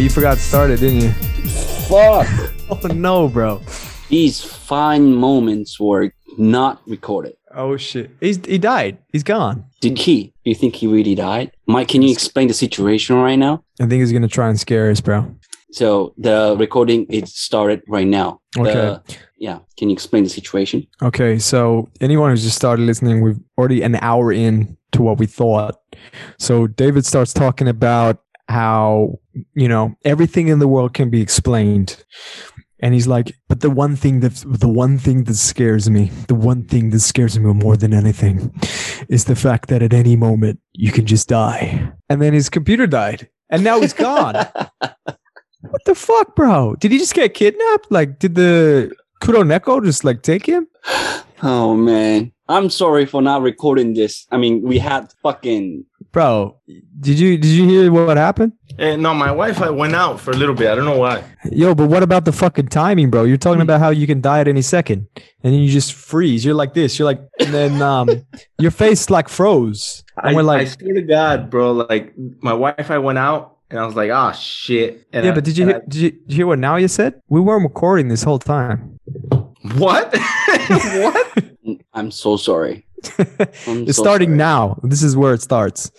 You forgot to start it, didn't you? Fuck. Oh no, bro. These fine moments were not recorded. Oh shit. He's he died. He's gone. Did he? Do you think he really died? Mike, can you explain the situation right now? I think he's gonna try and scare us, bro. So the recording it started right now. The- Okay. yeah. Can you explain the situation? Okay, so anyone who's just started listening, we've already an hour in to what we thought. So David starts talking about how, you know, everything in the world can be explained. And he's like, but the one thing that the one thing that scares me, the one thing that scares me more than anything is the fact that at any moment you can just die. And then his computer died. And now he's gone. what the fuck, bro? Did he just get kidnapped? Like, did the Kuroneko just like take him? Oh man. I'm sorry for not recording this. I mean, we had fucking Bro, did you did you hear what happened? Eh, no, my Wi-Fi went out for a little bit. I don't know why. Yo, but what about the fucking timing, bro? You're talking about how you can die at any second, and then you just freeze. You're like this. You're like, and then um, your face like froze, and I, we're like I swear to God, bro. Like my Wi-Fi went out, and I was like, "Ah, shit." And yeah. I- But did you and hear, did you, did you hear what now you said? We weren't recording this whole time. What? what? I'm so sorry. I'm it's so starting sorry. now. This is where it starts.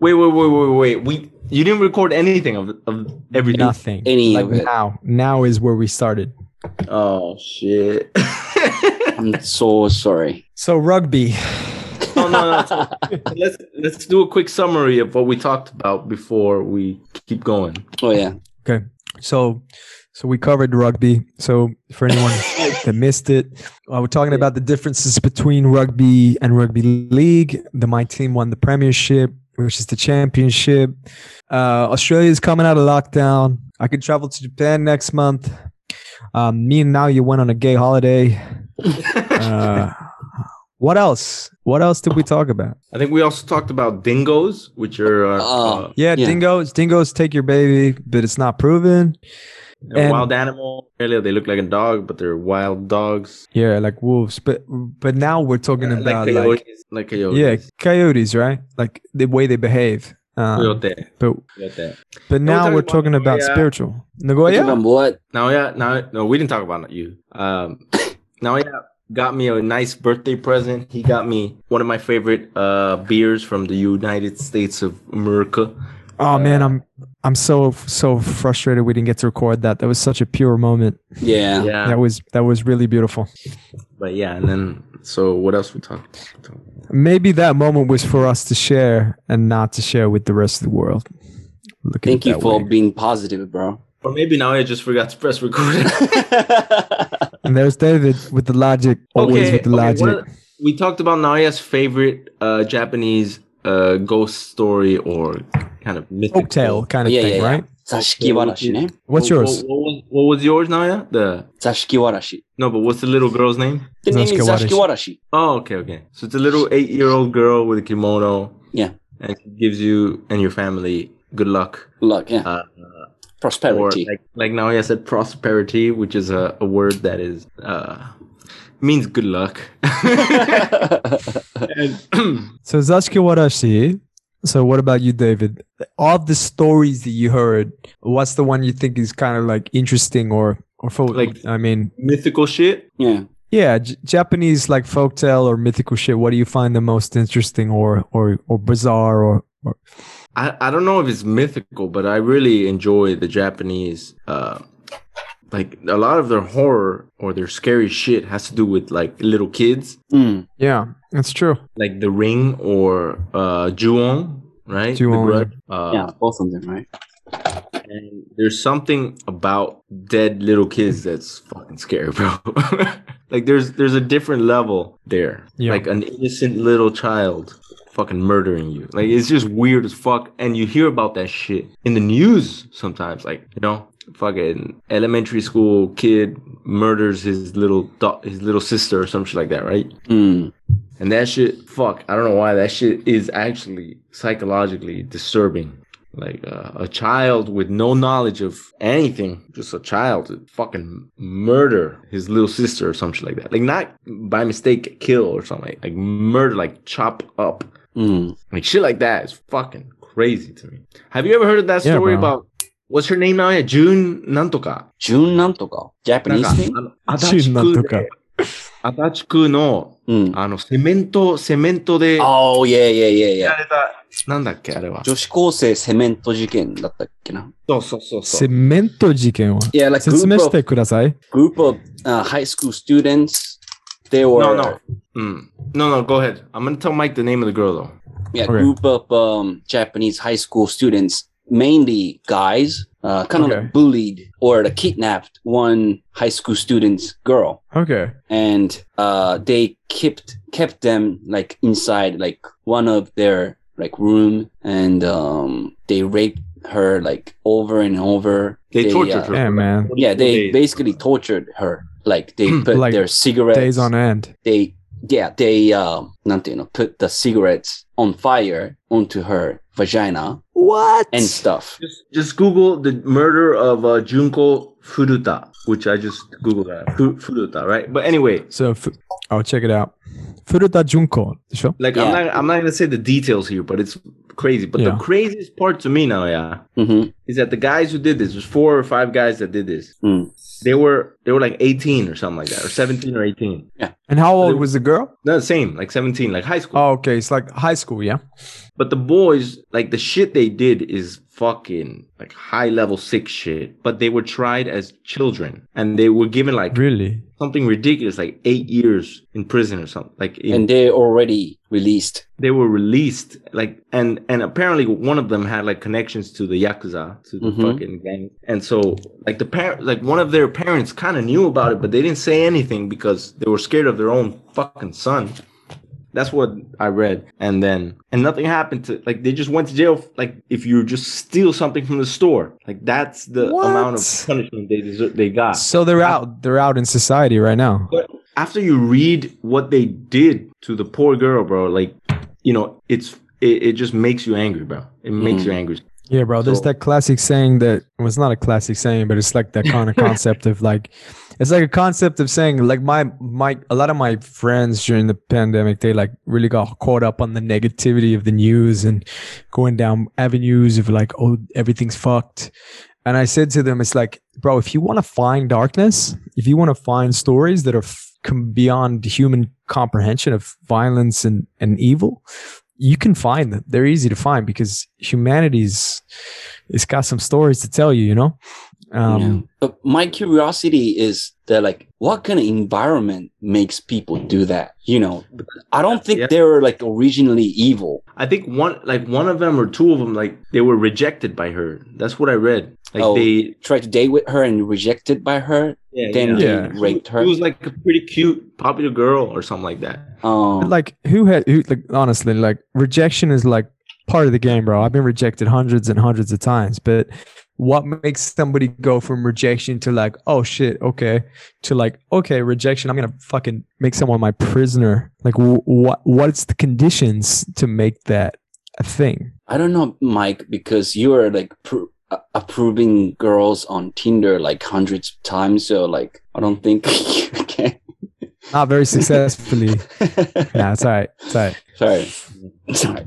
Wait, wait, wait, wait, wait. We you didn't record anything of of everything. Nothing. Any like of it. now. Now is where we started. Oh shit. I'm so sorry. So rugby. oh no, no. so let's let's do a quick summary of what we talked about before we keep going. Oh yeah. Okay. So so we covered rugby. So for anyone that missed it, uh, we're talking about the differences between rugby and rugby league. The my team won the premiership, which is the championship. Uh, Australia is coming out of lockdown. I could travel to Japan next month. Um, me and now you went on a gay holiday. Uh, what else? What else did we talk about? I think we also talked about dingoes, which are uh, Oh. uh, Yeah, Yeah. dingoes. Dingoes take your baby, but it's not proven. A And- wild animal. Earlier, they look like a dog, but they're wild dogs. Yeah, like wolves. But but now we're talking Uh, about like like, coyotes. Like coyotes. yeah, coyotes, right? Like the way they behave. Um, Coyote. but Coyote. but Now now we're we're talking talking about about Nagoya. spiritual. Nagoya. what? Now, yeah, now, no, we didn't talk about you. Um, now, yeah, got me a nice birthday present. He got me one of my favorite uh beers from the United States of America. Oh man, I'm I'm so so frustrated we didn't get to record that. That was such a pure moment. Yeah. Yeah, That was that was really beautiful. but yeah, and then so what else we talked? Maybe that moment was for us to share and not to share with the rest of the world. Look Thank you for way. being positive, bro. Or maybe now I just forgot to press record. And there's David with the logic, always with the okay, logic. one of the- we talked about Naoya's favorite uh Japanese uh ghost story or kind of mythical folktale kind of yeah, thing, yeah, right? Zashikiwarashi, ne? What's yours? What, what, was, what was yours, Naoya? The Zashikiwarashi. No, but what's the little girl's name? The name is Zashikiwarashi. Oh, okay, okay. So it's a little eight-year-old girl with a kimono. Yeah. And she gives you and your family good luck. Good luck, yeah. Uh, prosperity. Like, like Naoya said, prosperity, which is a, a word that is uh, means good luck. and, so Zashikiwarashi so what about you, David? Of the stories that you heard, what's the one you think is kind of like interesting or or folk? Like- I mean, mythical shit. yeah. yeah, J- Japanese like folktale or mythical shit. What do you find the most interesting or or or bizarre or, or I, I don't know if it's mythical, but I really enjoy the Japanese. Uh, like a lot of their horror or their scary shit has to do with like little kids, Mm. yeah, that's true. like The Ring or uh, Ju-on, right? The Ju-on, Uh, Yeah, both of them, right? And there's something about dead little kids that's fucking scary, bro. like there's there's a different level there. Yeah. Like an innocent little child fucking murdering you. Like it's just weird as fuck. And you hear about that shit in the news sometimes. Like, you know, fucking elementary school kid murders his little do- his little sister or some shit like that, right? Mm. And that shit, fuck, I don't know why that shit is actually psychologically disturbing. Like uh, a child with no knowledge of anything, just a child to fucking murder his little sister or something like that. Like not by mistake kill or something like, like murder, like chop up. Mm. Like shit like that is fucking crazy to me. Have you ever heard of that story about what's her name now? Yeah, June Nantoka. June Nantoka. Japanese name? Ah, June Nantoka. 足立区の、うん。あの、セメント、セメントでや Oh, yeah, yeah, yeah, ら yeah. れた、なんだっけ、あれは。女子高生セメント事件だったっけなそうそうそうそセう。メント事件は Yeah, like 説明してください。group of uh, high school students. They were No, no. うん。No, no, go ahead. I'm gonna tell Mike the name of the girl though. yeah, Okay. group of um, Japanese high school students, mainly guys, uh, kind of okay. like bullied or kidnapped one high school student's girl. Okay. And uh, they kept kept them like inside like one of their like room, and um, they raped her like over and over. They, they tortured uh, her. Yeah, man. Yeah, they basically tortured her. Like they hmm. put like their cigarettes days on end. They yeah, they um, not, you know, put the cigarettes on fire onto her vagina what? And stuff. Just, just Google the murder of uh, Junko Furuta, which I just Googled that. Furuta, right? But anyway. So I'll check it out. Furuta Junko, sure. Like, yeah. I'm, not, I'm not going to say the details here, but it's crazy. But Yeah. the craziest part to me now, yeah, hmm is that the guys who did this, was four or five guys that did this. Mm. They were they were like 18 or something like that, or 17 or 18. Yeah. And how old was the girl? No, the same, like 17, like high school. Oh, okay. It's like high school, yeah? But the boys, like the shit they did is fucking like high level sick shit. But they were tried as children and they were given like Really? something ridiculous, like eight years in prison or something. Like in, And they already released. they were released, like and and apparently one of them had like connections to the yakuza, to the Mhm. fucking gang. And so like the parent, like one of their parents kind of knew about it, but they didn't say anything because they were scared of their own fucking son. That's what I read. And then, and nothing happened to, like, they just went to jail. Like, if you just steal something from the store, like, that's the amount of punishment they deserve, they got. So they're out. They're out in society right now. But after you read what they did to the poor girl, bro, like, you know, it's, it, it just makes you angry, bro. It makes mm-hmm. you angry. Yeah, bro. There's So- that classic saying that well, it's not a classic saying, but it's like that kind of concept of like, it's like a concept of saying like my my a lot of my friends during the pandemic they like really got caught up on the negativity of the news and going down avenues of like oh everything's fucked. And I said to them, it's like, bro, if you want to find darkness, if you want to find stories that are f- beyond human comprehension of violence and, and evil, you can find them. They're easy to find because humanity's it's got some stories to tell you, you know? Um, yeah. But my curiosity is that like what kind of environment makes people do that? You know, I don't think Yeah. they were like originally evil. I think one, like, one of them or two of them, like, they were rejected by her. That's what I read. Like, Oh. they, Tried to date with her and rejected by her. yeah, then yeah. Yeah. they raped her. She was like a pretty cute, popular girl or something like that. Um, like who had who like honestly like rejection is like part of the game bro i've been rejected hundreds and hundreds of times but what makes somebody go from rejection to like oh shit okay to like okay rejection i'm gonna fucking make someone my prisoner like wh- what what's the conditions to make that a thing I don't know, Mike, because you are like pr- uh, approving girls on Tinder like hundreds of times. So like, I don't think you can. not very successfully nah it's all right it's all right Sorry, sorry.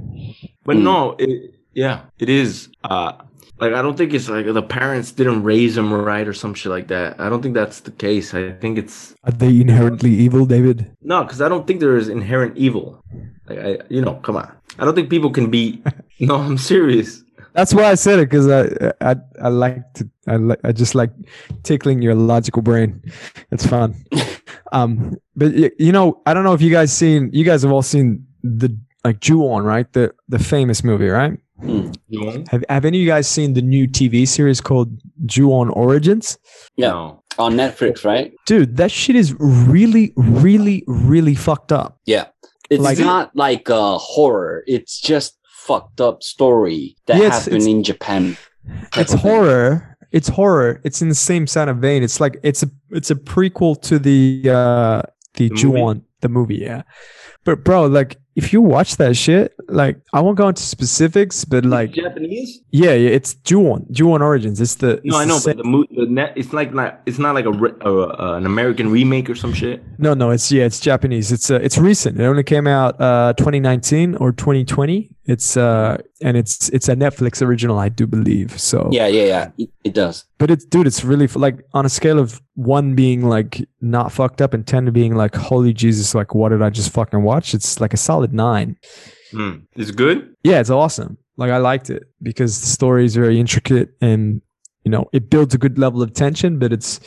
But Mm. no, it, yeah, it is. Uh, like I don't think it's like the parents didn't raise him right or some shit like that. I don't think that's the case. I think it's are they inherently evil david no, because I don't think there is inherent evil. Like I, you know, come on. I don't think people can be. no, I'm serious. That's why I said it because I, I I like to I like I just like tickling your logical brain. It's fun. um, but y- you know I don't know if you guys seen you guys have all seen the like Ju-on right the the famous movie right. Mm. Have Have any of you guys seen the new TV series called Ju-on Origins? Yeah. No. On Netflix, right? Dude, that shit is really, really, really fucked up. Yeah. It's Like- not like a horror. It's just fucked up story that Yeah, it's- happened it's- in Japan. it's horror. It's horror. It's in the same kind of vein. It's like it's a it's a prequel to the uh the, The? Ju-on the movie, yeah. But bro, like if you watch that shit, like I won't go into specifics, but like Japanese? yeah, yeah, it's Ju-on, Ju-on Origins. It's the No, I know, same- but the, mo- the net, it's like not. It's not like a, re- uh, uh, an American remake or some shit. no, no, it's yeah, it's Japanese. It's uh, it's recent. It only came out uh 2019 or 2020. It's uh and it's it's a Netflix original, I do believe. So Yeah, yeah, yeah. It, it does. but it's dude, it's really like on a scale of one being like not fucked up and ten being like holy Jesus, like what did I just fucking watch? It's like a solid nine. Hmm. It's good. Yeah, it's awesome. Like I liked it because the story is very intricate and you know it builds a good level of tension, but it's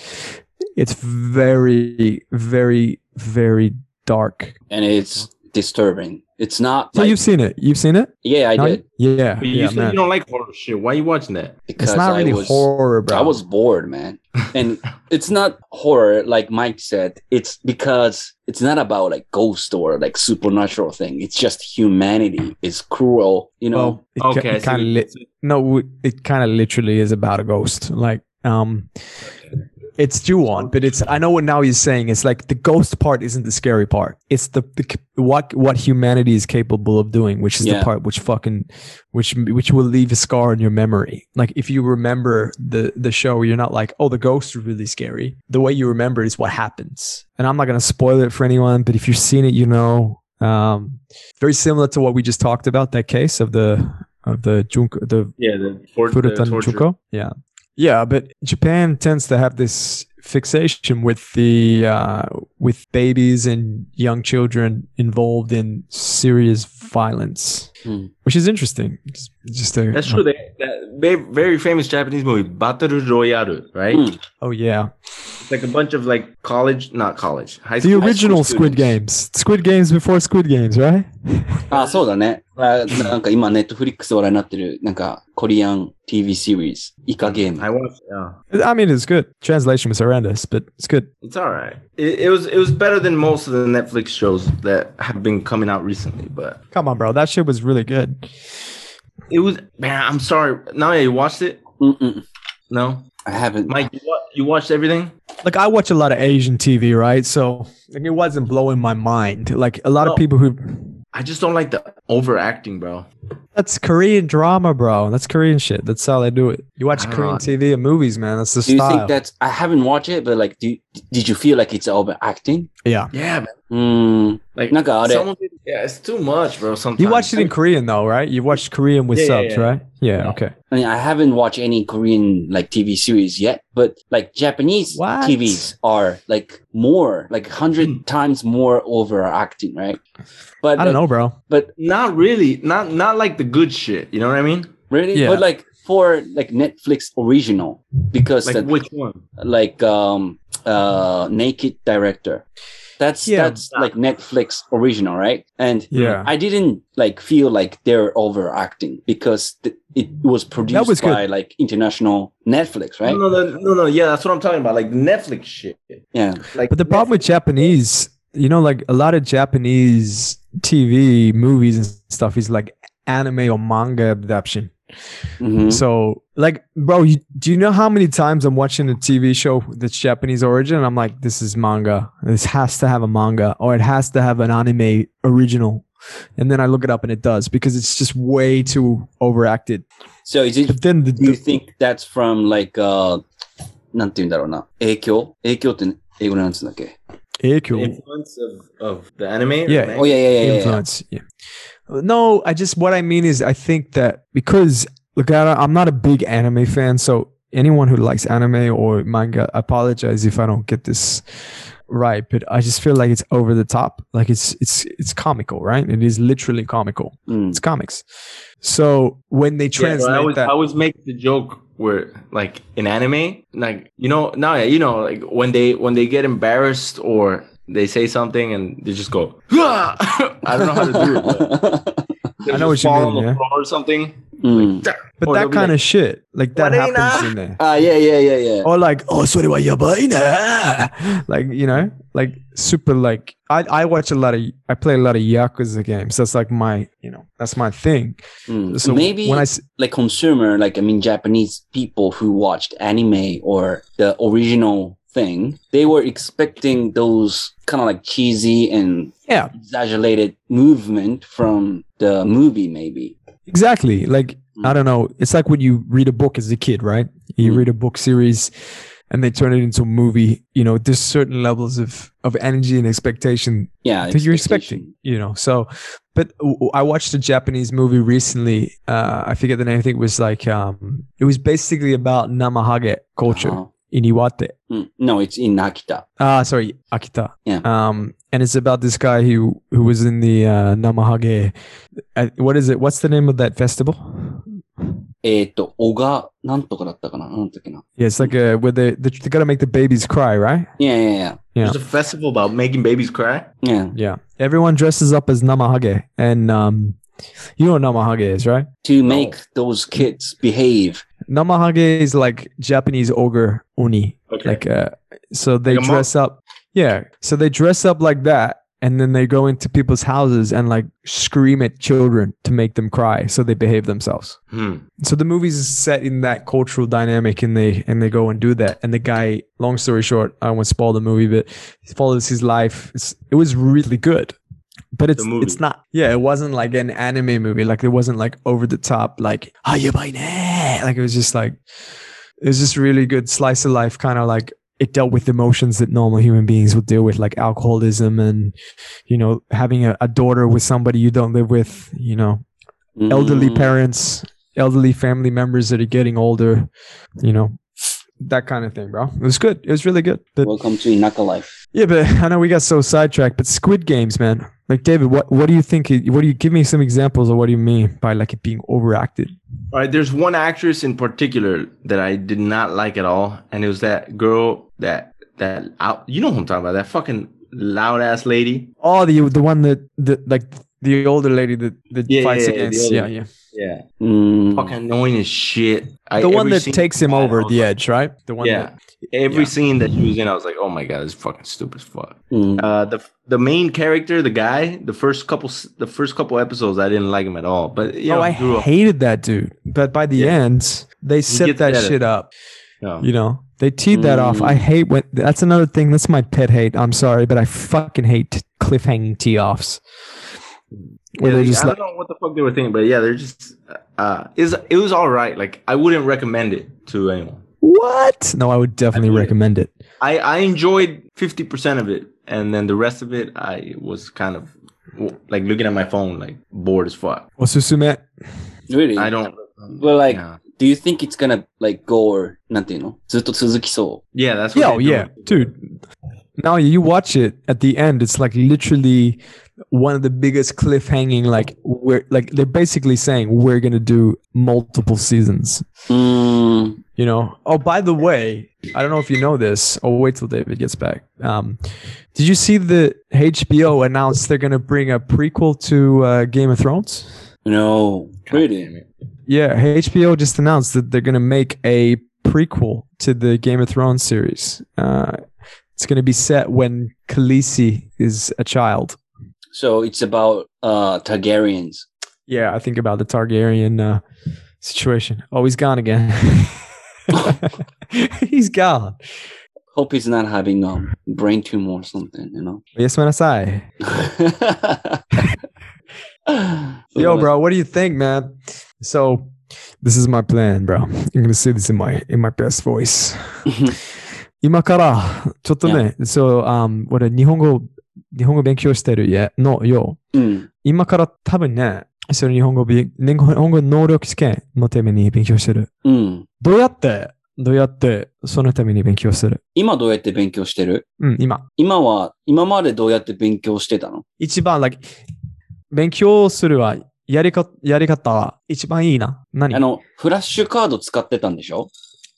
it's very very very dark. And it's disturbing. It's not So like, you've seen it? You've seen it? yeah, I No? did Yeah, But you yeah, said man. you don't like horror shit. Why are you watching that? because It's not I really was horror, bro. I was bored, man. And it's not horror like Mike said. It's because it's not about like ghost or like supernatural thing. It's just humanity is cruel, you know. well, it, Okay, I see kinda li- no, it kind of literally is about a ghost. Like, um, it's Ju-on, but it's I know what now he's saying. It's like the ghost part isn't the scary part. It's the, the what what humanity is capable of doing, which is Yeah. the part which fucking which which will leave a scar in your memory. Like if you remember the the show, you're not like, oh, the ghost is really scary. The way you remember is what happens. And I'm not gonna spoil it for anyone, but if you've seen it, you know. Um, very similar to what we just talked about, that case of the of the Junko, the Yeah, the, for, the torture. Chuko. Yeah. Yeah, but Japan tends to have this fixation with the uh, with babies and young children involved in serious violence, hmm. which is interesting. It's just a, that's true. They, that very famous Japanese movie Battle Royale, right? Hmm. Oh yeah, it's like a bunch of like college, not college, high The original school Squid Games, Squid Games before Squid Games, right? ah, so あなんか今ネットフリックス話題になってる、なんかコリアン TV series、イカゲーム。 I watched. Yeah, I mean, it's good. Translation was horrendous, but it's good. it's all right. It, it was it was better than most of the Netflix shows that have been coming out recently. But Come on, bro, that shit was really good. it was man. I'm sorry. Now yeah, you watched it? Mm-mm. No, I haven't. Mike. You, wa- you watched everything? like I watch a lot of Asian TV, right? So like it wasn't blowing my mind. Like a lot No. of people who I just don't like the overacting, bro. that's Korean drama, bro. That's Korean shit. That's how they do it. You watch I don't Korean know. TV and movies, man. That's the Do you style. think that's, I haven't watched it, but like, do, did you feel like it's overacting? yeah. Yeah, man. Mm, Like なんかあれ、 someone did- yeah, it's too much, bro. Sometimes You watched it in Korean though, right? You watched Korean with Yeah, yeah, subs, yeah. right? Yeah, Yeah. okay. I mean, I haven't watched any Korean like TV series yet, but like Japanese What? TVs are like more, like hundred times more overacting, right? But I don't like, know, bro. But Not really. Not not like the good shit. You know what I mean? really, Yeah. but like for like Netflix original, because Like like, which one? like um uh Naked Director, that's Yeah. that's like Netflix original, right? And Yeah. I didn't like feel like they're overacting because th- it was produced was good. by like international Netflix, right? No, no, no, no. Yeah, that's what I'm talking about. Like Netflix shit. Yeah. Like, But the problem with Japanese, you know, like a lot of Japanese TV movies and stuff is like anime or manga adaptation. Mhm. So, like, bro, you, do you know how many times I'm watching a TV show that's Japanese origin? And I'm like, this is manga. This has to have a manga, or it has to have an anime original. And then I look it up, and it does because it's just way too overacted. So is it? But then the, Do you the think that's from like uh なんて言うんだろうな影響影響って英語なんつうんだっけ the Eikyo. influence of, of the anime. Yeah. the Oh yeah yeah yeah yeah, yeah. influence. Yeah. No, I just what I mean is I think that because look, I, I'm not a big anime fan, so anyone who likes anime or manga, I apologize if I don't get this right, but I just feel like it's over the top. Like it's it's it's comical, right? It is literally comical. Mm. It's comics. So when they Yeah, bro, translate I always, that, I always make the joke where, like, in anime, like, you know, now, you know, like when they when they get embarrassed or they say something and they just go! I don't know how to do it. I know just what you mean, on the yeah. floor or something. Mm. but or that kind like, of shit, like that Warena. happens in there. Ah yeah yeah yeah yeah. or like oh sorry wa yabai na like you know like super like I, I watch a lot of I play a lot of Yakuza games that's like my you know that's my thing Mm. so Maybe when I s- like consumer, like I mean Japanese people who watched anime or the original thing, they were expecting those kind of like cheesy and yeah exaggerated movement from the movie, maybe. exactly like I don't know it's like when you read a book as a kid right you Mm. read a book series and they turn it into a movie, you know, there's certain levels of of energy and expectation Yeah, that you're expecting, you know. So, but I watched a Japanese movie recently. Uh, I forget the name. I think it was like um, it was basically about Namahage culture Uh-huh in Iwate. Mm. No, it's in Akita. Ah, sorry, Akita. Yeah. Um, and it's about this guy who who was in the uh, Namahage. Uh, what is it? What's the name of that festival? えっ、と、小賀なんとかだったかななんだっけな Yeah, it's like a where they they, they gotta make the babies cry, right? Yeah, yeah, Yeah. There's a festival about making babies cry. yeah. Yeah. Yeah. Everyone dresses up as Namahage, and um, you know what Namahage is, right? To make those kids behave. Namahage is like Japanese ogre uni. Okay. Like uh so they Like dress up. Yeah. So they dress up like that and then they go into people's houses and like scream at children to make them cry so they behave themselves. Hmm. So the movie's is set in that cultural dynamic and they and they go and do that. And the guy, long story short, I won't spoil the movie, but he follows his life. It's, it was really good. But it's it's not yeah, it wasn't like an anime movie. Like it wasn't like over the top, like are you "Hayabaine." Like it was just like it was just really good slice of life, kind of like it dealt with emotions that normal human beings would deal with, like alcoholism and you know, having a, a daughter with somebody you don't live with, you know, elderly Mm. parents, elderly family members that are getting older, you know, that kind of thing, bro. It was good. It was really good. But Welcome to Inaka Life. yeah, but I know we got so sidetracked. But Squid Games, man. Like David, what what do you think? What do you give me some examples of what do you mean by like it being overacted? All right, there's one actress in particular that I did not like at all, and it was that girl that that out. You know who I'm talking about? That fucking loud ass lady. Oh, the the one that the like the older lady that that Yeah, fights yeah, yeah, against. Yeah, yeah. Yeah, Mm. fucking annoying as shit. I, The one that takes him over the like- edge, right? The one. Yeah, That, every Yeah. scene that she was in, I was like, oh my god, this is fucking stupid as fuck. Mm. Uh, the the main character, the guy, the first couple the first couple episodes, I didn't like him at all. But you oh, know, I grew up- hated that dude. But by the Yeah. end, they set that shit up. no. You know, they teed that off. Mm. I hate when that's another thing. That's my pet hate. I'm sorry, but I fucking hate cliffhanging tee offs. Yeah, they just I don't know what the fuck they were thinking, but yeah, they're just uh, is it was all right. Like I wouldn't recommend it to anyone. What? No, I would definitely I mean, recommend it. I I enjoyed fifty percent of it, and then the rest of it, I was kind of like looking at my phone, like bored as fuck. What's this, Matt? Really? I don't. Well, like. Yeah do you think it's gonna like go or nothing? Yeah, that's what Yeah, oh, yeah. Dude. Now you watch it at the end, it's like literally one of the biggest cliffhanging like we're like they're basically saying we're gonna do multiple seasons. Mm. you know? Oh by the way i don't know if you know this. Oh wait till david gets back. Um, did you see the hbo announced they're gonna bring a prequel to uh, game of thrones? No. Pretty yeah hbo just announced that they're gonna make a prequel to the game of thrones series. Uh, it's going to be set when Khaleesi is a child. So it's about, uh, Targaryens. Yeah, I think about the Targaryen uh, situation. Oh, he's gone again. he's gone. Hope he's not having, um, brain tumor or something, you know? Yes, when I say. Yo, bro, what do you think, man? So, this is my plan, bro. I'm gonna say this in my in my best voice. 今からちょっとね、そう、um, 俺日本語 日本語勉強してるやのよ。うん。今から多分ね、それ日本語び日本語能力試験のために勉強してる。うん。どうやってどうやってそのために勉強する？今どうやって勉強してる？うん、今。今は、今までどうやって勉強してたの？一番、like、勉強するはやりかやり方は一番いいな。何？あの、フラッシュカード使ってたんでしょ？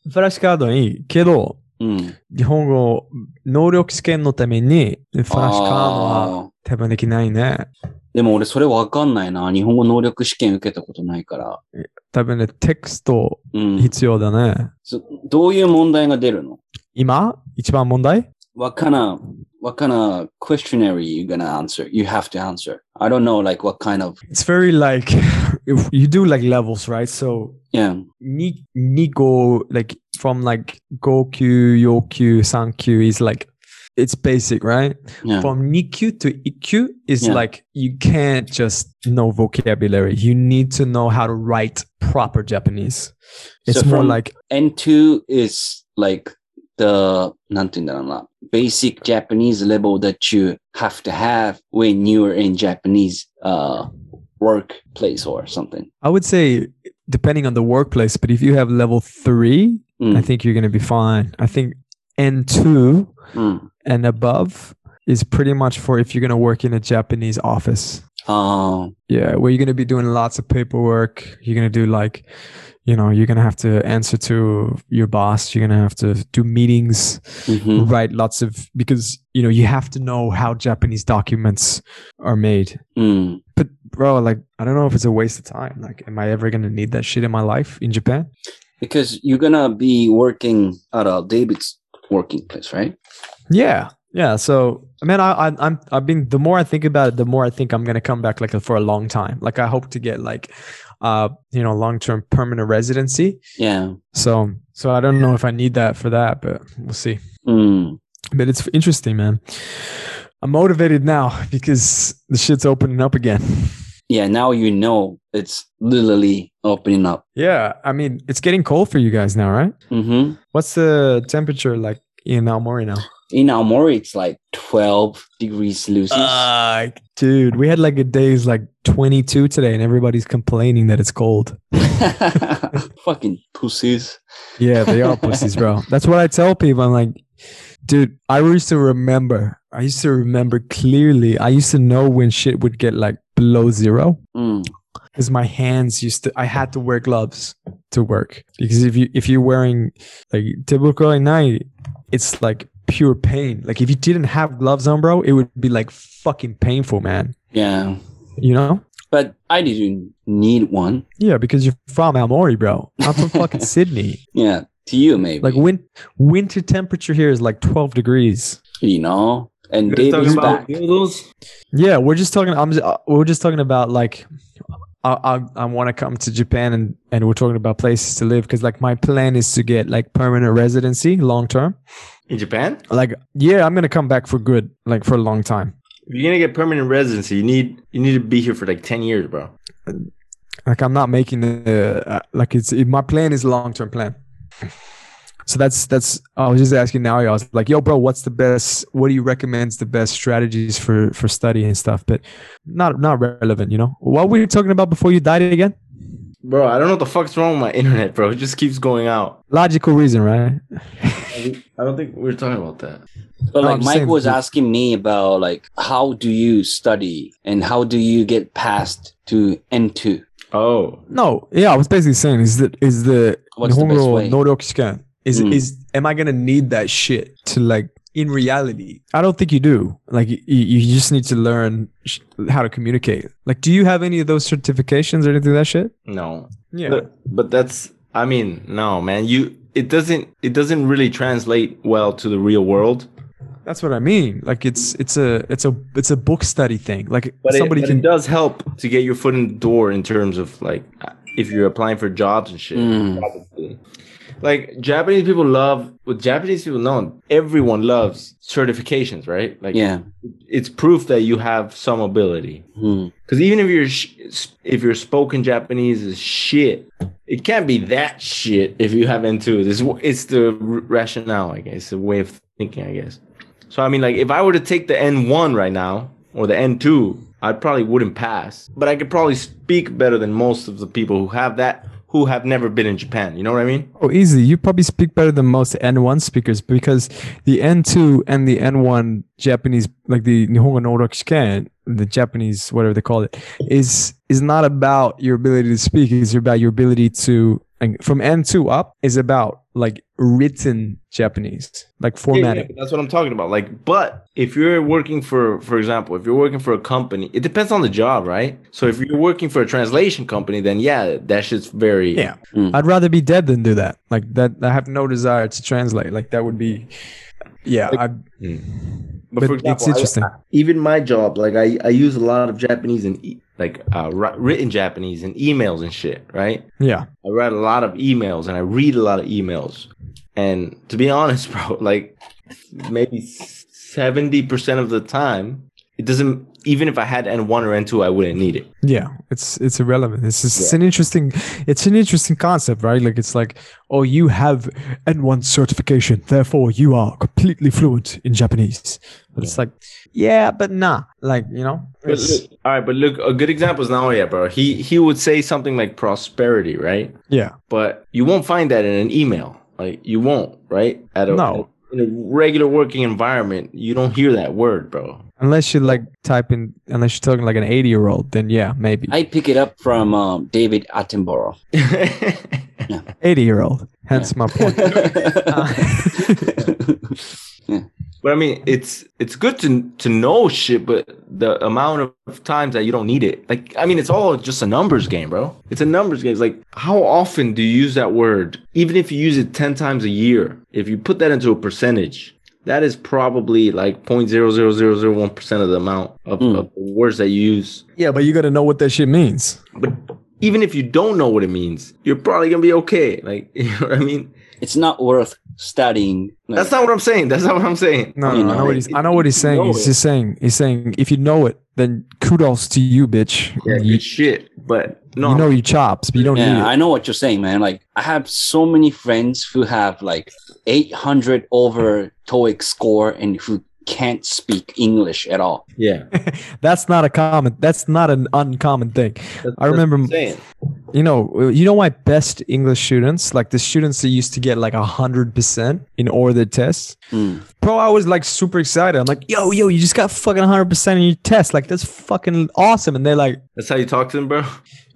フラッシュカードいいけど、うん。日本語能力試験のためにフラッシュカードは多分できないね。でも俺それわかんないな。日本語能力試験受けたことないから。多分ね、テクストうん。必要だね。そどういう問題が出るの？今？一番問題？What kind of, what kind of questionnaire you gonna answer? You have to answer. I don't know, like what kind of, It's very like if you do like levels, right? So yeah. ni ni go like from like Gokyu, Yokyu, Sankyu is like it's basic, right? Yeah. From Nikyu to Ikkyu is Yeah. like you can't just know vocabulary. You need to know how to write proper Japanese. It's So more like N2 is like the なんて言うんだろうな basic Japanese level that you have to have when you're in Japanese uh workplace or something. I would say depending on the workplace, but if you have level three, Mm. I think you're gonna be fine. I think N two Mm. and above is pretty much for if you're gonna work in a Japanese office. Uh, Yeah, where you're gonna be doing lots of paperwork. You're gonna do like, you know, you're gonna have to answer to your boss. You're gonna have to do meetings, mhm. write lots of because you know you have to know how Japanese documents are made. Mm. But bro, like I don't know if it's a waste of time. Like, am I ever gonna need that shit in my life in Japan? Because you're gonna be working at a David's working place, right? Yeah, yeah. So, man, I, I, I'm, I've been. The more I think about it, the more I think I'm gonna come back like for a long time. Like, I hope to get like, uh, you know, long term permanent residency. Yeah. So, so I don't know if I need that for that, but we'll see. Mm. But it's interesting, man. I'm motivated now because the shit's opening up again. Yeah. Now you know it's literally opening up. Yeah, I mean, it's getting cold for you guys now, right? Mm-hmm. What's the temperature like in Aomori now? In Aomori, it's like 12 degrees Celsius. Uh, dude, we had like a day's like 22 today, and everybody's complaining that it's cold. Fucking pussies. Yeah, they are pussies, bro. That's what I tell people. I'm like, dude, I used to remember. I used to remember clearly. I used to know when shit would get like below zero Mm. because my hands used to. I had to wear gloves to work because if you if you're wearing like typical at night, it's like pure pain. Like if you didn't have gloves on, bro, it would be like fucking painful, man. Yeah. You know? But I didn't need one. Yeah, because you're from Aomori, bro. I'm from fucking Sydney. Yeah. To you, maybe. Like win- winter temperature here is like 12 degrees. you know? And You guys David's talking back. dildos? Yeah, we're just talking. I'm. Just, uh, we're just talking about like, I I, I want to come to Japan and and we're talking about places to live because like my plan is to get like permanent residency long term. In Japan? Like yeah, I'm gonna come back for good, like for a long time. If you're gonna get permanent residency, you need you need to be here for like ten years, bro. Like I'm not making the uh, like it's it, my plan is a long term plan. So that's that's I was just asking now. I was like, "Yo, bro, what's the best? What do you recommend the best strategies for for study and stuff?" But not not relevant, you know. What were you talking about before you died again? Bro, I don't know what the fuck's wrong with my internet, bro. It just keeps going out. Logical reason, right? I don't think we are talking about that. But No, like I'm Mike saying- was asking me about like how do you study and how do you get past to N2? Oh, No, yeah, I was basically saying is that is the What's the best way? Noryoku Shiken is Mm. is am I gonna need that shit to like in reality? I don't think you do. Like you, you just need to learn sh- how to communicate. Like, do you have any of those certifications or anything like that shit? no. Yeah, But, but that's I mean, no, man. You it doesn't it doesn't really translate well to the real world. that's what I mean. Like it's it's a it's a it's a book study thing. Like But, somebody it, but can it does help to get your foot in the door in terms of like if you're applying for jobs and shit. Mm. Like Japanese people love with Japanese people know. Everyone loves certifications, right? Like Yeah. it's proof that you have some ability. Hmm. Because even if your sh- if your spoken Japanese is shit, it can't be that shit if you have N2. It's it's the rationale, I guess, the way of thinking, I guess. So I mean, like if I were to take the N1 right now or the N2, I probably wouldn't pass, but I could probably speak better than most of the people who have that who have never been in Japan. You know what I mean? Oh, easy. You probably speak better than most N1 speakers because the N2 and the N1 Japanese, like the Nihongo Noryoku Shiken, the Japanese, whatever they call it, is is not about your ability to speak. It's about your ability to, like, from N2 up, is about like written Japanese, like Yeah, formatting. yeah, that's what I'm talking about. Like, but if you're working for, for example, if you're working for a company, it depends on the job, right? So if you're working for a translation company, then yeah, that shit's very Yeah. Mm. I'd rather be dead than do that. Like that, I have no desire to translate. Like that would be, yeah. I, But, But for it's example, I- interesting. I- even my job, like I, I use a lot of Japanese and e- like uh, written Japanese and emails and shit, right? yeah. I write a lot of emails and I read a lot of emails. And to be honest, bro, like maybe seventy percent of the time, it doesn't. Even if I had N one or N two, I wouldn't need it. Yeah, it's it's irrelevant. It's just, it's an interesting it's an interesting concept, right? Like it's like, oh, you have N1 certification, therefore you are completely fluent in Japanese. But it's like, yeah, but nah. Like, you know, look, all right, but look, a good example is Naoya, bro. He he would say something like prosperity, right? yeah. But you won't find that in an email. Like you won't, right? At a, No. In a regular working environment, you don't hear that word, bro. Unless you're like typing, unless you're talking like an 80 year old, then yeah, maybe. I pick it up from um, David Attenborough. 80 year old. Hence my point. But I mean, it's it's good to to know shit, but the amount of times that you don't need it, like I mean, it's all just a numbers game, bro. It's a numbers game. It's like how often do you use that word? Even if you use it ten times a year, if you put that into a percentage, that is probably like 0.00001 percent of the amount of, Mm. of words that you use. yeah, but you got to know what that shit means. But even if you don't know what it means, you're probably gonna be okay. Like you know what I mean? It's not worth studying. like- That's not what I'm saying. That's not what I'm saying. No, You no, I know know, what he's. if- I know what he's if you saying. know He's it. just saying. He's saying if you know it, then kudos to you, bitch. Yeah, you, shit. But no, you know your chops, but you don't need yeah, it. I know what you're saying, man. Like I have so many friends who have like 800 over TOEIC score and who can't speak English at all. yeah. That's not a common. That's not an uncommon thing. That's- I remember- that's saying. You know, you know my best English students, like the students that used to get like a hundred percent in all their tests. Mm. Bro, I was like super excited. I'm like, yo, yo, you just got fucking hundred percent in your test. Like that's fucking awesome. And they're like, That's how you talk to them, bro.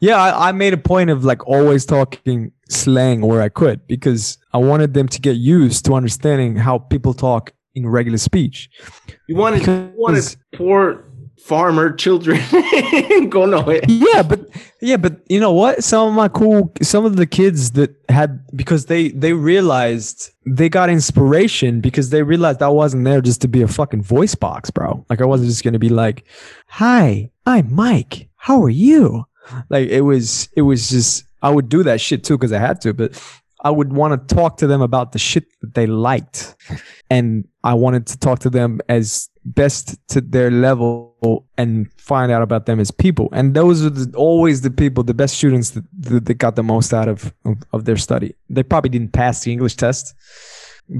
yeah, I, I made a point of like always talking slang where I could because I wanted them to get used to understanding how people talk in regular speech. You wanted, you wanted poor farmer children go know it. yeah but yeah but you know what some of my cool some of the kids that had because they they realized they got inspiration because they realized i wasn't there just to be a fucking voice box bro like i wasn't just gonna be like hi i'm mike how are you like it was it was just i would do that shit too because i had to but i would want to talk to them about the shit that they liked. And i wanted to talk to them as best to their level and find out about them as people. And those are the, always the people the best students that, that, that got the most out of, of of their study. They probably didn't pass the english test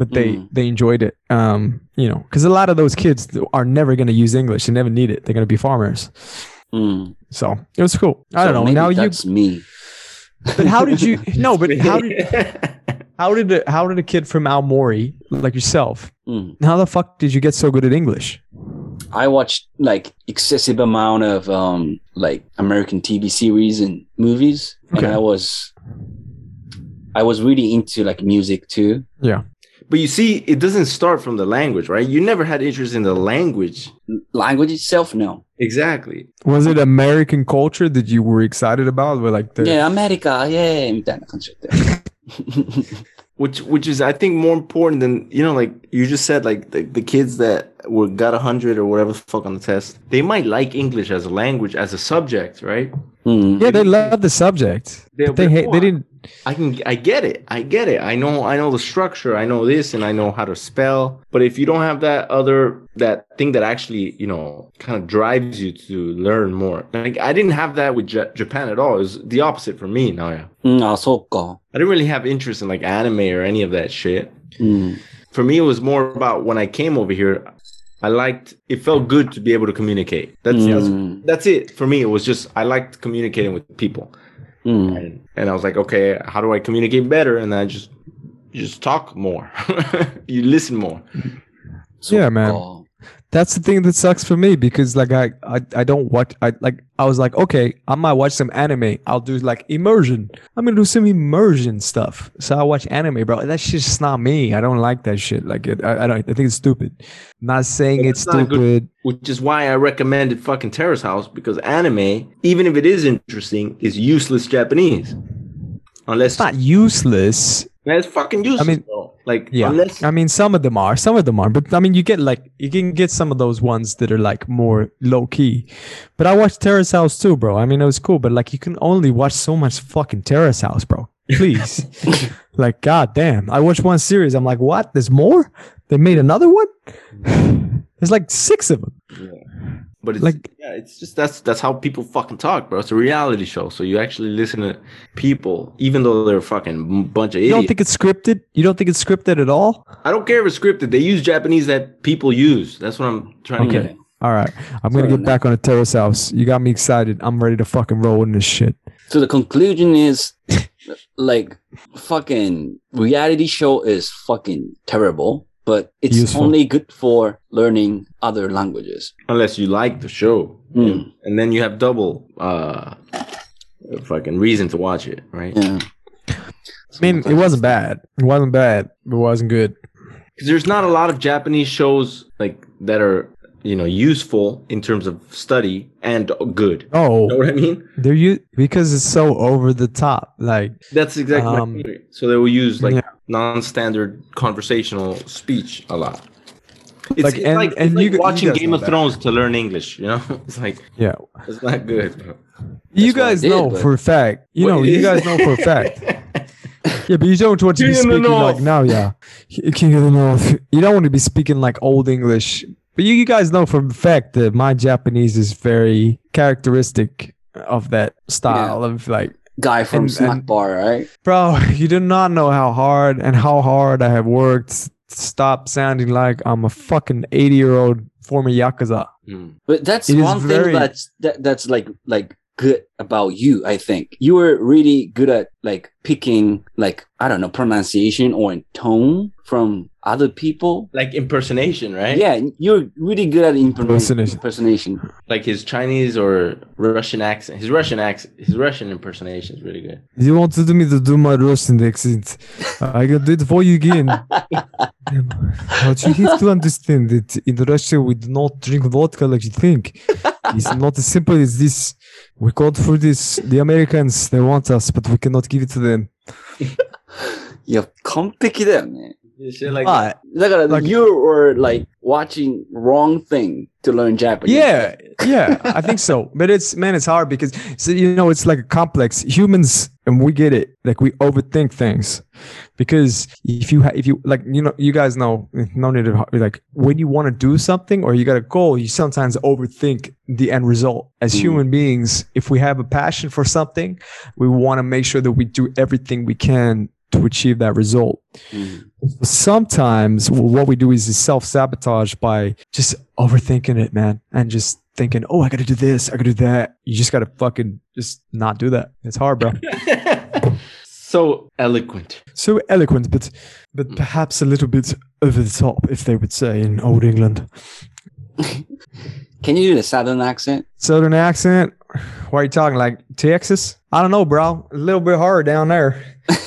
but they Mm. they enjoyed it. Um you know because a lot of those kids are never going to use english. They never need it. They're going to be farmers. Mm. so it was cool. I So don't know. now you that's me. But how did you no but how did how did a, how did a kid from Aomori like yourself Mm. how the fuck did you get so good at english I watched like excessive amount of um like American TV series and movies, Okay. and I was I was really into like music too. yeah but you see, it doesn't start from the language, right? You never had interest in the language. Language itself, no. Exactly. was it american culture that you were excited about or like the Yeah, America, yeah, which which is I think more important than you know, like you just said, like the, the kids that were got a hundred or whatever the fuck on the test, they might like English as a language, as a subject, right? Mm. Yeah, they love the subject. They, they hate. They didn't. I can. I get it. I get it. I know. I know the structure. I know this, and I know how to spell. But if you don't have that other that thing that actually you know kind of drives you to learn more. Like i didn't have that with J- japan at all. It was the opposite for me now yeah so i didn't really have interest in like anime or any of that shit. Mm. for me it was more about when i came over here i liked it felt good to be able to communicate. That's mm. that's, that's it for me. It was just i liked communicating with people. Mm. and, and i was like okay how do i communicate better? And i just just talk more. You listen more. So, yeah man. Oh that's the thing that sucks for me because like I, I I don't watch I like I was like okay I might watch some anime. I'll do like immersion. I'm gonna do some immersion stuff. So I watch anime bro. That's just not me. I don't like that shit. Like it, I, I don't I think it's stupid. Not saying it's it's not good. stupid. Which is why I recommended fucking Terrace House because anime, even if it is interesting, is useless Japanese. Unless it's not useless it's fucking useless. mean, bro. like yeah. unless I mean some of them are some of them are but I mean you get like you can get some of those ones that are like more low key but I watched Terrace House too bro. I mean it was cool but like you can only watch so much fucking Terrace House bro. Please. Like god damn I watched one series. I'm like what? There's more? They made another one? There's like six of them But it's Like- yeah, it's just that's that's how people fucking talk, bro. It's a reality show, so you actually listen to people, even though they're a fucking bunch of You idiots. You don't think it's scripted? You don't think it's scripted at all? I don't care if it's scripted. They use Japanese that people use. That's what I'm trying to Okay. get. All right. I'm gonna get man. back on a terrace house. You got me excited. I'm ready to fucking roll in this shit. So the conclusion is like fucking reality show is fucking terrible, but it's Useful. only good for learning other languages. Unless you like the show, Mm. and then you have double uh, fucking reason to watch it, right? Yeah. I mean, it wasn't bad. It wasn't bad. It wasn't good. Because there's not a lot of Japanese shows like that are you know useful in terms of study and good. Oh, You know what I mean? they're you because it's so over the top. Like, That's exactly Um. So they will use like yeah. non-standard conversational speech a lot. It's Like, it's and- like, and like you you watching guys Game of. Thrones to learn English. You know, it's like yeah, it's not good. bro. you That's what I guys did, know but- for a fact. You know, you guys know for a fact. Yeah, but you don't want to be King the speaking like now, yeah. King of the North. You don't want to be speaking like old English. But you, you guys know for a fact that my Japanese is very characteristic of that style of like, Guy from And- Snack and- Bar, right? bro, you do not know how hard and how hard I have worked to stop sounding like I'm a fucking 80 year old former Yakuza. Mm. But that's It one very- thing that's that, that's like like good about you, I think. You were really good at like picking like I don't know pronunciation or tone from other people. Like impersonation, right? Yeah, you're really good at imperson- Impersonation. impersonation. Like his Chinese or Russian accent. His Russian accent. His Russian impersonation is really good. You wanted me to do my Russian accent. I can do it for you again. but you have to understand that in Russia we do not drink vodka like you think. It's not as simple as this. We called for this. The Americans they want us, but we cannot give it to them. いや、完璧だよね。 Shit like that. Like, you were like watching wrong thing to learn Japanese. Yeah, yeah, I think so. But it's man, it's hard because so, you know it's like a complex. Humans and we get it. Like we overthink things because if you ha- if you like you know you guys know no need to like when you want to do something or you got a goal, you sometimes overthink the end result. As mm. human beings, if we have a passion for something, we want to make sure that we do everything we can to achieve that result Mm. sometimes what we do is self sabotage by just overthinking it, man, and just thinking, oh, I got to do this, I got to do that. You just got to fucking just not do that. It's hard, bro. so eloquent. so eloquent, but but perhaps a little bit over the top, if they would say in old England. Can you do the southern accent? Southern accent. Why are you talking like Texas? I don't know, bro. A little bit hard down there.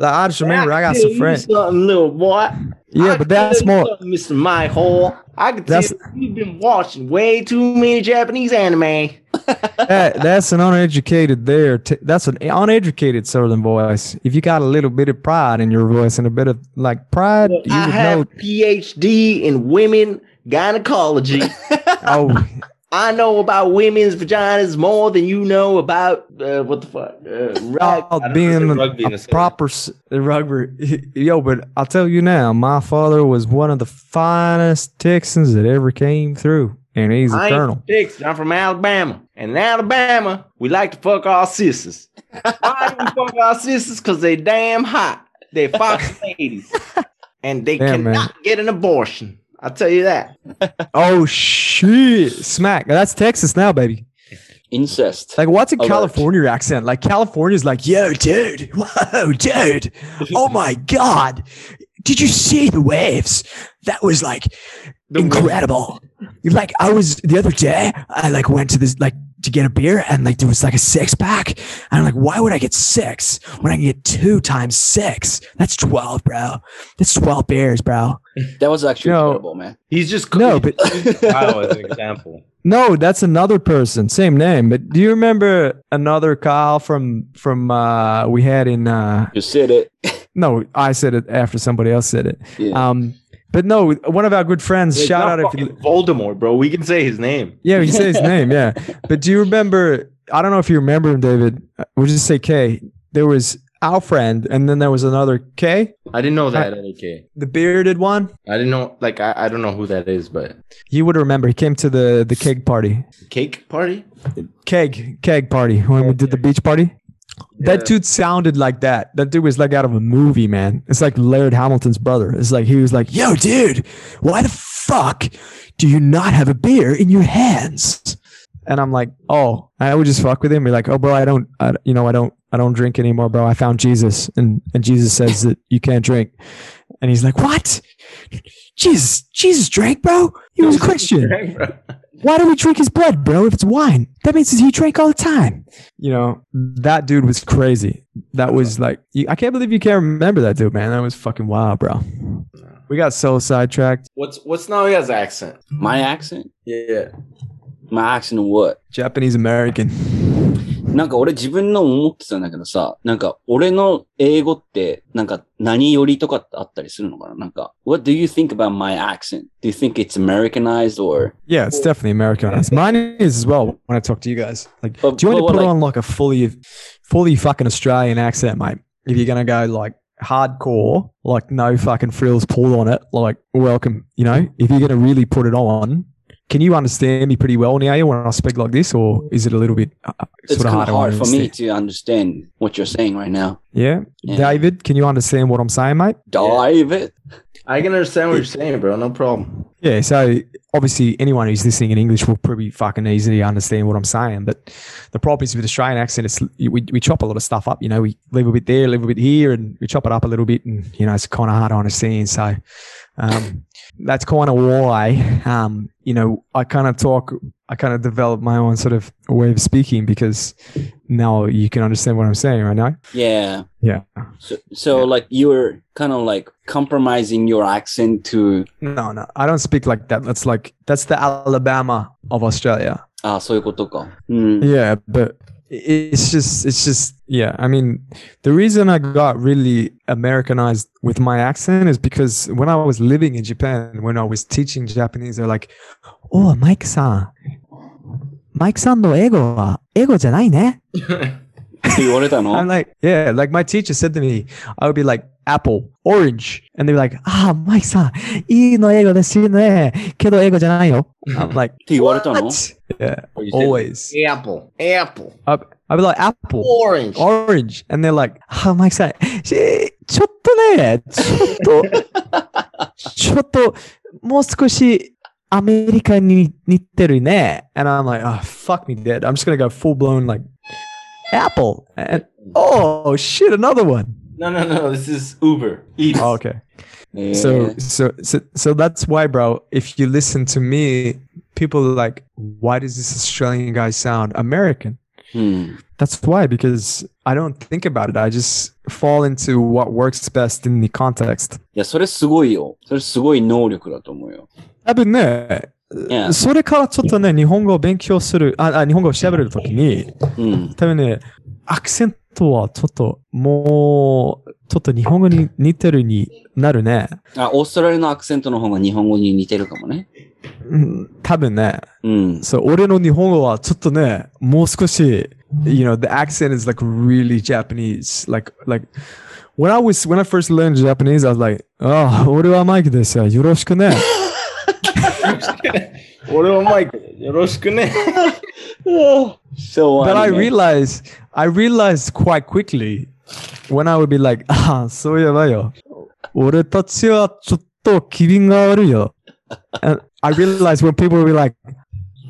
I just remember I got some friends. Something, little boy. Yeah, I but that's more. Mr. My Hole. I can tell you've been watching way too many Japanese anime. that, that's an uneducated there. T- that's an uneducated southern voice. If you got a little bit of pride in your voice and a bit of like pride, you I would have know. PhD in women gynecology. Oh, I know about women's vaginas more than you know about uh, what the fuck. Uh, rug- I about don't being a, rugby a proper s- rugby. Yo, but I'll tell you now, my father was one of the finest Texans that ever came through, and he's a I ain't colonel. Texas. I'm from Alabama. And in Alabama, we like to fuck our sisters. Why do we fuck our sisters? Because they damn hot. They're fox ladies. And they Damn, man. cannot get an abortion. I'll tell you that. Oh shit, smack! That's Texas now, baby. Incest. Like, what's a Alert. California accent? Like, California's like, yo, dude, whoa, dude, oh my god, did you see the waves? That was like The incredible. Like, I was the other day, I like went to this like to get a beer, and like there was like a six pack, and I'm like, why would I get six when I can get two times six? That's twelve, bro. That's twelve beers, bro. That was actually No. terrible, man. He's just No, but Kyle as an example. No, that's another person, same name. But do you remember another Kyle from from uh we had in uh You said it. no, I said it after somebody else said it. Yeah. Um but no, one of our good friends, It's shout out if you Voldemort, bro. We can say his name. Yeah, you say his name, yeah. But do you remember I don't know if you remember him, David. uh, We'll just say K. There was our friend, and then there was another K, I didn't know that other K. the bearded one. I didn't know. Like I, I don't know who that is, but You would remember. He came to the the keg party, cake party. keg keg party when we did the beach party. That dude sounded like that. That dude was like out of a movie, man. It's like Laird Hamilton's brother. It's like he was like, "Yo, dude, why the fuck do you not have a beer in your hands?" And I'm like, "Oh," I would just fuck with him, be like, "Oh, bro, I don't, I, you know, I don't, I don't drink anymore, bro. I found Jesus, and and Jesus says that you can't drink." And he's like, "What? Jesus, Jesus drank, bro. He was a Christian." why do we drink his blood, bro? If it's wine, that means he drank all the time. You know, that dude was crazy. That was like, you, I can't believe you can't remember that dude, man. That was fucking wild, bro. We got so sidetracked. What's what's Naoya's accent? My accent? Yeah. My accent what? Japanese American. なんか俺自分の思ってたんだけどさ、なんか俺の英語ってなんか何よりとかってあったりするのかななんか、What do you think about my accent? Do you think it's Americanized or? Yeah, it's definitely Americanized. Mine is as well when I talk to you guys. Like, But- do you want but to put like- on like a fully, fully fucking Australian accent, mate? If you're gonna go like hardcore, like no fucking frills pulled on it, like welcome, you know, if you're gonna really put it on, can you understand me pretty well now when I speak like this, or is it a little bit uh, It's sort of kind hard of hard for me to understand what you're saying right now. Yeah? Yeah. David, can you understand what I'm saying, mate? David? I can understand what you're saying, bro. No problem. Yeah, so obviously anyone who's listening in English will probably fucking easily understand what I'm saying. But the problem is with Australian accent, it's we, we chop a lot of stuff up. You know, we leave a bit there, leave a bit here, and we chop it up a little bit, and you know, it's kind of hard to understand. So um, that's kind of why um, you know I kind of talk, I kind of develop my own sort of way of speaking because now you can understand what I'm saying right now. Yeah. Yeah. So, so like you're kind of like compromising your accent to, No, no, I don't speak like that. That's like that's the Alabama of Australia. あそういうことか。うん。 Yeah, but it's just it's just yeah i mean the reason i got really americanized with my accent is because when i was living in japan when i was teaching japanese they're like oh mike san mike san no eigo wa eigo janai ne I'm like, yeah, like my teacher said to me, I would be like, apple, orange. And they'd be like, ah, Mike san, ii no eigo desu ne, kedo eigo janai yo. I'm like, what? Yeah, always. Apple, apple. i I'd be like, apple, orange, orange. And they're like, ah, Mike san, And I'm like, oh, fuck me, dead. I'm just gonna go full blown, like, apple. And, oh, shit, another one. No, no, no. This is Uber. Eat. Oh, okay. えー So, so, so, so that's why, bro. If you listen to me, people are like, why does this Australian guy sound American? うん。 That's why, because I don't think about it. I just fall into what works best in the context. いや、それすごいよ。それすごい能力だと思うよ。多分ね、 Yeah. それからちょっとね、日本語を勉強する、あ、あ日本語を喋るときに、うん。多分ね、アクセントはちょっと、もう、ちょっと日本語に似てるになるね。あ、オーストラリアのアクセントの方が日本語に似てるかもね。うん多分ね。うん。そう、俺の日本語はちょっとね、もう少し、you know, the accent is like really Japanese. Like, like, when I was, when I first learned Japanese, I was like, oh, 俺はマイクですよ。よろしくね。俺はマイク。よろしくね。 So, But I あのね realized, I realized quite quickly when I would be like, あ、そういえばよ。俺たちはちょっと機敏が悪いよ。And I realized when people would be like,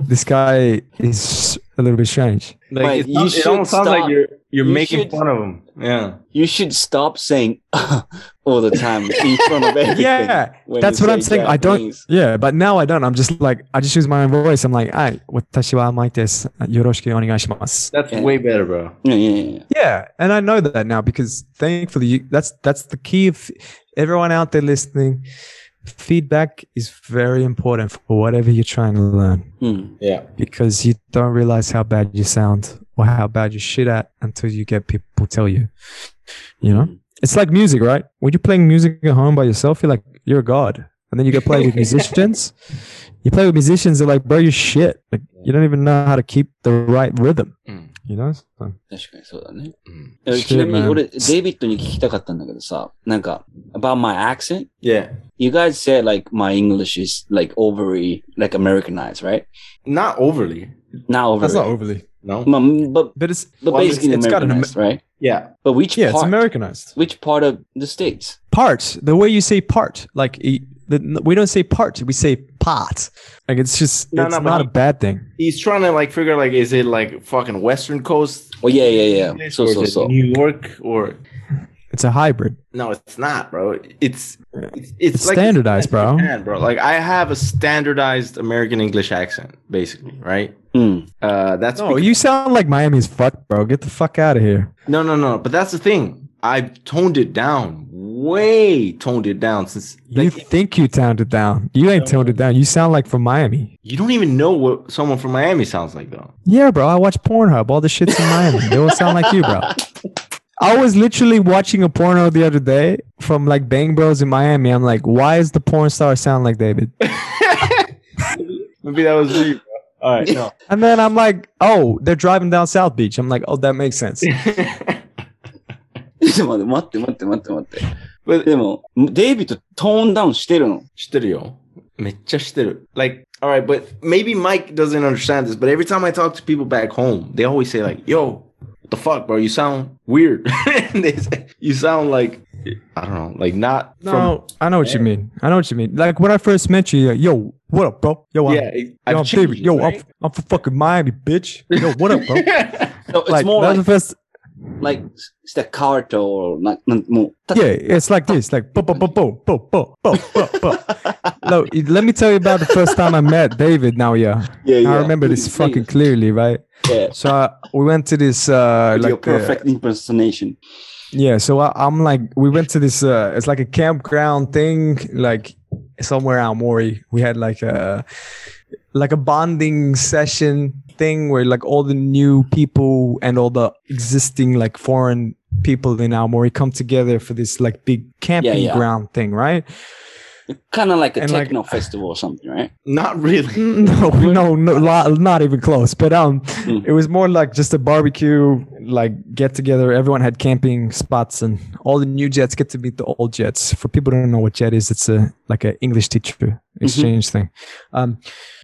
this guy is a little bit strange. Like Wait, it, you sounds- it should almost sounds stop. like you're you're you making should, fun of them. Yeah. You should stop saying all the time in front of everything. yeah. That's what say I'm saying. I don't. Yeah. But now I don't. I'm just like, I just use my own voice. I'm like, hey, watashi wa amai desu. Yoroshiku onegaishimasu. That's yeah. way better, bro. Yeah, yeah, yeah. Yeah. And I know that now because thankfully, you, that's, that's the key of everyone out there listening feedback is very important for whatever you're trying to learn. Mm, yeah. Because you don't realize how bad you sound or how bad you shit at until you get people tell you. You know, it's like music, right? When you're playing music at home by yourself, you're like you're a god, and then you get play with musicians. You play with musicians, they're like, bro, you're shit. Like you don't even know how to keep the right rhythm. Mm. You you know? So- 確かにそうだね。 Mm. えちなみに man. 俺、デイビッドに聞きたかったんだけどさ、なんか、about my accent? Yeah. You guys said like my English is like overly, like Americanized, right? Not overly. Not That's not overly. overly. No. Ma- but, But it's but Well, basically it's got an Americanized, right? Yeah. But which yeah, it's? Americanized. which part of the States? Part. The way you say part, like e- we don't say part, we say pot. Like it's just No, it's no, but not he- a bad thing. He's trying to like figure out like, is it like fucking Western Coast? Oh, yeah, yeah, yeah. So, or so, is it so. New York or It's a hybrid. no, it's not, bro. It's it's, It's like standardized, bro. Japan, bro. Like I have a standardized American English accent, basically, right? Mm. Uh, that's No, because- you sound like Miami's fuck, bro. Get the fuck out of here. no, no, no. But that's the thing. I've toned it down, way toned it down since. You Like, think you toned it down. You ain't toned it down. You sound like from Miami. you don't even know what someone from Miami sounds like, though. Yeah, bro. I watch Pornhub. All the shit's in Miami. They all sound like you, bro. I was literally watching a porno the other day from like Bang Bros in Miami. I'm like, why is the porn star sound like David? Maybe that was me. Bro. All right, no. And then I'm like, oh, they're driving down South Beach. I'm like, oh, that makes sense. ちょっと待って、待って、待って、待って、待って。 but でも、デイビッドトーンダウンしてるの。知ってるよ。めっちゃ知ってる。Like, all right, but maybe Mike doesn't understand this, but every time I talk to people back home, they always say like, yo, what the fuck, bro? You sound weird. and they say, you sound like, I don't know, like not. No, I know what there. you mean. I know what you mean. Like when I first met you, yo, what up, bro? Yo, I'm, yeah, yo, I'm. Yo, right? I'm, I'm from fucking Miami, bitch. Yo, what up, bro? no, it's like, more like, the first... like staccato or like more. Yeah, it's like this, like bo bo bo bo bo bo bo bo. No, let me tell you about the first time I met David. Now, yeah, yeah, yeah. I remember please, this fucking clearly, right? Yeah. So uh, we went to this uh, like your perfect uh, impersonation yeah. So I, I'm like, we went to this, uh, it's like a campground thing, like somewhere Aomori. We had like a, like a bonding session thing where like all the new people and all the existing like foreign people in Aomori come together for this like big camping yeah. ground thing, right? Kind of like a And like- techno festival or something, right? not really. No, no, no, lo- not even close. But um, Mm. it was more like just a barbecue, like get together. Everyone had camping spots, and all the new jets get to meet the old jets. For people who don't know what jet is, it's a like an English teacher exchange thing. Um,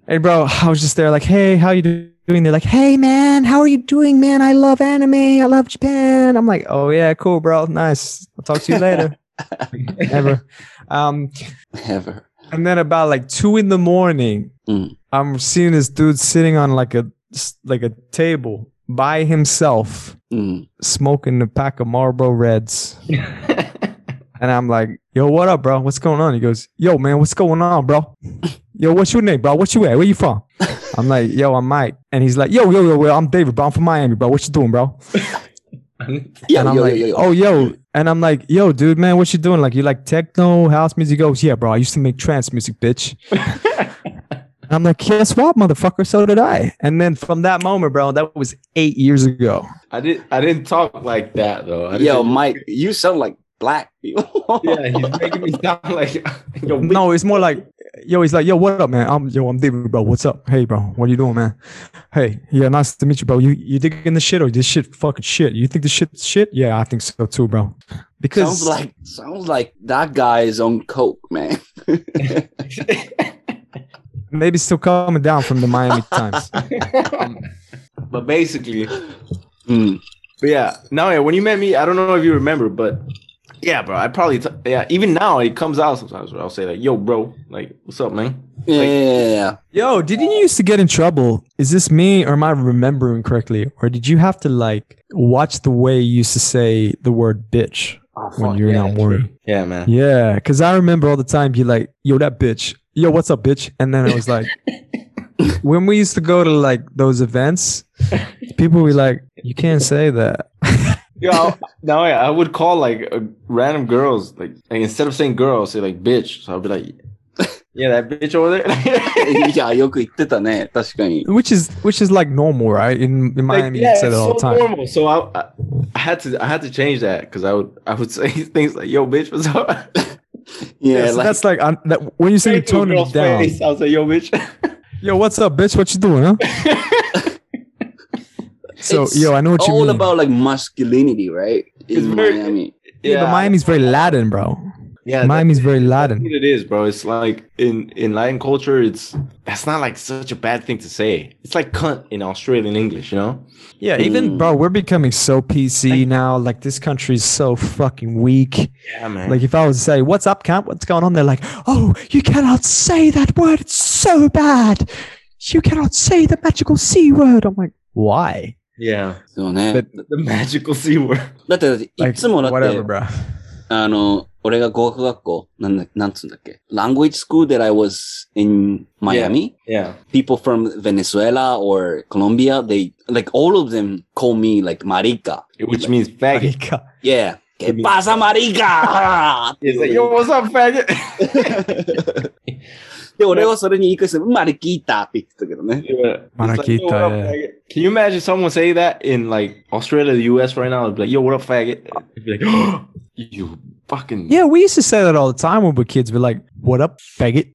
hey, bro, I was just there, like, hey, how you doing? They're like, hey, man, how are you doing, man? I love anime. I love Japan. I'm like, oh yeah, cool, bro, nice. I'll talk to you later. Never. Um, Ever. and then about like two in the morning, Mm. I'm seeing this dude sitting on like a like a table by himself, うん。smoking a pack of Marlboro Reds. And I'm like, "Yo, what up, bro? What's going on?" He goes, "Yo, man, what's going on, bro? Yo, what's your name, bro? What you at? Where you from?" I'm like, "Yo, I'm Mike." And he's like, "Yo, yo, yo, yo I'm David, bro. I'm from Miami, bro. What you doing, bro?" yeah, and I'm yo, like, yo, yo, oh, yo. And I'm like, yo, dude, man, what you doing? Like, you like techno, house music? He goes, yeah, bro, I used to make trance music, bitch. and I'm like, guess what, motherfucker? So did I. And then from that moment, bro, that was eight years ago. I didn't, I didn't talk like that though. Yo, Mike, you sound like black people. yeah, he's making me sound like. no, it's more like yo, he's like, yo, what up, man? I'm, yo, I'm David, bro. What's up? Hey, bro, what are you doing, man? Hey, yeah, nice to meet you, bro. You, you digging the shit or this shit fucking shit? You think this shit's shit? Yeah, I think so too, bro. Because sounds like sounds like that guy is on coke, man. maybe still coming down from the Miami Times. but basically, Mm. but yeah. Now, yeah, when you met me, I don't know if you remember, but yeah, bro. I probably t- yeah. Even now, it comes out sometimes. Where I'll say like, "Yo, bro, like, what's up, man?" Yeah, yeah, yeah. Yo, didn't you used to get in trouble? Is this me or am I remembering correctly? Or did you have to like watch the way you used to say the word bitch oh, when you're yeah, not true. worried? Yeah, man. Yeah, because I remember all the time you like, yo, that bitch. Yo, what's up, bitch? And then I was like, when we used to go to like those events, people were like, you can't say that. Yo, I'll- now yeah, I would call like uh, random girls, like, like instead of saying girl, I'll say like bitch. So I'll be like, yeah, that bitch over there. いや、よく言ってたね。確かに。 Which is which is like normal, right? In, in Like, Miami, yeah, you say it's that all the so time. normal. So I, I, I had to, I had to change that because I would, I would say things like, "Yo, bitch, what's up?" Yeah, Yeah, so like, that's like uh, that, when you say you Straight to a tone it girl's down. face, I'll say, "Yo, bitch." Yo, what's up, bitch? What you doing, huh? So it's yo, I know what you all mean. about like masculinity, right? It's In very- Miami. yeah, but Miami's very Latin, bro. Yeah, Miami's very Latin. what it is, bro. It's like in in Latin culture, it's that's not like such a bad thing to say. It's like cunt in Australian English, you know? Yeah, even Mm. bro, we're becoming so PC now. Like this country's so fucking weak. Yeah, man. Like if I was to say, "What's up, camp? What's going on?" They're like, "Oh, you cannot say that word. It's so bad. You cannot say the magical c word." I'm like, "Why?" yeah, そうね。 But- the magical c word. だって、い Like つもだって、 whatever, bro. あの、俺が語学学校、なんだ、なんつうんだっけ ?language school that I was in Miami, Yeah, people from Venezuela or Colombia, they, like all of them call me like marica. which means faggot. Yeah. ¿Qué pasa, marica? It's like, yo, what's up, faggot? で、俺はそれに言い返して、マリキータって言ってたけどね。 Yeah. It's like, Maraquita, yo, what up, yeah. faggot? Can you imagine someone say that in like Australia, the US right now? It'd be like, yo, what up, faggot? It'd be like, you fucking Yeah, we used to say that all the time when we were kids. We're like, "What up, faggot?"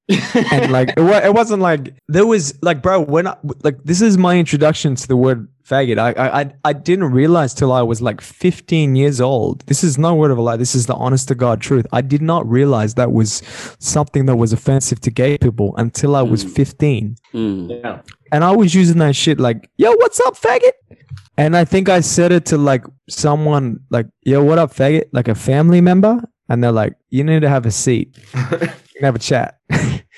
and like, it, wa- it wasn't like there was like, bro, when I, like this is my introduction to the word faggot. I, I I I didn't realize till I was like 15 years old. This is no word of a lie. This is the honest to god truth. I did not realize that was something that was offensive to gay people until I was Mm. 15. うん。yeah. And I was using that shit like, "Yo, what's up, faggot?" And I think I said it to like someone like, "Yo, what up, faggot?" Like a family member, and they're like, "You need to have a seat." and have a chat.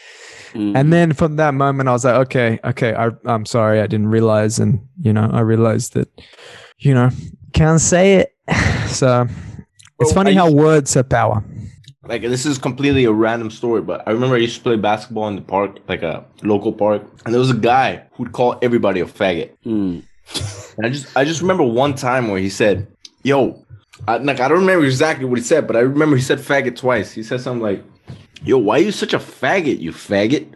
Mm-hmm. And then from that moment, I was like, okay, okay, I, I'm sorry, I didn't realize, and you know, I realized that, you know, can't say it. so it's funny how words have power. Like this is completely a random story, but I remember I used to play basketball in the park, like a local park, and there was a guy who'd call everybody a faggot. Mm. And I just I just remember one time where he said, "Yo." I, like I don't remember exactly what he said, but I remember he said "faggot" twice. He said something like, "Yo, why are you such a faggot, you faggot?"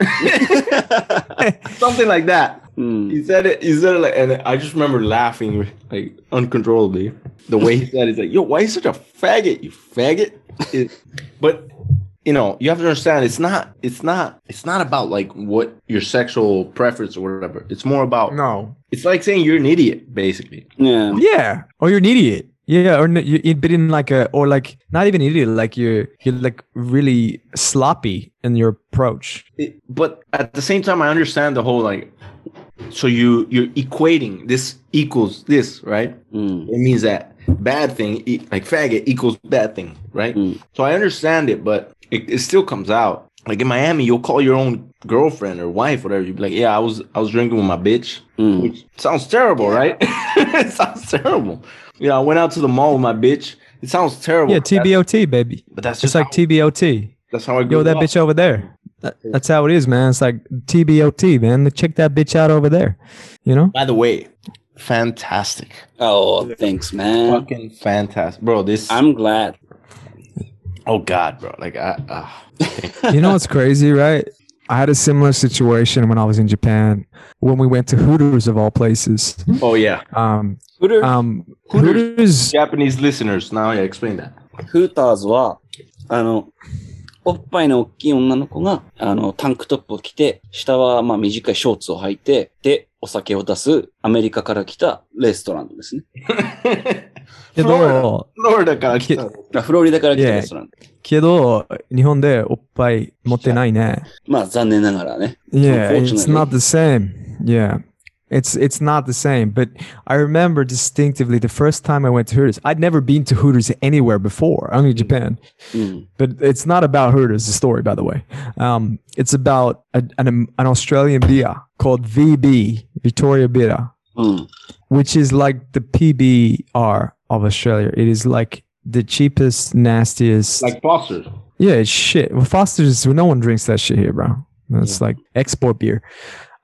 something like that. Hmm. うん。He said it. He said it, like, and I just remember laughing like uncontrollably. The way he said it, he's like, "Yo, why are you such a faggot, you faggot?" It- but you know, you have to understand, it's not, it's not, it's not about like what your sexual preference or whatever. It's more about, No. it's like saying you're an idiot, basically. Yeah. Yeah. Or you're an idiot. Yeah. Or n- you, you've been in like a, or like not even idiot, like you're, you're like really sloppy in your approach. It- but at the same time, I understand the whole like. So you you're equating this equals this, right? うん。It means that bad thing, e- like faggot, equals bad thing, right? Mm. So I understand it, but it, it still comes out. Like in Miami, you'll call your own girlfriend or wife, whatever. You'll be like, "Yeah, I was I was drinking with my bitch," Mm. which sounds terrible, right? it sounds terrible. Yeah, I went out to the mall with my bitch. It sounds terrible. Yeah. TBOT, baby. But that's Just just like TBOT. that's how I go. Yo, that up. bitch over there. That, that's how it is, man. It's like TBOT, man. Check that bitch out over there. You know? By the way, fantastic, Oh, thanks, man. fucking fantastic, bro. This I'm glad. Oh god, bro. Like I. Uh, You know what's crazy, right? I had a similar situation when I was in Japan when we went to Hooters of all places. oh yeah, Um, Hooter, um, Hooters. Hooters. Japanese listeners. Now, yeah, explain that. フーターズは、あの、おっぱいの大きい女の子が、あの、タンクトップを着て、下はまあ短いショーツを履いて、で、お酒を出すアメリカから来たレストランですね。けど、Florida から来た。あフロリダから来た.レストラン。けど、日本でおっぱい持ってないね。まあ残念ながらね。Yeah, it's not the same. Yeah. It's it's not the same. But I remember distinctively the first time I went to Hooters. I'd never been to Hooters anywhere before, only mm. Japan. Mm. But it's not about Hooters. The story, by the way, um, it's about a, an, an Australian beer called VB Victoria Beer, mm. which is like the PBR of Australia. It is like the cheapest, nastiest. Like Foster's. Yeah, it's shit. Well, Foster's. No one drinks that shit here, bro. That's yeah. like export beer.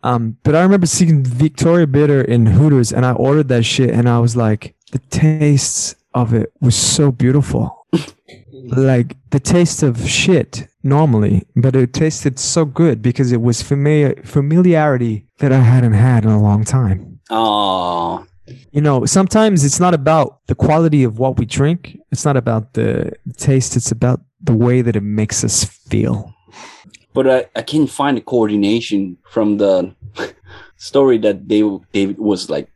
Um, but I remember seeing Victoria Bitter in Hooters and I ordered that shit and I was like, the taste of it was so beautiful. like the taste of shit normally, but it tasted so good because it was familiar familiarity that I hadn't had in a long time. ああ。You know, sometimes it's not about the quality of what we drink. It's not about the taste. It's about the way that it makes us feel. But I, I can't find the coordination from the story that David, David was like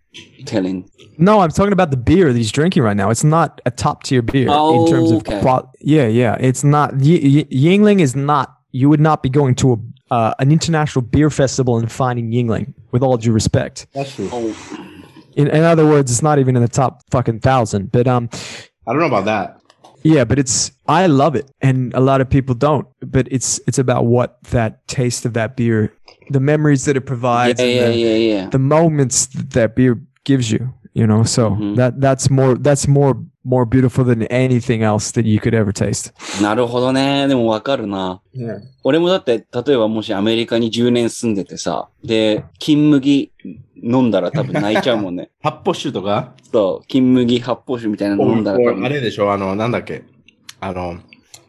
telling? No, I'm talking about the beer that he's drinking right now. It's not a top tier beer in terms of Okay. qual- Yeah, yeah. It's not. Y- y- Yuengling is not. You would not be going to a uh, an international beer festival and finding Yuengling. With all due respect, That's true. Oh, in, in other words, it's not even in the top fucking thousand. But um, I don't know about that. Yeah, but it's. I love it, and a lot of people don't. But it's it's about what that taste of that beer, the memories that it provides, yeah, and the, yeah, yeah. the moments that, that beer gives you you know so Mhm. that that's more that's more more beautiful than anything else that you could ever taste なるほどね。でもわかるな。Yeah. 俺もだって、例えばもしアメリカに10年住んでてさ、で、金麦飲んだら多分泣いちゃうもんね。発泡酒とか？そう、金麦発泡酒みたいなの飲んだら多あ分、れでしょ？あの、なんだっけ？あの、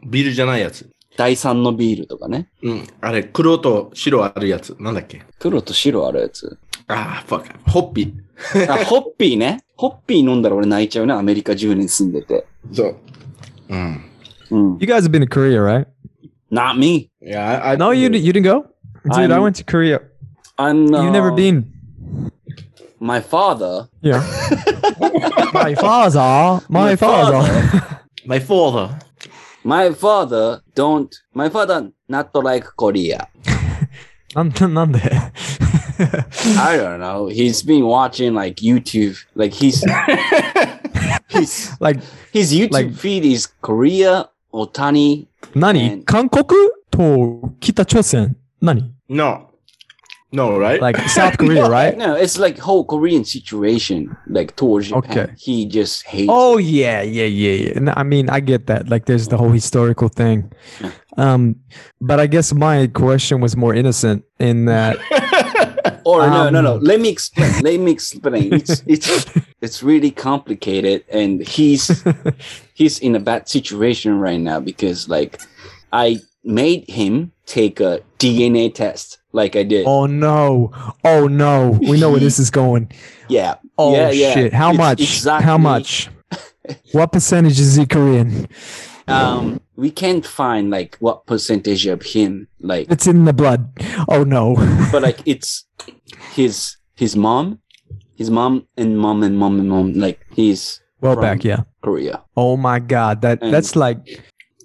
ビールじゃないやつ。第三のビールとかね。うん。あれ、黒と白あるやつ。なんだっけ？黒と白あるやつ。ああ、fuck. ホッピあ、ホッピーね。ホッピー飲んだら俺泣いちゃうね。アメリカ10年住んでて。ー。そう。うん。うん。 you guys have been to korea right Not me. Yeah, I, I no you di- you didn't go dude i I'm- went to korea I'm, you've never uh, been My father. yeah my father my, My father, My father. My father don't, my father not like Korea. なんでなんで I don't know. He's been watching like YouTube. Like he's, he's like his YouTube like, feed is Korea, Otani. Nani? Kankoku to Kitachosen. Nani? No. No, right? Like South Korea, no, right? No, it's like whole Korean situation, like towards Japan. Okay. He just hates. Oh yeah, yeah, yeah, yeah. And I mean, I get that. Like, there's the whole historical thing. Um, but I guess my question was more innocent in that or no, no, no. Um, Let me explain. Let me explain. It's it's it's really complicated, and he's he's in a bad situation right now because like I made him take a DNA test, like I did. oh no! Oh no! We know where this is going. Yeah. Oh yeah, yeah. shit! How It's much? Exactly. How much? what percentage is he Korean? Um, we can't find like what percentage of him, like, It's in the blood. Oh no! but like it's his his mom, his mom and mom and mom and mom. Like he's well From- back, yeah. Korea. Oh my god! That And- that's like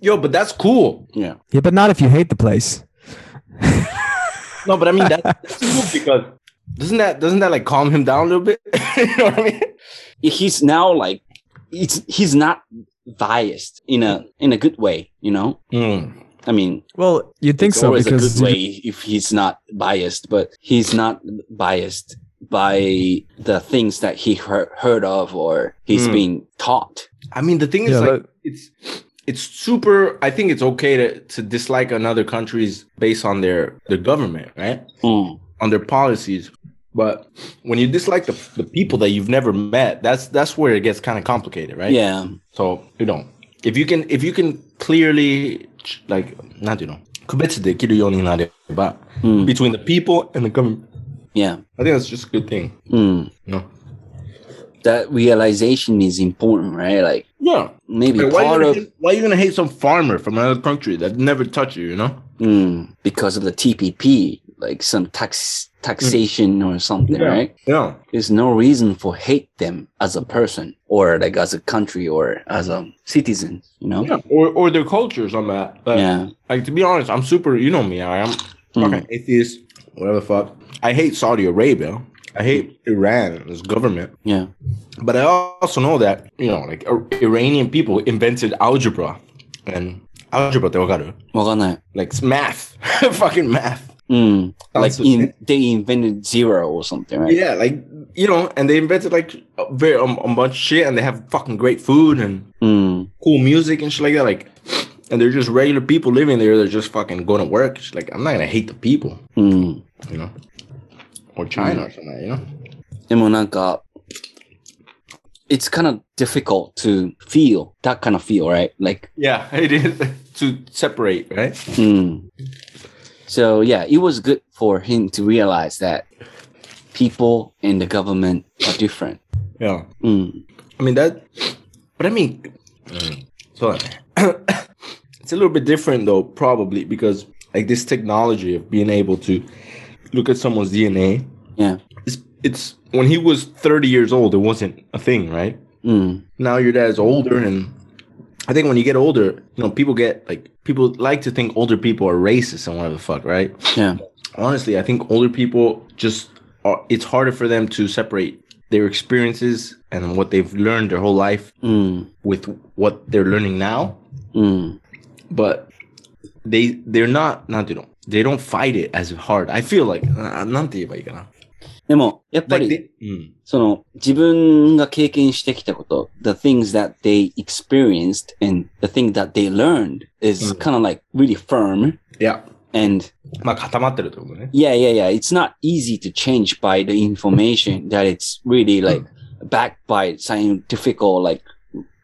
Yo, but that's cool. Yeah. yeah, but not if you hate the place. No, but I mean that, that's cool because doesn't that doesn't that like calm him down a little bit? you know what I mean? he's now like it's he's not biased in a in a good way you know Mm. i mean Well, you'd think it's so always a because good way if he's not biased but he's not biased by the things that he heard, heard of or he's Hmm. being taught I mean, the thing is, Yeah, like, that- it's it's super. I think it's okay to to dislike another countries based on their their government, right? Mm. On their policies. But when you dislike the, the people that you've never met, that's that's where it gets kind of complicated, right? Yeah. So you know, if you can if you can clearly like not you know mm. between the people and the government. Yeah. I think that's just a good thing. Mm. You know? That realization is important, right? Like yeah, maybe like, why, are of, why, are you gonna hate some farmer from another country that never touched you, you know? Mm, because of the TPP like some tax taxation or something Yeah. right Yeah. there's no reason for hate them as a person or like as a country or as a citizen you know Yeah. Or or their cultures on that. But yeah like to be honest, I'm super. You know me. I am Mm. fucking atheist. Whatever the fuck. I hate Saudi Arabia. I hate Iran, this government. yeah But I also know that you know, like Ir- Iranian people invented algebra, and algebra ってわかる?わかんない Like it's math, fucking math. うん。like Sounds in, they invented zero or something right Yeah, like you know, and they invented like a very um, a bunch of shit, and they have fucking great food and うん。 cool music and shit like that. Like, and they're just regular people living there. They're just fucking going to work. It's like I'm not gonna hate the people, うん。 you know, or China or something, you know. でもなんか it's kind of difficult to feel that kind of feel right like Yeah, it is to separate, right? Hmm. So yeah, it was good for him to realize that people and the government are different. Yeah. Hmm. I mean that, but I mean, mm, so it's a little bit different though, probably because like this technology of being able to look at someone's DNA Yeah. is it's when he was 30 years old, it wasn't a thing, right? うん。Now your dad's older, and I think when you get older, you know, people get like people like to think older people are racist and whatever the fuck, right? Yeah. Honestly, I think older people just are, it's harder for them to separate their experiences and what they've learned their whole life mm. with what they're learning now. Mm. But they they're not not they don't they don't fight it as hard. I feel like not you know. でも、やっぱ Like り、 they- うんその、自分が経験してきたこと、the things that they experienced and the thing that they learned is うん kind of like really firm. いや、 And まあ固まってるってことね。 yeah, yeah, yeah. It's not easy to change by the information that it's really like backed by scientific or like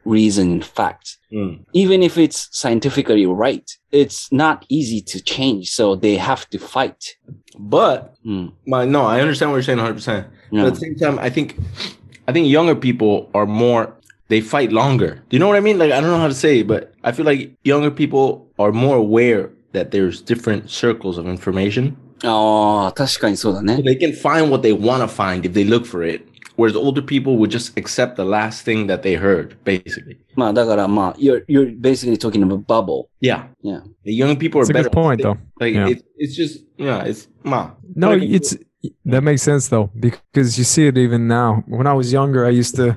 reason fact mm. even if it's scientifically right it's not easy to change so they have to fight but mm. my, no i understand what you're saying 100% yeah. but at the same time i think i think younger people are more they fight longer do you know what i mean like i don't know how to say it, but i feel like younger people are more aware that there's different circles of information oh, ああ、確かにそうだね。They can find what they want to find if they look for it Whereas older people would just accept the last thing that they heard, basically. まあだからまあ、you're, you're basically talking about bubble. Yeah. Yeah. The young people are It's a better. good point, though. Like Yeah. it's it's just yeah, it's ma. No, Like, it's that makes sense though because you see it even now. When I was younger, I used to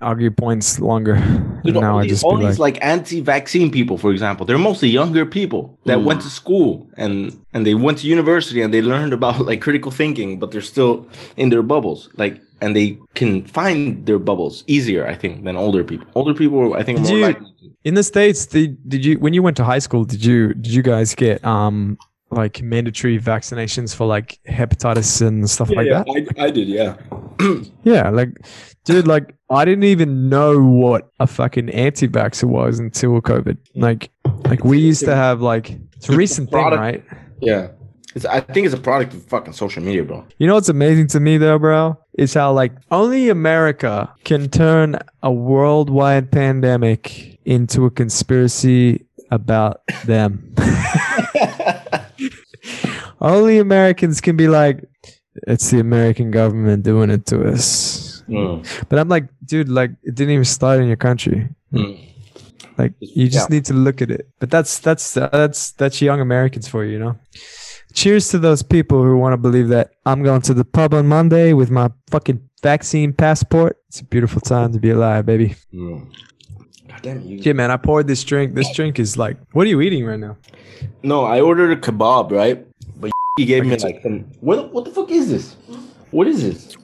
argue points longer. Know, now all I just all these like, like anti-vaccine people, for example, they're mostly younger people that Mm. went to school and and they went to university and they learned about like critical thinking, but they're still in their bubbles. Like, and they can find their bubbles easier, I think, than older people. Older people, I think, Did more you- likely. in the states, did did you when you went to high school? Did you did you guys get um like mandatory vaccinations for like hepatitis and stuff like that? I, I did, yeah. Yeah, like, dude, like, I didn't even know what a fucking anti-vaxxer was until COVID. Like, like we used to have like it's a recent thing, right? Yeah. It's, I think it's a product of fucking social media, bro. You know what's amazing to me though, bro? Is how like only America can turn a worldwide pandemic into a conspiracy about them. only Americans can be like, it's the American government doing it to us. But I'm like, dude, like it didn't even start in your country. Mm. Like you just need to look at it. But that's that's that's that's young Americans for you, you know. Cheers to those people who want to believe that I'm going to the pub on Monday with my fucking vaccine passport. It's a beautiful time to be alive, baby. Mm. God damn. You... Yeah, man, I poured this drink. This drink is like, what are you eating right now? No, I ordered a kebab, right? But he gave me like some. What, what the fuck is this? What is this?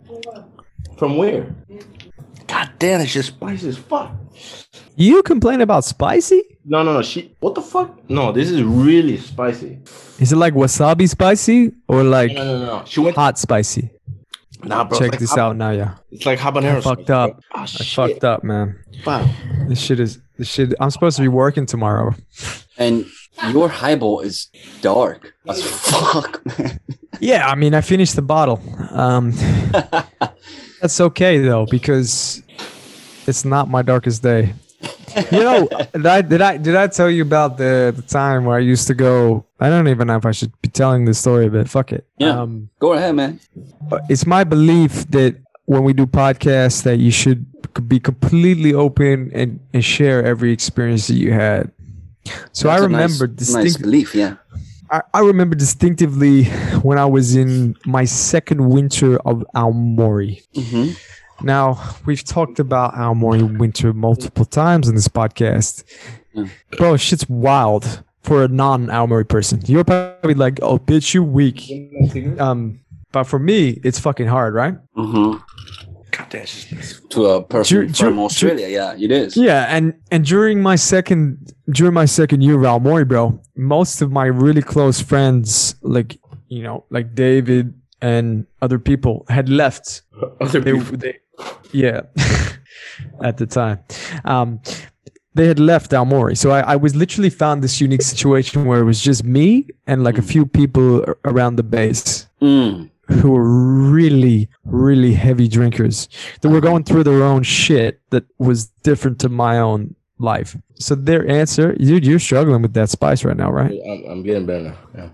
From where? God damn, it's just spicy as fuck. You complain about spicy? No, no, no. She. What the fuck? No, this is really spicy. Is it like wasabi spicy or like No, no, no. She went. hot spicy? Nah, bro. Check like this hab- out now, yeah. It's like habanero. I fucked bro. up. Ah, I fucked up, man. Wow. This shit is this shit. I'm supposed to be working tomorrow. And your highball is dark as fuck, man. Yeah, I mean, I finished the bottle. Um, that's okay though because it's not my darkest day. You know, did I did I did I tell you about the the time where I used to go? I don't even know if I should be telling this story, but fuck it. Yeah. Um, Go ahead, man. it's my belief that when we do podcasts, that you should be completely open and and share every experience that you had. So I That's a remember nice, nice belief, yeah. I, I remember distinctively when I was in my second winter of Aomori. hmm Now, we've talked about Aomori winter multiple times in this podcast. Mm. Bro, shit's wild for a non Aomori person. You're probably like, oh, bitch, you weak. Um, but for me, it's fucking hard, right? hmm God it's To a person Ju- ju- from ju- Australia, yeah, it is. Yeah, and and during my second during my second year of Aomori, bro, most of my really close friends, like you know, like David and other people, had left Other they, people. they yeah at the time um they had left Aomori. So I, I was literally found this unique situation where it was just me and like a few people around the base Mm. who were really, really heavy drinkers that were going through their own shit that was different to my own life. So their answer, dude, you're struggling with that spice right now, right? I'm, I'm getting better. Yeah.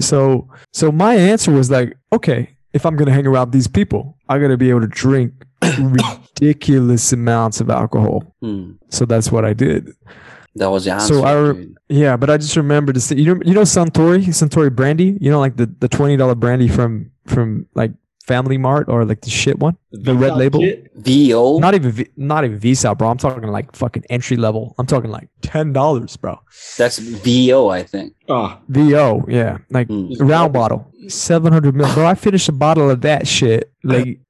So so my answer was like, okay, if I'm gonna hang around these people, I gotta be able to drink ridiculous amounts of alcohol. Hmm. うん。So that's what I did. That was the answer. So I re-. Yeah, but I just remember to see you know you know Suntory Suntory brandy. You know like the the twenty dollar brandy from from like Family Mart or like the shit one, the red label. VO? Not even V- not even Visa, bro. I'm talking like fucking entry level. I'm talking like ten dollars, bro. That's VO, I think. Oh. VO, yeah, like Mm. round bottle, seven hundred mil, bro. I finished a bottle of that shit. Like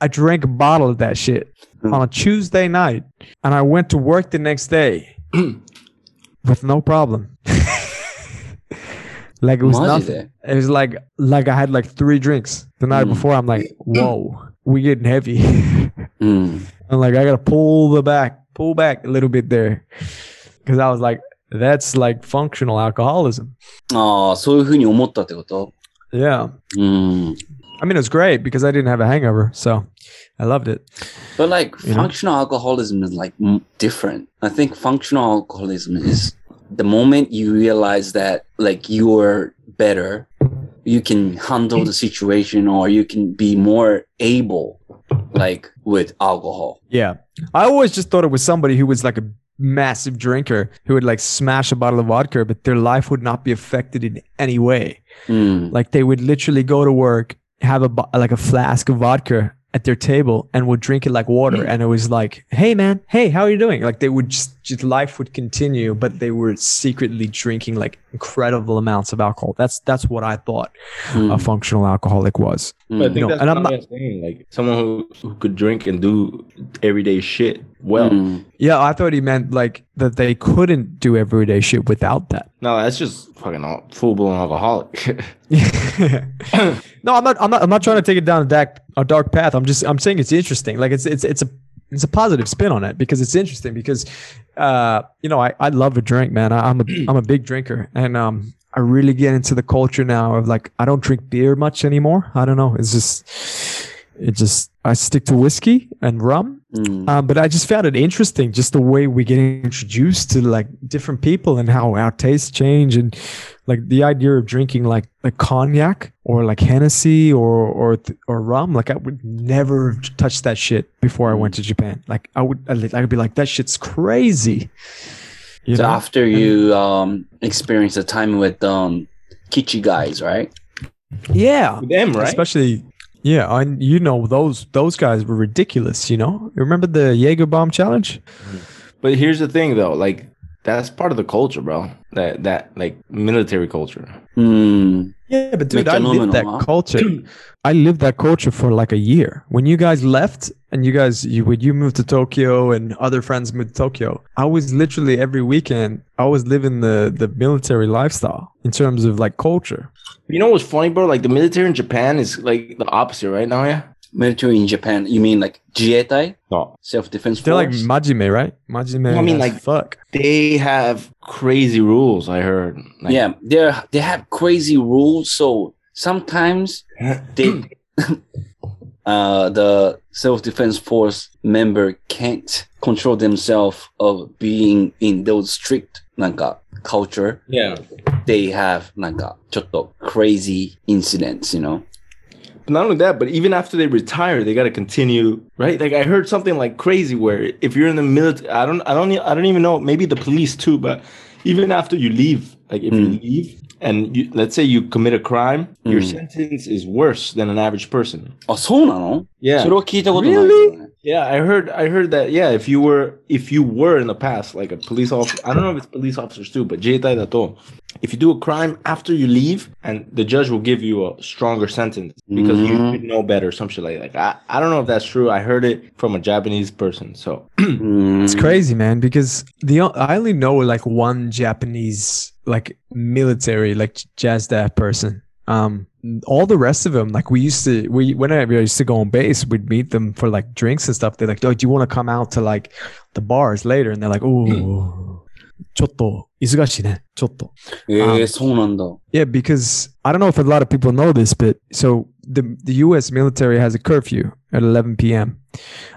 I drank a bottle of that shit on a Tuesday night, and I went to work the next day with no problem. Like it was nothing. It was like like I had like three drinks the night mm. before. I'm like, whoa, we getting heavy. mm. I'm like, I gotta pull the back, pull back a little bit there, because I was like, that's like functional alcoholism. Ah, so Yeah. Mm. I mean, it was great because I didn't have a hangover, so I loved it. But like you functional know? alcoholism is like different. I think functional alcoholism is the moment you realize that like you're better, you can handle the situation or you can be more able like with alcohol. Yeah, I always just thought it was somebody who was like a massive drinker who would like smash a bottle of vodka, but their life would not be affected in any way. Hmm. うん。Like they would literally go to work, have a like a flask of vodka at their table, and would drink it like water. And it was like, "Hey, man, hey, how are you doing?" Like they would just, just life would continue, but they were secretly drinking like incredible amounts of alcohol. That's that's what I thought うん a functional alcoholic was. Hmm. I Mm. think No, that's and what I'm I'm saying. Like someone who, who could drink and do everyday shit well. うん。Yeah, I thought he meant like that they couldn't do everyday shit without that. No, that's just fucking full blown alcoholic. no, I'm not. I'm not. I'm not trying to take it down a dark, a dark path. I'm just. I'm saying it's interesting. Like it's it's it's a it's a positive spin on it because it's interesting because, uh, you know, I, I love a drink, man. I, I'm a I'm a big drinker, and um, I really get into the culture now of like I don't drink beer much anymore. I don't know. It's just it just I stick to whiskey and rum. うん。Um, but I just found it interesting, just the way we get introduced to like different people and how our tastes change, and like the idea of drinking like like cognac or like Hennessy or or or rum. Like I would never touch that shit before I went to Japan. Like I would, I'd I'd be like, that shit's crazy. You So know? after you um experience the time with um Kichi guys, right? yeah, With them, right? especially. Yeah, and you know those those guys were ridiculous. You know, remember the Jaeger bomb challenge? But here's the thing, though. Like that's part of the culture, bro. That that like military culture. Hmm. Yeah, but dude, I lived that huh? culture. I lived that culture for like a year. When you guys left and you guys you when you moved to Tokyo and other friends moved to Tokyo, I was literally every weekend I was living the the military lifestyle in terms of like culture. You know what's funny, bro? Like the military in Japan is like the opposite, right now, yeah Military in Japan, you mean like Jietai? No, Self defense They're like force? majime, right? Majime. I mean, as like- fuck. they have crazy rules. I heard. Like, yeah, they're they have crazy rules. So sometimes they uh the self defense force member can't control themselves of being in those strict なんか culture. yeah. They have なんかちょっと crazy incidents, you know. But not only that, but even after they retire, they got to continue, right? Like I heard something like crazy where if you're in the military, I don't, I don't, e- I don't even know. Maybe the police too, but even after you leave, like if you Mm. leave and you, let's say you commit a crime, your Mm. sentence is worse than an average person. あ、そうなの Yeah. それは聞いたことないけどね。 Yeah, I heard I heard that yeah, if you were if you were in the past like a police officer, I don't know if it's police officers too, but Jietai dato, if you do a crime after you leave and the judge will give you a stronger sentence because you Mhm. should know better, some shit like that. I, I don't know if that's true. I heard it from a Japanese person. So It's crazy, man, because the I only know like one Japanese like military like jazz staff person. Um, all the rest of them, like we used to, we whenever I used to go on base, we'd meet them for like drinks and stuff. They're like, "Oh, do you want to come out to like the bars later?" And they're like, "Oh, ちょっと忙しいね、ちょっと." えー、そうなんだ。 Yeah, because I don't know if a lot of people know this, but so the the U.S. military has a curfew, at 11 p.m.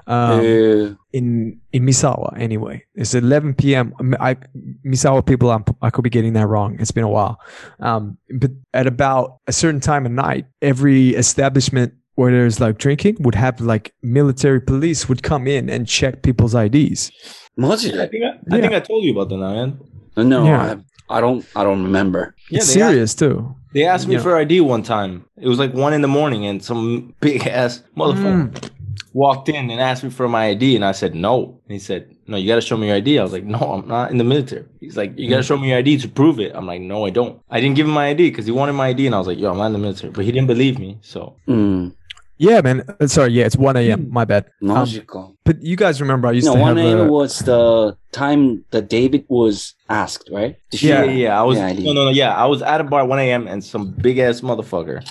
Um, へー in in Misawa anyway. It's 11 p.m. Um, I Misawa people, I'm, I could be getting that wrong. It's been a while. Um, but at about a certain time of night, every establishment where there's like drinking would have like military police would come in and check people's IDs. マジ I で think I, I think I told you about that, man. No, Yeah. I, I don't, I don't remember. Yeah, it's they asked- serious too. They asked me Yeah. for ID one time. It was like one in the morning, and some big ass motherfucker walked in and asked me for my ID, and I said no. And he said, "No, you got to show me your ID." I was like, "No, I'm not in the military." He's like, "You got to show me your ID to prove it." I'm like, "No, I don't." I didn't give him my ID because he wanted my ID, and I was like, "Yo, I'm not in the military," but he didn't believe me. So うん。 Yeah, man. Uh, sorry, yeah, it's one a.m. Hmm. My bad. Um, Logical. Um, but you guys remember I used no, to one a.m. A... was the time that David was asked, right? Yeah, yeah, yeah, I was. Yeah, I no, no, no. Yeah, I was at a bar one a.m. and some big ass motherfucker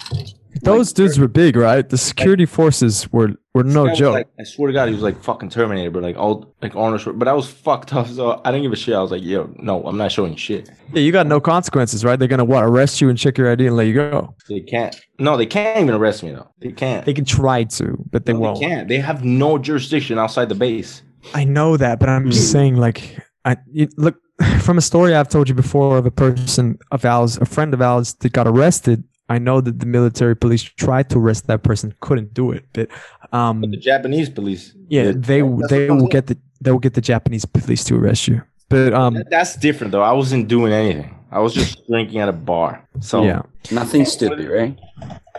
those dudes were big, right? The security forces were were no joke. Like, I swear to God, he was like fucking Terminator, but like all like Arnold. But I was fucked up, so I didn't give a shit. I was like, yo, no, I'm not showing shit. yeah, you got no consequences, right? They're gonna what arrest you and check your ID and let you go. They can't. No, they can't even arrest me though. They can't. They can try to, but they No, won't. They can't. They have no jurisdiction outside the base. I know that, but I'm just saying, like, I you, look from a story I've told you before of a person of ours, a friend of ours that got arrested. I know that the military police tried to arrest that person, couldn't do it, but um, But the Japanese police. yeah, Yeah, they that's they will get the they will get the Japanese police to arrest you. But um, That's different though. I wasn't doing anything. I was just drinking at a bar. So yeah, Nothing stupid, right?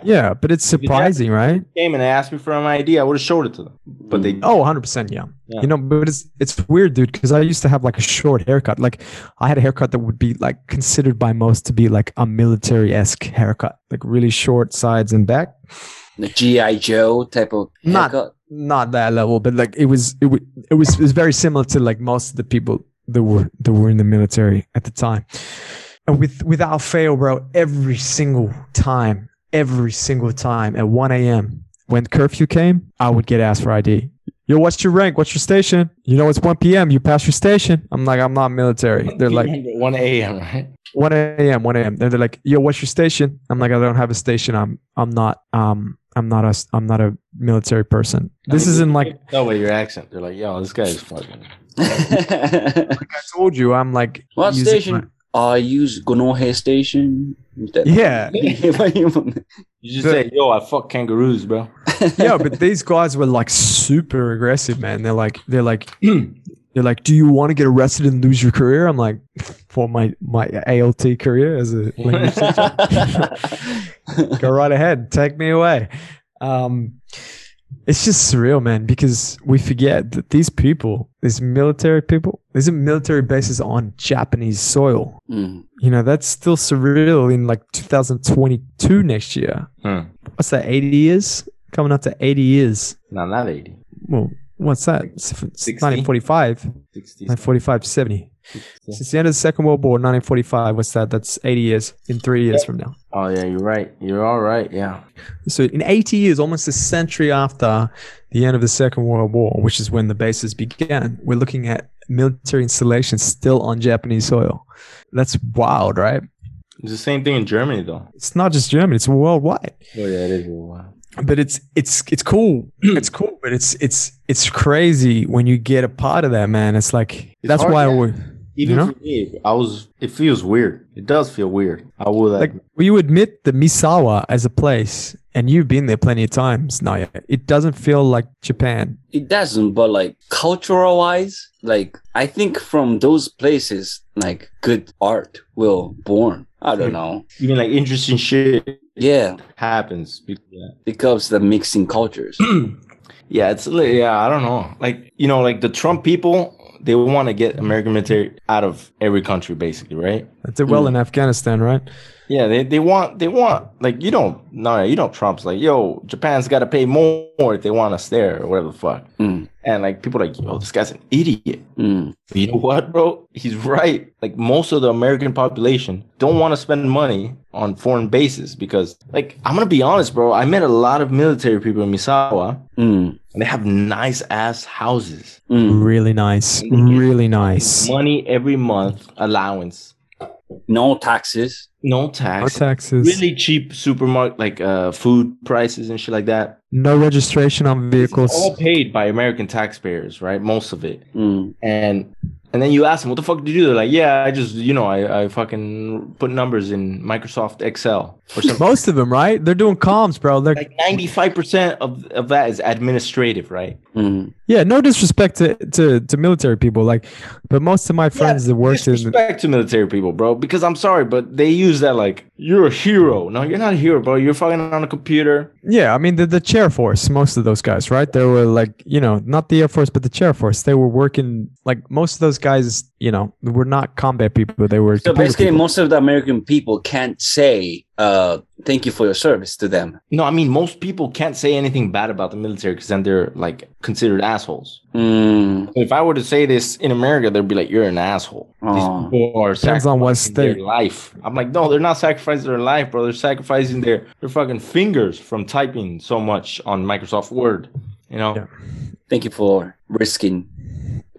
Yeah, but it's surprising, right? came and they asked me for my idea. I would have showed it to them. But they Oh, 100 percent, yeah. Yeah. You know, but it's it's weird, dude, because I used to have like a short haircut. Like I had a haircut that would be like considered by most to be like a military esque haircut, like really short sides and back. The G.I. Joe type of Not- haircut. Not that level, but like it was it was it was, it was very similar to like most of the people that were that were in the military at the time. And with without fail, bro, every single time, every single time at 1 a.m. when curfew came, I would get asked for ID. Yo, what's your rank? What's your station? You know, it's 1 p.m. You pass your station. I'm like, I'm not military. They're like, 1 a.m. Right? 1 a.m. 1 a.m. Then they're like, "Yo, what's your station?" I'm like, "I don't have a station. I'm I'm not um I'm not a, I'm not a military person." This isn't like no way your accent. They're like, yo, this guy is fucking. I told you. I'm like What using station? I use Gono Station. Yeah. you just say, yo, I fuck kangaroos, bro. yeah, but these guys were like super aggressive, man. They're like, they're like, they're like, do you want to get arrested and lose your career? I'm like, for my my ALT career as a language teacher, go right ahead, take me away. Um, it's just surreal man because we forget that these people these military people these are military bases on japanese soil うん。you know that's still surreal in like 2022 next year Hmm. what's that 80 years coming up to 80 years No, not 80. well what's that it's, it's 60? 1945 60. 1945 to 70 since the end of the second world war 1945 what's that that's 80 years in three years from now Oh, yeah, you're right. You're all right. Yeah. So in 80 years, almost a century after the end of the Second World War, which is when the bases began, we're looking at military installations still on Japanese soil. That's wild, right? It's the same thing in Germany, though. It's not just Germany; it's worldwide. Oh, yeah, it is. Wow. But it's it's it's cool. it's cool, but it's it's it's crazy when you get a part of that, man. It's like It's that's hard, why yeah. we Even know? for me, I was. It feels weird. It does feel weird. I will. like Like, will you admit that Misawa as a place, and you've been there plenty of times, Naoya, it doesn't feel like Japan. It doesn't, but like cultural wise, like I think from those places, like good art will born. I don't know. You even like interesting shit Yeah, happens. because because the mixing cultures. Yeah, it's yeah. I don't know. Like you know, like the Trump people, they want to get American military out of every country, basically, right? They did well mm. in Afghanistan, right? Yeah, they, they want they want like you don't no you know Trump's like yo Japan's got to pay more if they want us there or whatever the fuck, Mm. and like people are like yo this guy's an idiot. Mm. You know what, bro? He's right. Like most of the American population don't want to spend money on foreign bases because, like, I'm gonna be honest, bro. I met a lot of military people in Misawa, Mm. and they have nice ass houses, Mm. Really nice. And they get Really nice. money every month allowance no taxes. no tax No tax, taxes. really cheap supermarket like uh food prices and shit like that. No registration on vehicles. It's all paid by American taxpayers, right? Most of it. Mm. And and then you ask them, what the fuck did you do? They're like, yeah, I just, you know, I, I fucking put numbers in Microsoft Excel or something. Most of them, right? They're doing comms, bro. They're like 95% of, of that is administrative, right? Mm. Yeah. No disrespect to, to to military people, like, but most of my friends that worked in Disrespect to military people, bro. Because I'm sorry, but they use that like you're a hero. No, you're not a hero, bro. You're fucking on a computer. yeah. I mean the the chair force. Most of those guys, right? They were like you know not the air force, but the chair force. They were working like most of those guys. You know, were not combat people. They were So basically, people. most of the American people can't say uh, "thank you for your service" to them. No, I mean most people can't say anything bad about the military because then they're like considered assholes. Mm. If I were to say this in America, they'd be like, "You're an asshole." Oh. These people are Depends on what sacrificing their state. life. I'm like, no, they're not sacrificing their life, bro. They're sacrificing their their fucking fingers from typing so much on Microsoft Word. You know, Yeah. Thank you for risking.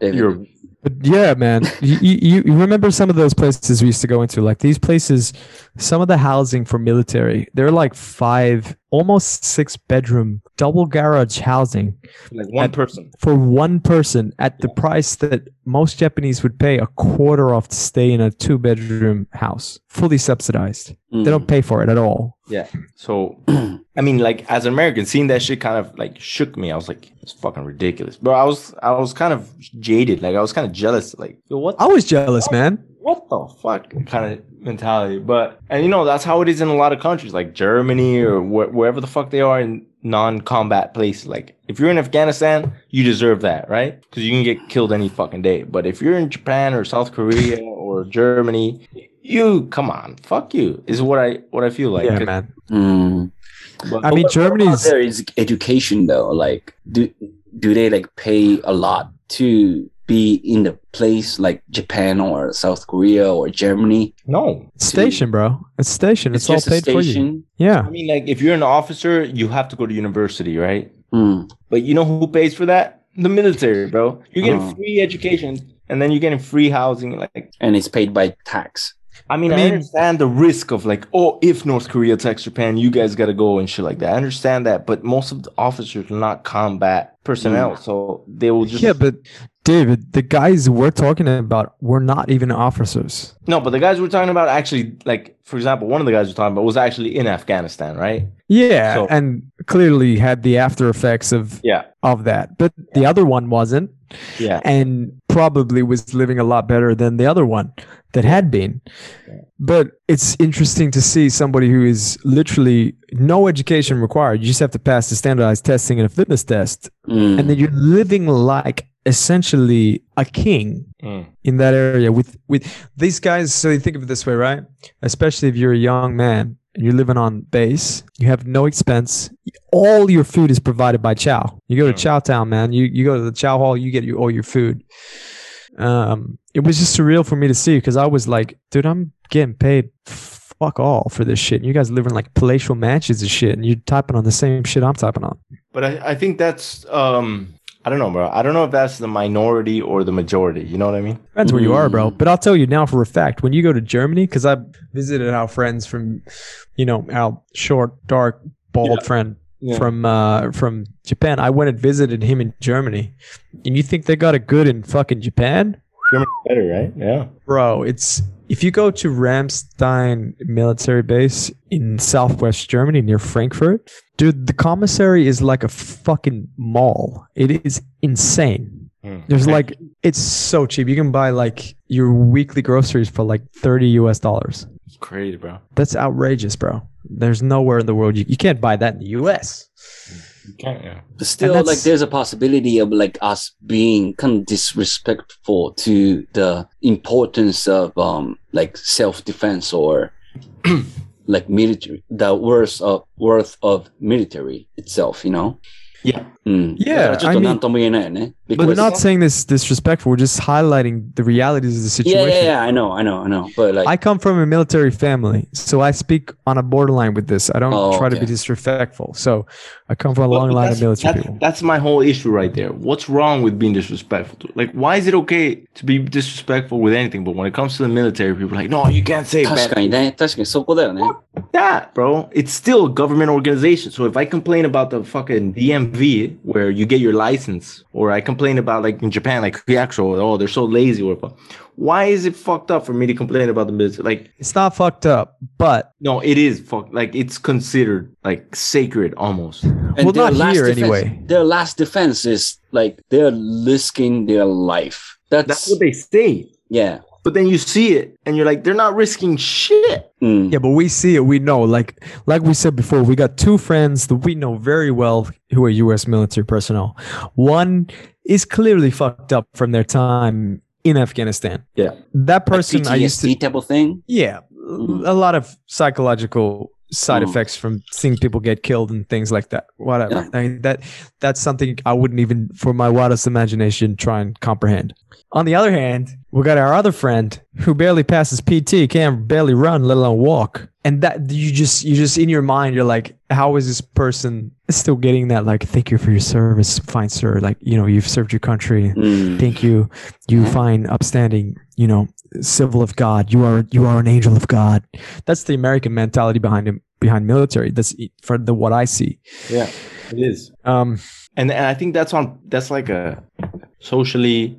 David. you're But yeah, man, you, you you remember some of those places we used to go into? Like these places, some of the housing for military, they're like five, almost six bedroom, double garage housing like one At- person. for one person at the price that most Japanese would pay a quarter off to stay in a two bedroom house, fully subsidized. Mm. They don't pay for it at all. Yeah. So, I mean, like as an American, seeing that shit kind of like shook me. I was like, it's fucking ridiculous, bro. I was I was kind of jaded. Like I was kind of jealous. Like, what I was jealous, man. What the fuck kind of mentality. But and you know that's how it is in a lot of countries, like Germany or wh- wherever the fuck they are in non-combat places. Like if you're in Afghanistan, you deserve that, right? Because you can get killed any fucking day. But if you're in Japan or South Korea or Germany, you come on, fuck you. Is what I what I feel like. Yeah, 'Cause- man. Mm. but- I mean, What about Germany's there is education though. Like, do do they like pay a lot to be in the place like Japan or South Korea or Germany? no. it's station, bro. It's station. It's, all just a paid for you. Yeah. I mean, like if you're an officer, you have to go to university, right? Mm. But you know who pays for that? The military, bro. You're getting Oh. free education and then you're getting free housing. Like, And it's paid by tax. I mean, I I, understand the risk of like, oh, if North Korea attacks Japan, you guys got to go and shit like that. I understand that, but most of the officers are not combat personnel, so they will just Yeah, but David, the guys we're talking about were not even officers. no. But the guys we're talking about actually, like, for example, one of the guys we're talking about was actually in Afghanistan, right? Yeah, So- and clearly had the after effects of Yeah, of that. But the other one wasn't, yeah. and probably was living a lot better than the other one that had been. But it's interesting to see somebody who is literally no education required. You just have to pass the standardized testing and a fitness test, Mm. and then you're living like essentially a king Mm. in that area with with these guys. So you think of it this way right? Especially if you're a young man and you're living on base you have no expense. All your food is provided by chow. You go to Mm. chow town man. You you go to the chow hall you get your, all your food. Um it was just surreal for me to see because i was like dude i'm getting paid fuck all for this shit. And you guys live in like palatial mansions and shit and you're typing on the same shit i'm typing on. But I, I think that's um I don't know, bro. I don't know if that's the minority or the majority. You know what I mean? Depends where you are, bro. But I'll tell you now for a fact, when you go to Germany, because I visited our friends from, you know, our short, dark, bald Yeah. friend Yeah. from uh from Japan. I went and visited him in Germany. And you think they got it good in fucking Japan? Better, right? Yeah. Bro, it's if you go to Ramstein military base in southwest Germany near Frankfurt, dude, the commissary is like a fucking mall. It is insane. Mm. There's like it's so cheap. You can buy like your weekly groceries for like 30 US dollars. It's crazy, bro. That's outrageous, bro. There's nowhere in the world you, you can't buy that in the US. You can't, yeah. But still, like, there's a possibility of like us being kind of disrespectful to the importance of um like self defense or like military, the worth of worth of military itself. You know, Yeah. うん。 Yeah, だからちょっ I と mean- 何とも言えないよね。 We're Because- not saying this disrespectful. We're just highlighting the realities of the Yeah, situation. yeah, yeah, I know, I know, I know. But like, I come from a military family, so I speak on a borderline with this. I don't Oh, try to okay. be disrespectful. So I come from a long But line that's, of military that's, people. that's my whole issue right there. What's wrong with being disrespectful? To, like, why is it okay to be disrespectful with anything? But when it comes to the military, people are like, no, you can't say 確 bad かにね、確かにそこだよね。 that, bro. It's still a government organization. So if I complain about the fucking DMV where you get your license, or I complain about like in Japan, like Kuyakusho, oh, they're so lazy, or why is it fucked up for me to complain about the business? Like, It's not fucked up, but no, it is fuck. Like, it's considered like sacred almost. And Well, their not last here defense, anyway. Their last defense is like they're risking their life. That's, That's what they say. yeah. But then you see it, and you're like, they're not risking shit. うん。yeah, but we see it. We know, like, like we said before, we got two friends that we know very well who are U.S. military personnel. One is clearly fucked up from their time in Afghanistan. Yeah. That person I used to PTSD type thing. Yeah, Mm. a lot of psychological side Mm. effects from seeing people get killed and things like that. Whatever. Yeah. I mean, that that's something I wouldn't even, for my wildest imagination, try and comprehend. On the other hand, we got our other friend who barely passes PT, can't barely run, let alone walk. And that you just you just in your mind, you're like, how is this person still getting that? Like, thank you for your service, fine sir. Like, you know, you've served your country Mm. thank you you fine upstanding you know civil of god. You are you are an angel of god. That's the american mentality behind him behind military. That's e- for the what i see. Yeah, it is. um and, and I think that's on that's like a socially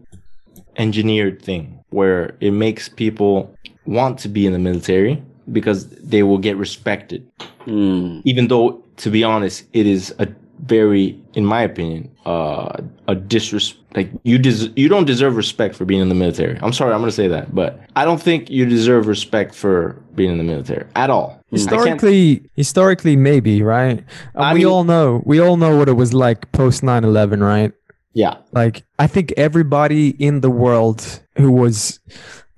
engineered thing where it makes people want to be in the military because they will get respected. Mm. even though to be honest it is a very in my opinion uh a disrespect like you des- you don't deserve respect for being in the military. I'm sorry i'm gonna say that but i don't think you deserve respect for being in the military at all. Historically historically maybe right? Uh, I we mean- all know we all know what it was like post 9-11 right? Yeah. Like i think everybody in the world who was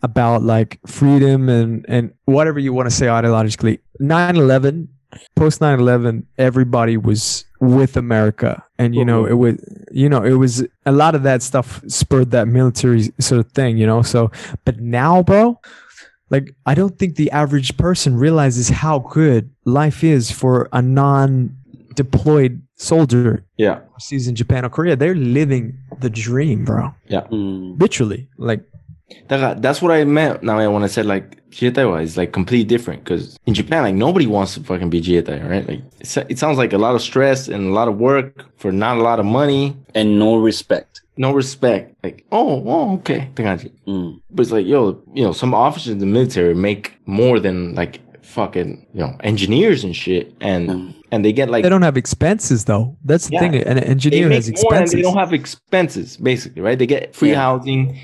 about like freedom and and whatever you want to say ideologically 9-11 post 9-11 everybody was with america and you know Mhm. it was you know it was a lot of that stuff spurred that military sort of thing you know so but now bro like i don't think the average person realizes how good life is for a non-deployed soldier Yeah. overseas in Japan or Korea, they're living the dream, bro. Mm. Literally. Like, that's what I meant. Now when I said like Jietai is like completely different because in Japan like nobody wants to fucking be Jietai right? Like it sounds like a lot of stress and a lot of work for not a lot of money. And no respect. No respect. Like oh oh okay. Mm. but it's like yo you know some officers in the military make more than like fucking you know engineers and shit. And mm and they get like they don't have expenses, though. That's the Yeah. thing. An engineer has expenses. they don't have expenses, basically, right? They get free Yeah. housing,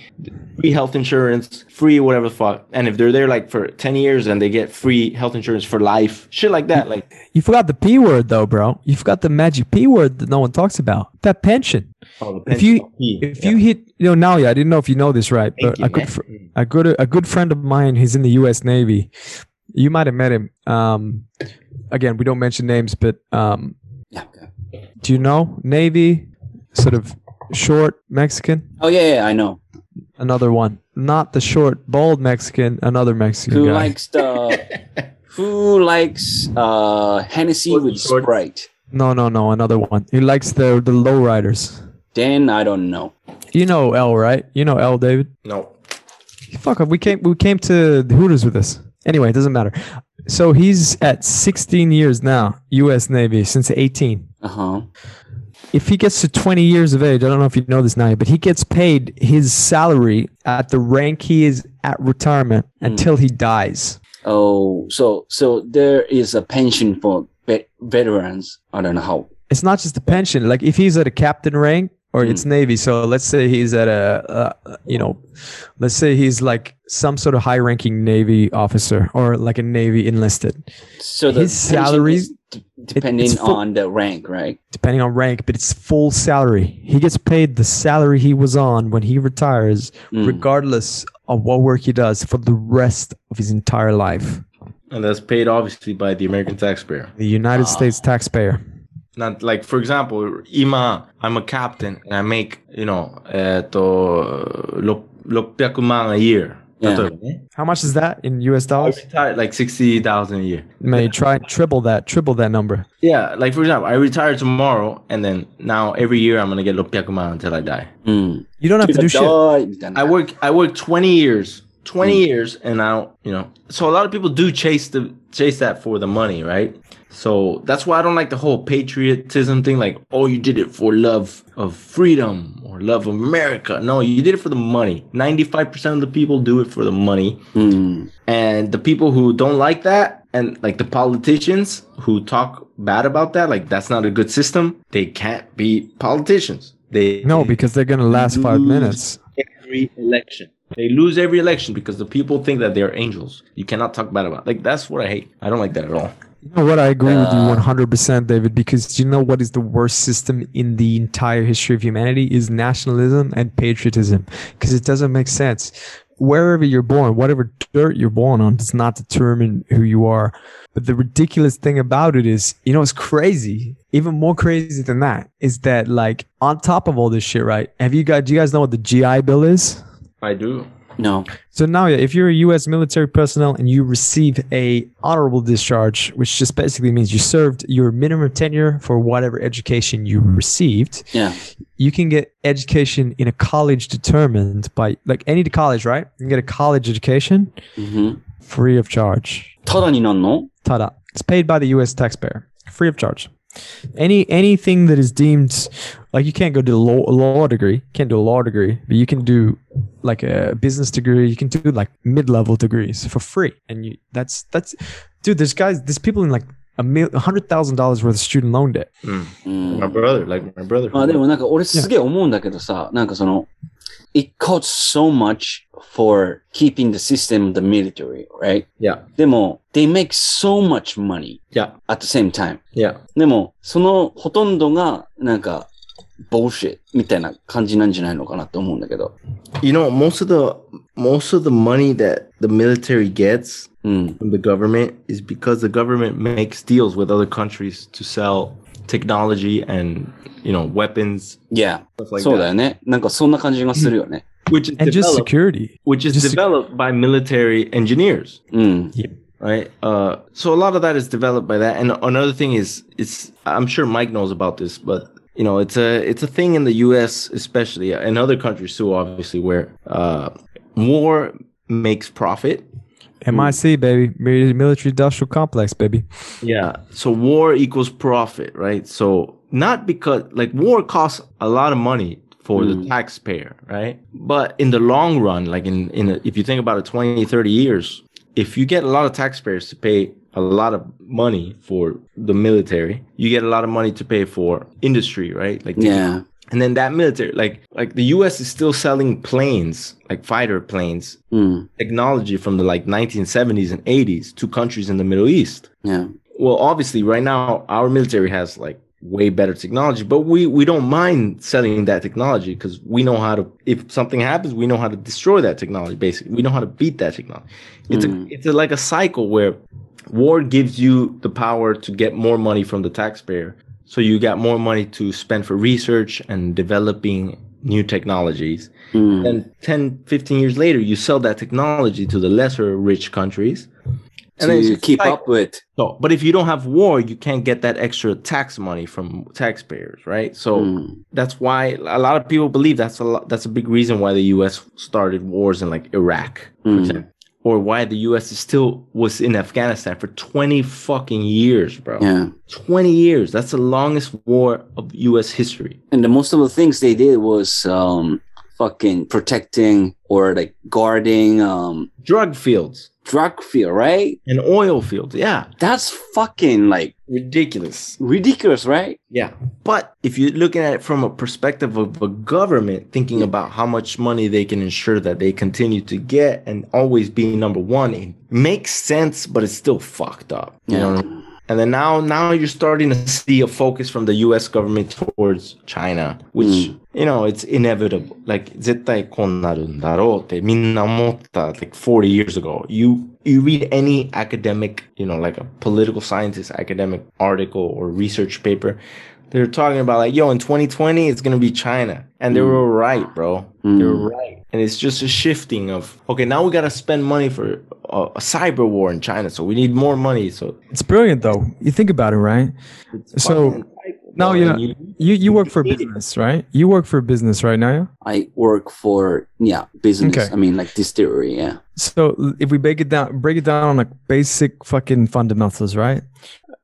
free health insurance, free whatever the fuck. And if they're there like for 10 years and they get free health insurance for life, shit like that. Like, you forgot the P word, though, bro. You forgot the magic P word that no one talks about. That pension. oh, If you if you hit, you know, now, yeah, I didn't know if you know this right, but a good, fr- a good, a good friend of mine, he's in the U.S. Navy. You might have met him. Um, again, we don't mention names, but um, Yeah. do you know Navy? Sort of short Mexican. Oh yeah, yeah, I know. Another one, not the short, bald Mexican. Another Mexican Who guy. likes the who likes uh Hennessy Short- with short. Sprite? no, no, no. Another one. He likes the the low riders. Then I don't know. You know L, right? You know L, David. no. Fuck up. We came we came to the Hooters with this. Anyway, it doesn't matter. So he's at 16 years now, U.S. Navy since 18. Uh huh. If he gets to 20 years of age, I don't know if you know this now, but he gets paid his salary at the rank he is at retirement until he dies. Oh, so so there is a pension for vet- veterans. I don't know how. It's not just a pension. Like if he's at a captain rank or it's Navy, so let's say he's at a, uh, you know, let's say he's like some sort of high-ranking Navy officer or like a Navy enlisted. So the His salary- d- depending it's full- on the rank, right? depending on rank, but it's full salary. He gets paid the salary he was on when he retires, Mm. regardless of what work he does for the rest of his entire life. And that's paid obviously by the American taxpayer. The United Ah. States taxpayer not like for example ima i'm a captain and i make you know eh, to 600万 a year. Yeah. how much is that in us dollars? I retired like 60000 a year. May try triple that triple that number. Yeah like for example i retire tomorrow and then now every year i'm gonna get 600万 until i die. Mm. you don't have to, to do shit. I work i work 20 years 20 mm. years and i don't you know so a lot of people do chase the chase that for the money right? So that's why I don't like the whole patriotism thing like, oh, you did it for love of freedom or love of America. No, you did it for the money. 95% of the people do it for the money. Hmm. うん。And the people who don't like that and like the politicians who talk bad about that, like that's not a good system, they can't be politicians. They No, because they're gonna last five minutes. every election. They lose every election because the people think that they're angels. You cannot talk bad about. Like that's what I hate. I don't like that at all. You know what? I agree with you Uh, 100%, David, because you know what is the worst system in the entire history of humanity is nationalism and patriotism, because it doesn't make sense. Wherever you're born, whatever dirt you're born on does not determine who you are. But the ridiculous thing about it is, you know, it's crazy. Even more crazy than that is that, like, on top of all this shit, right? Have you guys, do you guys know what the GI Bill is? I do. No. So now, yeah, if you're a U.S. military personnel and you receive a honorable discharge, which just basically means you served your minimum tenure for whatever education you received, Yeah. you can get education in a college determined by like any college, right? You can get a college education うん。 free of charge. ただになんの Tada! It's paid by the U.S. taxpayer, free of charge. Any anything that is deemed like you can't go do a law, a law degree, can't do a law degree, but you can do like a business degree. You can do like mid-level degrees for free, and you that's that's dude. There's guys, there's people in like a mil, a hundred thousand dollars worth of student loan debt. うん。 My brother, like my brother. まあでもなんか俺すげえ思うんだけどさ、なんかその、 it costs so much for keeping the system of the military, right? yeah, でも、they make so much money yeah, at the same time. yeah. でも、そのほとんどが、なんか、bullshit みたいな感じなんじゃないのかなって思うんだけど。 You know, most of the most of the money that the military gets うん。 from the government is because the government makes deals with other countries to sell technology and you know weapons いや、 stuff like そうだ that. よね。なんかそんな感じがするよね。 Which is and just developed, security. which is just sec- developed by military engineers. うん。 right? Uh, so a lot of that is developed by that. And another thing is, it's I'm sure Mike knows about this, but you know, it's a it's a thing in the U.S. especially and other countries too, obviously, where uh, war makes profit. MIC baby, military industrial complex baby. Yeah. So war equals profit, right? So not because like war costs a lot of money for the mm. taxpayer, right? But in the long run, like in, in a, if you think about it 20, 30 years, if you get a lot of taxpayers to pay a lot of money for the military, you get a lot of money to pay for industry, right? Like Yeah. And then that military, like like the US is still selling planes, like fighter planes, うん。technology from the like 1970s and 80s to countries in the Middle East Yeah. well obviously right now our military has like way better technology but we we don't mind selling that technology because we know how to if something happens we know how to destroy that technology basically we know how to beat that technology it's Mm. a it's a, like a cycle where war gives you the power to get more money from the taxpayer so you got more money to spend for research and developing new technologies うん。and 10 15 years later you sell that technology to the lesser rich countries it's to just keep like- up with. so, but if you don't have war, you can't get that extra tax money from taxpayers, right? So Mm. that's why a lot of people believe that's a lot, that's a big reason why the U.S. started wars in like Iraq, for Mm. Or why the U.S. is still was in Afghanistan for twenty fucking years, bro. Yeah. Twenty years. That's the longest war of U.S. history. And the most of the things they did was um fucking protecting or like guarding um Drug fields drug field, right? and oil fields. Yeah, That's fucking like ridiculous. ridiculous, right? Yeah. But if you're looking at it from a perspective of a government thinking about how much money they can ensure that they continue to get and always being number one, it makes sense, but it's still fucked up. You know what I mean? And then now now you're starting to see a focus from the US government towards China, which you know, it's inevitable. Like, 絶対こうなるんだろうってみんな思ってた like 40 years ago. You, you read any academic, you know, like a political scientist academic article or research paper, they're talking about like, yo, in 2020, it's going to be China. And they were right, bro. They were right. And it's just a shifting of, okay, now we got to spend money for a, a cyber war in China. So we need more money. So It's brilliant though. You think about it, right? it's So, fucking insightful, now you know- You you work for a need it. business, right? You work for business right now. I work for, yeah, business. Okay. I mean, like distillery, yeah. So if we break it down, break it down on like basic fucking fundamentals, right?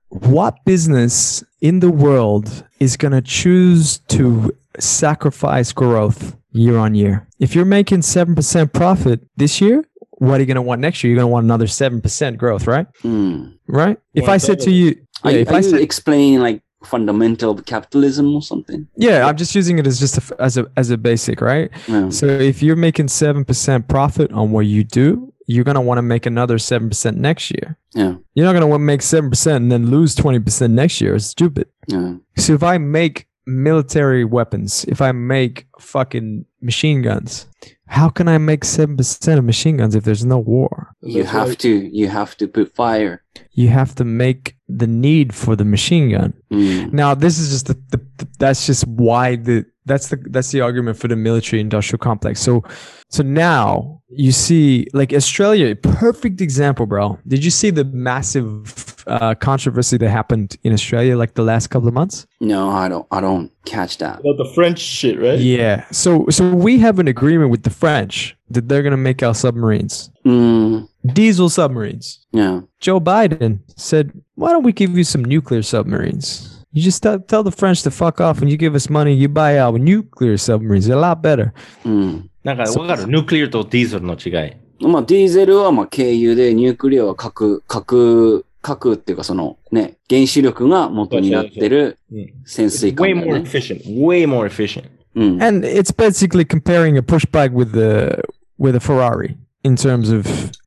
What business in the world is gonna choose to sacrifice growth year on year? If you're making seven percent profit this year, what are you gonna want next year? You're gonna want another seven percent growth, right? Mm. Right? If Well, I said to you, yeah, you- if are I you said, explaining like fundamental of capitalism or something? yeah, I'm just using it as just a, as a as a basic, right? Yeah. So if you're making seven percent profit on what you do, you're gonna want to make another seven percent next year. Yeah. You're not gonna want to make seven percent and then lose twenty percent next year. It's stupid. Yeah. So if I make military weapons, if I make fucking machine guns, how can I make seven percent of machine guns if there's no war? You That's have why- to, you have to put fire. You have to make the need for the machine gun. Mm. Now this is just the, the, the that's just why the that's the that's the argument for the military industrial complex. So so now you see like Australia, perfect example, bro. Did you see the massive uh, controversy that happened in Australia like the last couple of months? No, I don't, I don't catch that. About the French shit, right? Yeah. So so we have an agreement with the French that they're gonna make our submarines. Mm. Diesel submarines. Yeah. Joe Biden said, "Why don't we give you some nuclear submarines? You just tell, tell the French to fuck off, and you give us money. You buy our nuclear submarines. They're a lot better." うん。なんかわかるヌクリアとディーゼルの違い。まあ、ディーゼルはまあ経由で、ニュークリアは核、核、 核っていうかそのね、原子力が元になってるうん潜水 way 艦だ more よね。efficient. Way more efficient. うん。And it's basically comparing a push bike with the with a Ferrari in terms of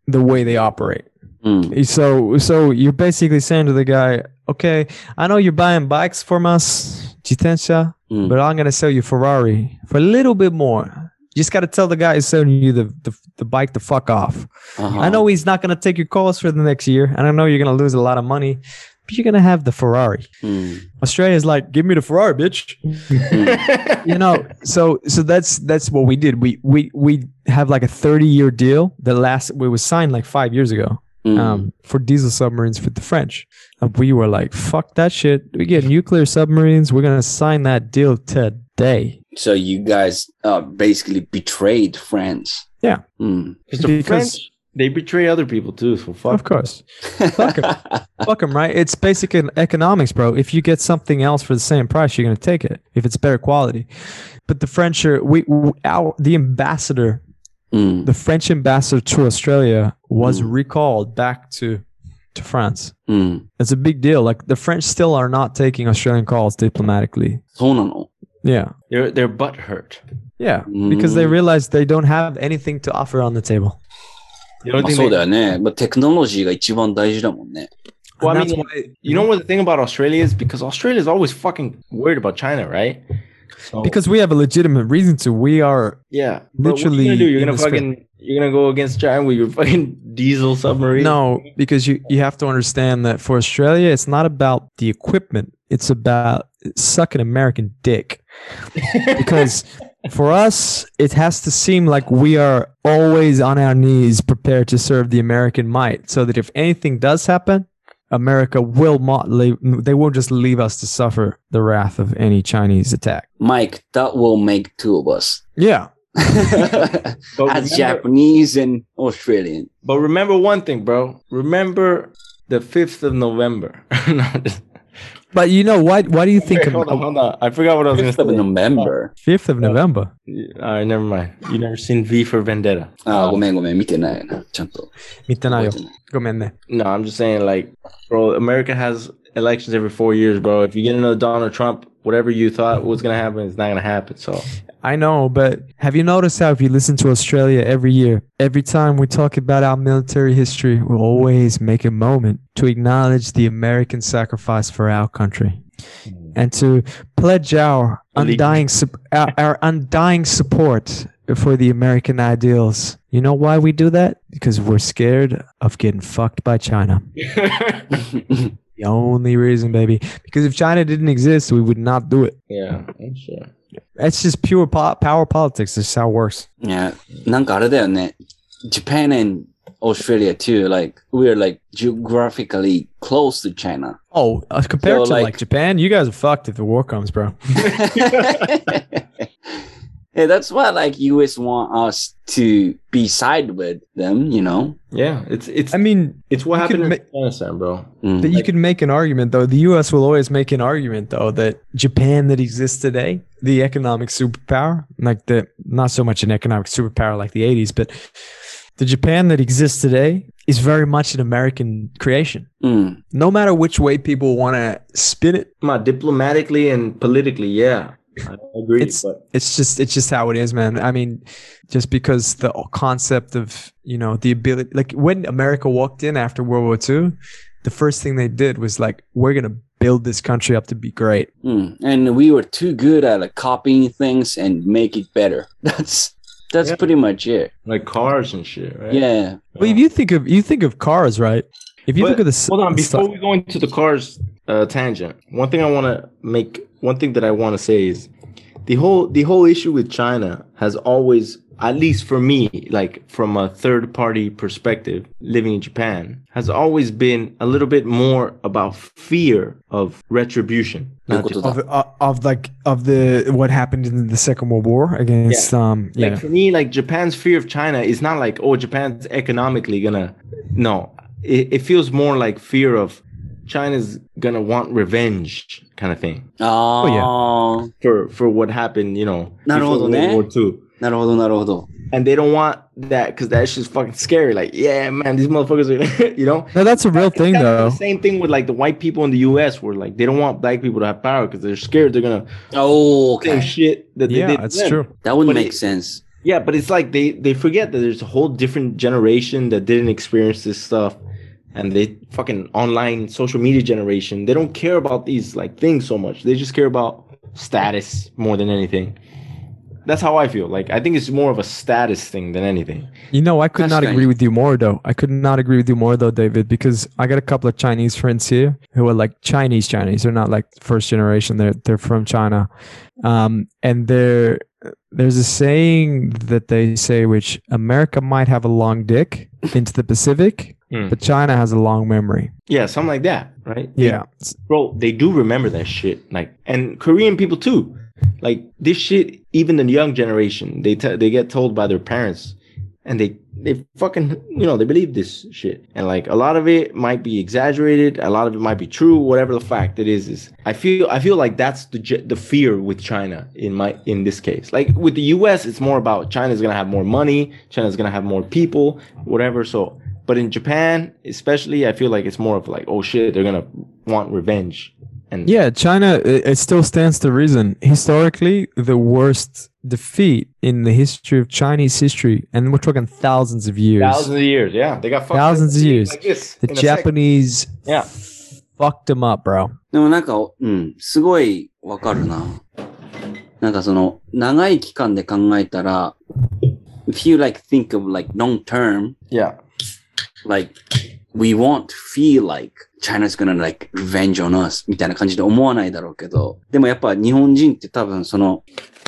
the way they operate. うん。So so you're basically saying to the guy, "Okay, I know you're buying bikes from us, Jitensha, うん。but I'm gonna sell you Ferrari for a little bit more." You just got to tell the guy who's selling you the, the, the bike to fuck off. Uh-huh. I know he's not going to take your calls for the next year, and I know you're going to lose a lot of money, but you're going to have the Ferrari. Mm. Australia's like, give me the Ferrari, bitch. Hmm. you know, so so that's that's what we did. We we we have like a 30 year deal that last we was signed like five years ago. Mm. Um, for diesel submarines for the French. And we were like, fuck that shit. We get nuclear submarines. We're going to sign that deal today. So you guys uh, basically betrayed France. Yeah, mm. because they betray other people too. So fuck. Of course, fuck them. fuck them, right? It's basic economics, bro. If you get something else for the same price, you're gonna take it if it's better quality. But the French are we, our the ambassador, mm. the French ambassador to Australia was mm. recalled back to to France. Mm. It's a big deal. Like the French still are not taking Australian calls diplomatically. No. Yeah. They're they're butt hurt. Yeah. Because they Mm. realize they don't have anything to offer on the table. The only まあ thing そう they- だよね。まあ、テクノロジーが一番大事だもんね。 Well, I And that's mean, why- you know what the thing about Australia is because Australia is always fucking worried about China, right? So, because we have a legitimate reason to. We are yeah, But literally what you gonna do? You're in gonna the spirit. fucking you're gonna go against China with your fucking diesel submarine? No, because you, you have to understand that for Australia, it's not about the equipment. It's about sucking American dick. because for us, it has to seem like we are always on our knees prepared to serve the American might so that if anything does happen, America will not leave, they won't just leave us to suffer the wrath of any Chinese attack. Mike, that will make two of us. Yeah. But As remember, Japanese and Australian. but remember one thing, bro. Remember the fifth of November. No, just- But you know, why, why do you think Wait, hold on, of hold on. I forgot what I was gonna 5th of say. November. 5th of November? All right, never mind. You never seen V for Vendetta? あー、ごめんごめん、見てないな。ちゃんと。見てないよ。覚えてないごめんね。 No, I'm just saying, like, bro, America has elections every four years, bro. If you get another Donald Trump, whatever you thought was gonna happen is not gonna happen. So I know, but have you noticed how if you listen to Australia every year, every time we talk about our military history, we'll always make a moment to acknowledge the American sacrifice for our country. and to pledge our undying sup- our, our undying support for the American ideals. You know why we do that? Because we're scared of getting fucked by China. The only reason, baby. Because if China didn't exist, we would not do it. yeah, I'm sure. It's just pure po- power politics. That's how it works. いや、なんかあれだよね。Japan and Australia too, like, we're like geographically close to China. Oh, uh, compared So, to like, like- Japan, you guys are fucked if the war comes, bro. yeah, that's why like US want us to be side with them, you know? Yeah, it's it's I mean, it's what happened could in ma- Afghanistan, bro. Mm. But you can make an argument, though. The U.S. will always make an argument, though, that Japan that exists today, the economic superpower, like the not so much an economic superpower like the '80s, but the Japan that exists today is very much an American creation. うん。No matter which way people want to spin it, Ma, diplomatically and politically, yeah, I agree. It's- but it's just it's just how it is, man. I mean, just because the concept of you know the ability, like when America walked in after World War II, the first thing they did was like, we're gonna build this country up to be great. Mm. And we were too good at like copying things and make it better. That's that's Yeah. pretty much it. like cars and shit, right? Yeah. Well, if you think of you think of cars, right? If you But think of the Hold on, before stuff- we go into the cars uh, tangent, one thing I want to make, one thing that I want to say is the whole the whole issue with China has always, at least for me, like from a third party perspective, living in Japan, has always been a little bit more about fear of retribution. Of, uh, of like of the what happened in the Second World War against um yeah Like for me, like Japan's fear of China is not like, oh, Japan's economically gonna. No, it, it feels more like fear of China's gonna want revenge, kind of thing. Oh, yeah. for for what happened, you know, なるほど before ね。 World War II. なるほど、なるほど。 And they don't want that because that's just fucking scary. Like, yeah, man, these motherfuckers are, you know. no that's a real thing It's kinda though The same thing with like the white people in the U.S. where like they don't want black people to have power because they're scared they're gonna Oh, same okay. shit that they yeah did. to that's them. true That would But make it- sense. Yeah, but it's like they they forget that there's a whole different generation that didn't experience this stuff, and they fucking online social media generation. They don't care about these like things so much. They just care about status more than anything. That's how I feel. Like I think it's more of a status thing than anything. you know I could That's not strange. agree with you more though I could not agree with you more though David because I got a couple of Chinese friends here who are like Chinese Chinese they're not like first generation they're they're from China um and they're there's a saying that they say which America might have a long dick into the Pacific Hmm. but China has a long memory Yeah, something like that, right? They- yeah bro, they do remember that shit. Like, and Korean people too. Like this shit, even the young generation, they te- they get told by their parents, and they they fucking you know they believe this shit. And like a lot of it might be exaggerated, a lot of it might be true. Whatever the fact it is, is I feel I feel like that's the ge- the fear with China in my in this case. Like with the U.S., it's more about China's gonna have more money, China's gonna have more people, whatever. So. But in Japan, especially, I feel like it's more of like, oh shit, they're gonna want revenge. And Yeah, China, it, it still stands to reason. Historically, the worst defeat in the history of Chinese history, and we're talking thousands of years, thousands of years, yeah, they got fucked Thousands up of years. Like this, the in a second. Japanese Yeah. fucked them up, bro. でもなんか、うん、すごいわかるな。なんかその、長い期間で考えたら、if you like think of like long term, Yeah, Like we won't feel like China's gonna like revenge on us みたいな感じで思わないだろうけど、でもやっぱ日本人って多分その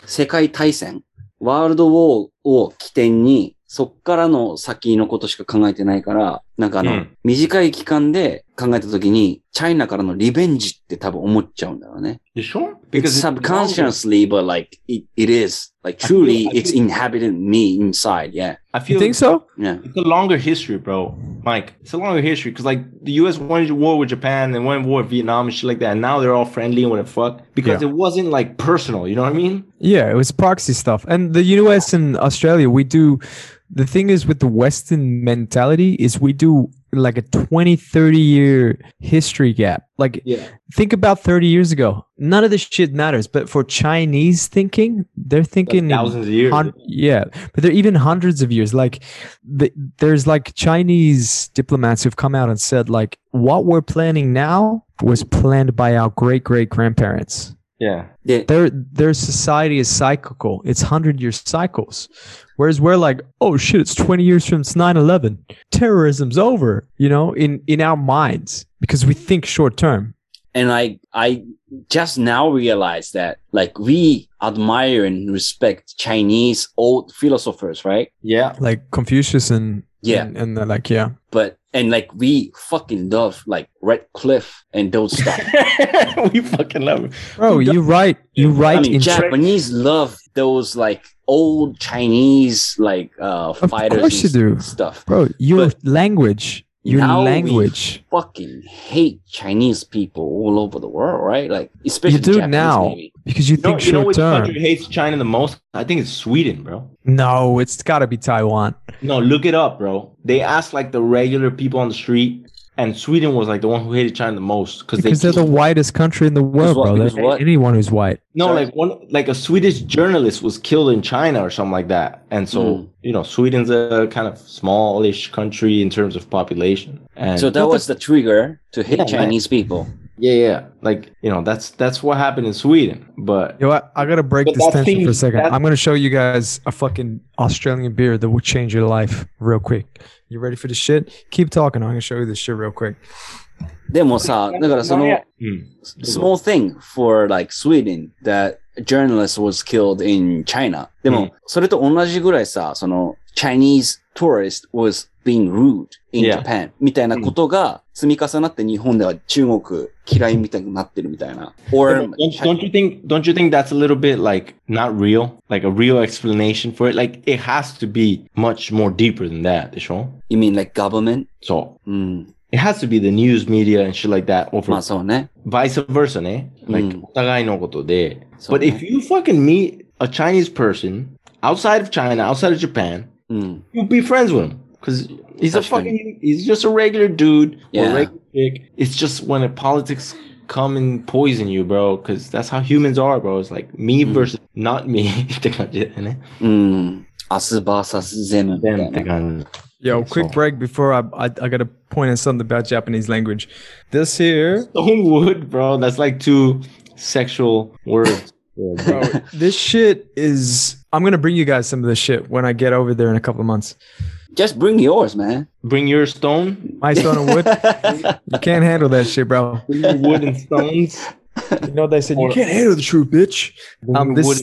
世界大戦、ワールドウォーを起点に、そっからの先のことしか考えてないから、なんかあの、うん短い期間で考えたときに、チャイナからのリベンジって多分思っちゃうんだろうね。you sure? It's it's subconsciously, but like it, it is. Like I feel- truly, I it's inhabited me inside. Yeah. I You feel think so? Yeah. It's a longer history, bro. Mike, it's a longer history because like the U.S. went to war with Japan and went to war with Vietnam and shit like that. And now they're all friendly and what the fuck because Yeah. it wasn't like personal. You know what I mean? Yeah, it was proxy stuff. And the US and Australia, we do. The thing is with the Western mentality is we do like a 20 30 year history gap like Yeah. think about 30 years ago none of this shit matters but for chinese thinking they're thinking in thousands of years. hun- yeah but they're even hundreds of years like the, there's like chinese diplomats who've come out and said like what we're planning now was planned by our great great grandparents yeah. yeah. their their society is cyclical. It's hundred year cycles. Whereas we're like, oh shit, it's twenty years since 9-11. Terrorism's over, you know, in in our minds because we think short term. And I, I just now realized that like we admire and respect Chinese old philosophers, right? Yeah. Like Confucius and Yeah. and, and they're like yeah, But, and like we fucking love like Red Cliff and those stuff. we fucking love it. bro, you right, you I right mean, in tra- Japanese love those like old Chinese like uh Of fighters course you do. stuff. bro. Your But language, your now we language. Fucking hate Chinese people all over the world, right? Like especially You do Japanese, now. maybe. Because you You know, think you know short which term. country hates China the most? I think it's Sweden, bro. No, it's got to be Taiwan. No, look it up, bro. They asked like the regular people on the street, and Sweden was like the one who hated China the most because they Because they're the whitest country in the world, what- bro. because They're what? Anyone who's white. no Sorry. like one like a Swedish journalist was killed in China or something like that, and so Mm. you know Sweden's a kind of smallish country in terms of population, and So that was the trigger to hate Yeah, man. Chinese people. yeah, yeah, like you know that's that's what happened in Sweden, but Yo, I, I gotta break But this that tension thing- for a second. that- I'm gonna show you guys a fucking Australian beer that will change your life real quick. You ready for this shit? Keep talking. I'm gonna show you this shit real quick. でもさ、だからその、 Mm. small thing for like Sweden that a journalist was killed in China. でも、うんそれと同じぐらいさ、その Chinese tourist was being rude in Yeah. Japan みたいなことが積み重なって日本では中国嫌いみたいになってるみたいな。or don't, don't you think don't you think that's a little bit like not real like a real explanation for it like it has to be much more deeper than that でしょ you mean like government? so うん。 it has to be the news media and shit like that over まあそうね。 vice versa ね like うんお互いのことでそう but ね if you fucking meet a Chinese person outside of China outside of Japan うん。 you'll be friends with him because he's a That's funny. fucking he's just a regular dude or Yeah. a regular chick it's just when the politics come and poison you bro because that's how humans are bro it's like me Mm. versus not me って感じだよねうん。明日 vs ゼムみた them いな。って感じ Yo, Yeah, quick so- break before I, I I gotta point at something about Japanese language. This here, Stone wood bro that's like two sexual words Yeah, bro. bro, this shit is. I'm gonna bring you guys some of this shit when I get over there in a couple of months. Just bring yours, man. bring your stone My stone and wood, you can't handle that shit, bro. bring your wood and stones You know they said you can't handle the truth, bitch. Bring Um, this wood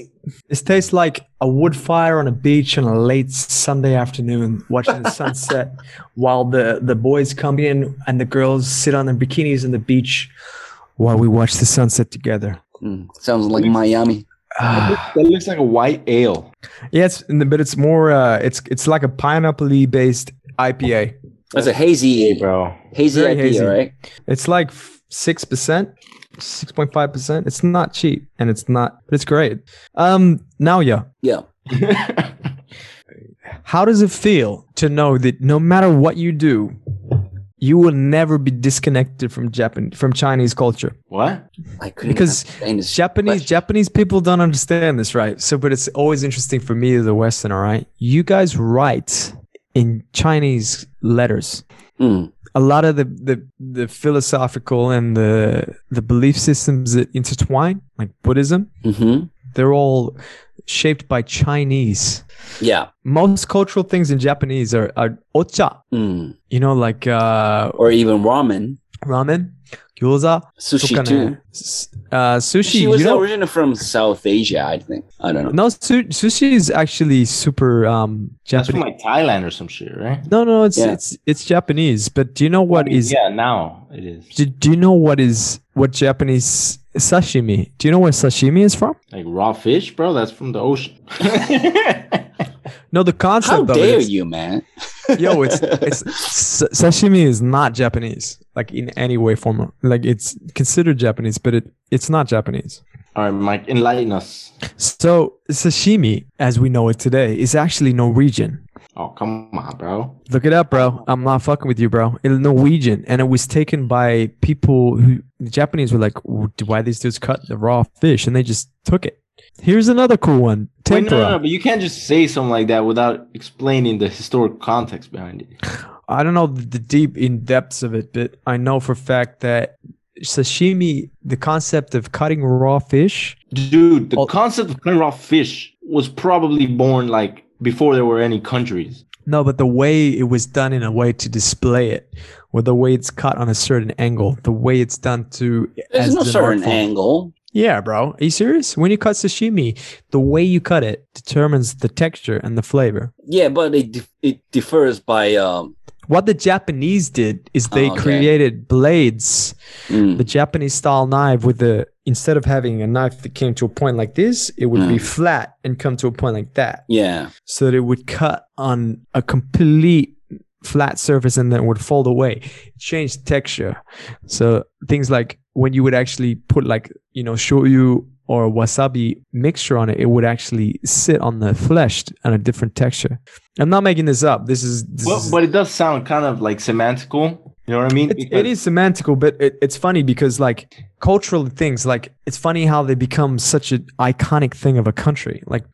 this tastes like a wood fire on a beach on a late Sunday afternoon, watching the sunset, while the the boys come in and the girls sit on their bikinis on the beach, while we watch the sunset together. Mm, sounds like Miami. That looks like a white ale yeah, but it's more uh, it's it's like a pineapple based IPA. That's a hazy, bro hazy Very IPA, hazy. right? It's like six percent, six point five percent. It's not cheap, and it's not, but it's great. Um, now yeah. Yeah. How does it feel to know that no matter what you do, you will never be disconnected from Japan from Chinese culture? what I couldn't Because Japanese question. Japanese people don't understand this, right? So, but it's always interesting for me as a Westerner, right? You guys write in Chinese letters. Mm, A lot of the, the the philosophical and the the belief systems that intertwine, like Buddhism, hmm they're all shaped by Chinese. Yeah. Most cultural things in Japanese are, are ocha. Mm. You know, like uh, or even ramen. Ramen, gyoza, sushi too. Uh, sushi. She was you know, originally from South Asia, I think. I don't know. No, su- sushi is actually super um, Japanese. That's from like Thailand or some shit, right? No, no, it's yeah. it's it's Japanese. But do you know what I mean, is? Yeah, now it is. Do, do you know what is what Japanese sashimi? Do you know where sashimi is from? like raw fish bro that's from the ocean No, the concept How of it dare you, man? Yo, it's it's sashimi is not Japanese, like in any way, form. Like it's considered Japanese, but it it's not Japanese. all right mike enlighten us So sashimi, as we know it today, is actually Norwegian. Oh come on, bro. Look it up, bro. I'm not fucking with you, bro. It's Norwegian, and it was taken by people who the Japanese were like, "Why these dudes cut the raw fish?" And they just took it. Here's another cool one: Wait, no, no, no, but you can't just say something like that without explaining the historic context behind it. I don't know the deep in depths of it, but I know for a fact that sashimi, the concept of cutting raw fish, Dude, the Oh. concept of cutting raw fish was probably born like before there were any countries. no, but the way it was done in a way to display it, or the way it's cut on a certain angle, the way it's done to There's no an art certain form. angle. Yeah, bro. Are you serious? When you cut sashimi, the way you cut it determines the texture and the flavor. Yeah, but it dif- it differs by um. What the Japanese did is they Oh, okay. created blades, mm, the Japanese style knife with the instead of having a knife that came to a point like this, it would be Mm. flat and come to a point like that. yeah. So that it would cut on a complete flat surface and then would fold away. It changed texture. So things like when you would actually put like, you know, shoyu or wasabi mixture on it, it would actually sit on the flesh on a different texture. I'm not making this up. This is, this Well, is but it does sound kind of like semantical. You know what I mean? it, it is semantical, but it, it's funny because like cultural things, like it's funny how they become such an iconic thing of a country. Like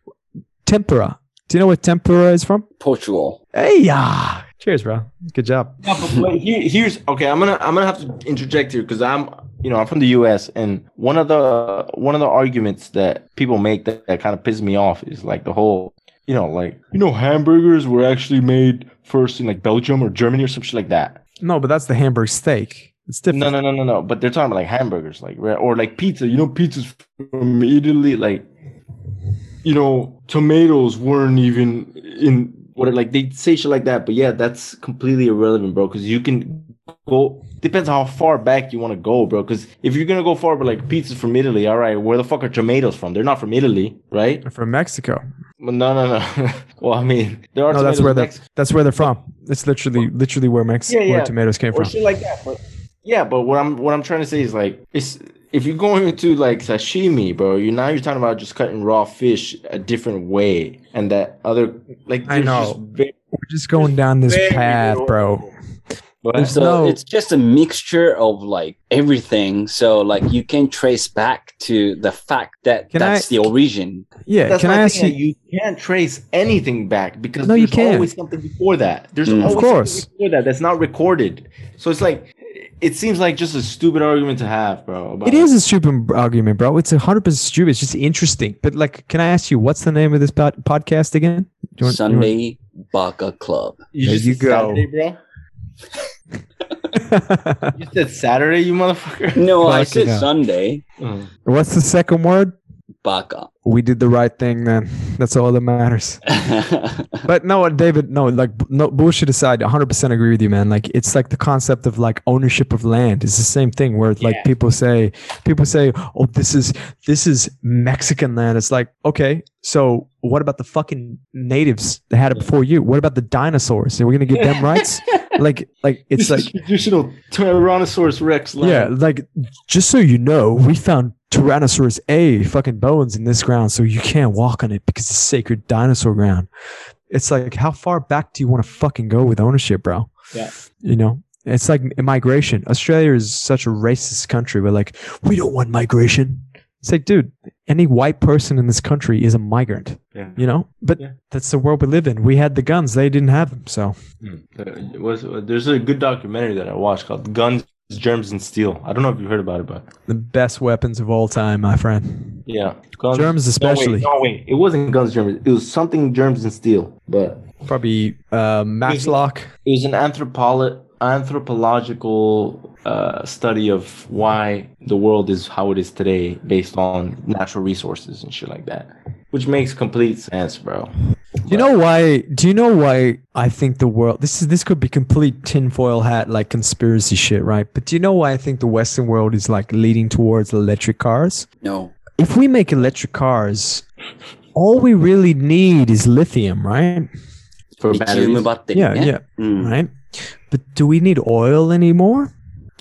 tempura. Do you know where tempura is from? Portugal. Hey, yeah. Cheers, bro. Good job. Yeah, but, but here, here's okay. I'm gonna I'm gonna have to interject here because I'm you know I'm from the U.S. and one of the one of the arguments that people make that, that kind of pisses me off is like the whole you know like you know hamburgers were actually made first in like Belgium or Germany or some shit like that. No, but that's the hamburger steak. It's different. No, no, no, no, no. But they're talking about like hamburgers, like or like pizza. You know, pizza's from Italy. Like, you know, tomatoes weren't even in what like they say shit like that. But yeah, that's completely irrelevant, bro. Because you can go. Depends how far back you want to go, bro. Because if you're gonna go far, but like pizza's from Italy, all right. Where the fuck are tomatoes from? They're not from Italy, right? They're from Mexico. No, no, no. well, I mean, there are No, that's where they're Mexico. that's where they're from. It's literally literally where Mex Yeah, where tomatoes came or from. shit like that. But yeah, but what I'm what I'm trying to say is like it's if you're going into like sashimi, bro, you now you're talking about just cutting raw fish a different way, and that other like I know. just very- We're just going down this path, bro. But So no- it's just a mixture of like everything. So like you can trace back to the fact that Can that's I- the origin. Yeah, that's can my I ask thing, you? You can't trace anything back because No, you there's can't. always something before that. There's Mm. Of always course. something before that that's not recorded. So it's like it seems like just a stupid argument to have, bro. about- It is a stupid argument, bro. It's a hundred percent stupid. It's just interesting. But like, can I ask you, what's the name of this pod- podcast again? Do you want- you want- Sunday Baka Club. You There just you go. Saturday, bro. You said Saturday, you motherfucker. No, I said hell. Sunday Mm. What's the second word? Baka. We did the right thing, man. That's all that matters. But no, David, no, like no bullshit aside, 100% agree with you, man. Like it's like the concept of like ownership of land. It's the same thing where like Yeah. people say, people say, "Oh, this is this is Mexican land." It's like, okay, so what about the fucking natives that had it before you? What about the dinosaurs? Are we gonna give them rights? like, like it's This like traditional Tyrannosaurus Rex. Land. yeah, like just so you know, we found Tyrannosaurus A fucking bones in this ground, so you can't walk on it because it's sacred dinosaur ground. It's like, how far back do you want to fucking go with ownership, bro? Yeah. You know, it's like migration. Australia is such a racist country. We're like, we don't want migration. It's like, dude, any white person in this country is a migrant, Yeah. you know? But Yeah. that's the world we live in. We had the guns, they didn't have them. So, Mm. Uh, it was there's a good documentary that I watched called Guns, Germs, and Steel. I don't know if you heard about it, but the best weapons of all time, my friend. yeah, Guns, Germs, No, especially. wait, no, wait, it wasn't Guns, Germs. It was something Germs and Steel, but Probably uh, Matchlock. It was an anthropolo- anthropological uh, study of why the world is how it is today based on natural resources and shit like that, which makes complete sense, bro. Do you know why? Do you know why I think the world? This is this could be complete tinfoil hat like conspiracy shit, right? But do you know why I think the Western world is like leading towards electric cars? No. If we make electric cars, all we really need is lithium, right? For batteries. Yeah, yeah, yeah. Mm. right. But do we need oil anymore?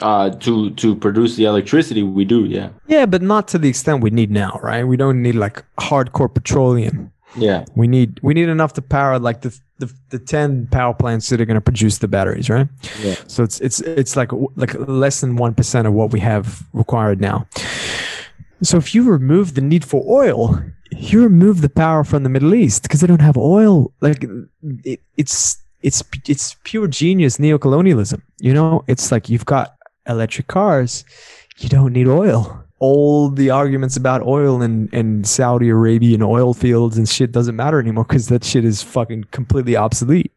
Uh, to to produce the electricity, we do, yeah. Yeah, but not to the extent we need now, right? We don't need like hardcore petroleum. Yeah. We need we need enough to power like the the, the 10 power plants that are going to produce the batteries, right? Yeah. So it's it's it's like like less than 1% of what we have required now. So if you remove the need for oil, you remove the power from the Middle East because they don't have oil. Like it, it's it's it's pure genius neocolonialism. You know, it's like you've got electric cars, you don't need oil. All the arguments about oil and, and Saudi Arabian oil fields and shit doesn't matter anymore because that shit is fucking completely obsolete.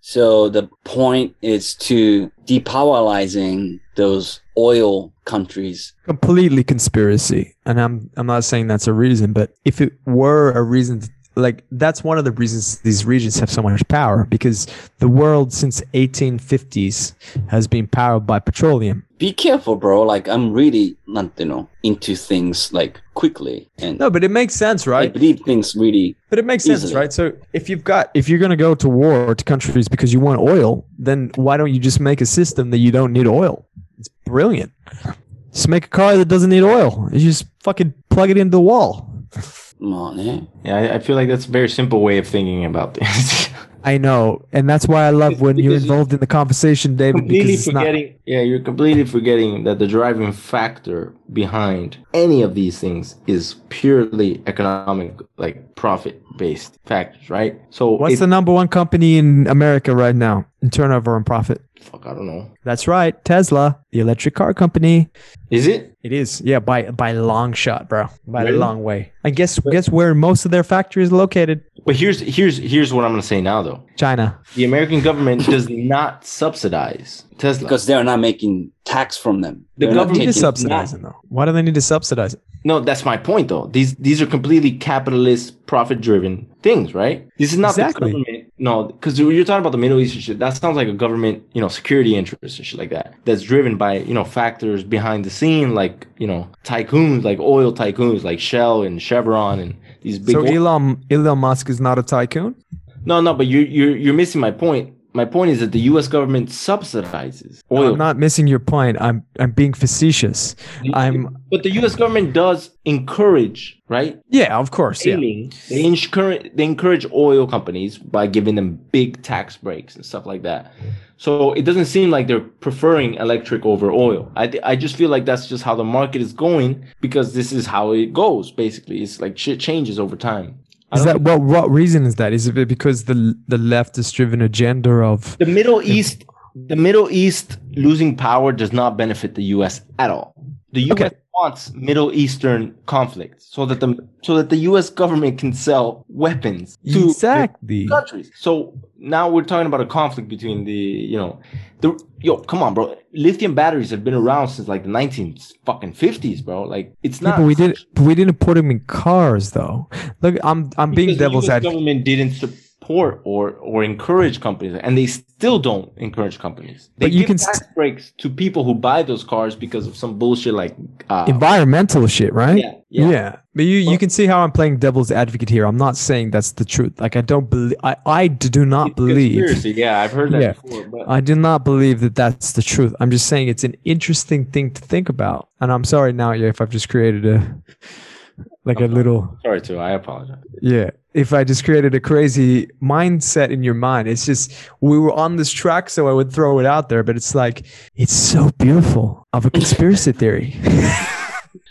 So the point is to depowering those oil countries. Completely conspiracy. And I'm I'm not saying that's a reason, but if it were a reason like that's one of the reasons these regions have so much power because the world since 1850s has been powered by petroleum. Be careful, bro. Like I'm really not you know into things like quickly and no but it makes sense right? I believe things really but it makes sense right? So if you've got if you're going to go to war to countries because you want oil then why don't you just make a system that you don't need oil? It's brilliant. Just make a car that doesn't need oil. You just fucking plug it into the wall well, yeah. Yeah, I, I feel like that's a very simple way of thinking about this. I know, and that's why I love when you're involved in the conversation, David. completely Because it's not, forgetting yeah you're completely forgetting that the driving factor behind any of these things is purely economic like profit based factors right so what's it- the number one company in America right now in turnover and profit? Fuck i don't know That's right, Tesla, the electric car company. is it It is, yeah, by by long shot, bro, by Really? a long way. I guess guess where most of their factories are located? but here's here's here's what i'm gonna say now though China. the american government does not subsidize tesla because they're not making tax from them. The They're not government They need to taking- subsidize though. Why do they need to subsidize it? no that's my point though these these are completely capitalist profit driven things right this is not Exactly. the government no because you're talking about the middle east and shit. That sounds like a government you know security interest and shit like that. That's driven by you know factors behind the scene like you know tycoons like oil tycoons like shell and chevron and these big So oil- Elon Elon Musk is not a tycoon. no no but you're, you're you're missing my point my point is that the us government subsidizes oil I'm not missing your point. I'm I'm being facetious. I'm but the us government does encourage right yeah, of course, yeah. They encourage they encourage oil companies by giving them big tax breaks and stuff like that. So it doesn't seem like they're preferring electric over oil. I, I just feel like that's just how the market is going because this is how it goes. Basically, it's like shit changes over time. I Is that what what reason is that? Is it because the the leftist driven agenda of the Middle East, the Middle East losing power does not benefit the U.S. at all. The U.S. Okay. wants Middle Eastern conflict so that the so that the U.S. government can sell weapons to exactly countries. So now we're talking about a conflict between the, you know, the yo, come on, bro. Lithium batteries have been around since like the 19 fucking 50s, bro. Like it's Yeah, not. but we did but we didn't put them in cars though. Look, I'm I'm being because the devil's advocate. government didn't support or or encourage companies, and they still don't encourage companies. They But you give can tax st- breaks to people who buy those cars because of some bullshit like uh, Environmental shit, right? yeah, yeah. But you, you can see how I'm playing devil's advocate here. I'm not saying that's the truth. Like I don't believe I, I do not believe conspiracy. Yeah, I've heard that Yeah. before. But I do not believe that that's the truth. I'm just saying it's an interesting thing to think about. And I'm sorry now yeah, if I've just created a like a little sorry too. I apologize. Yeah. If I just created a crazy mindset in your mind, it's just we were on this track, so I would throw it out there. But it's like it's so beautiful of a conspiracy theory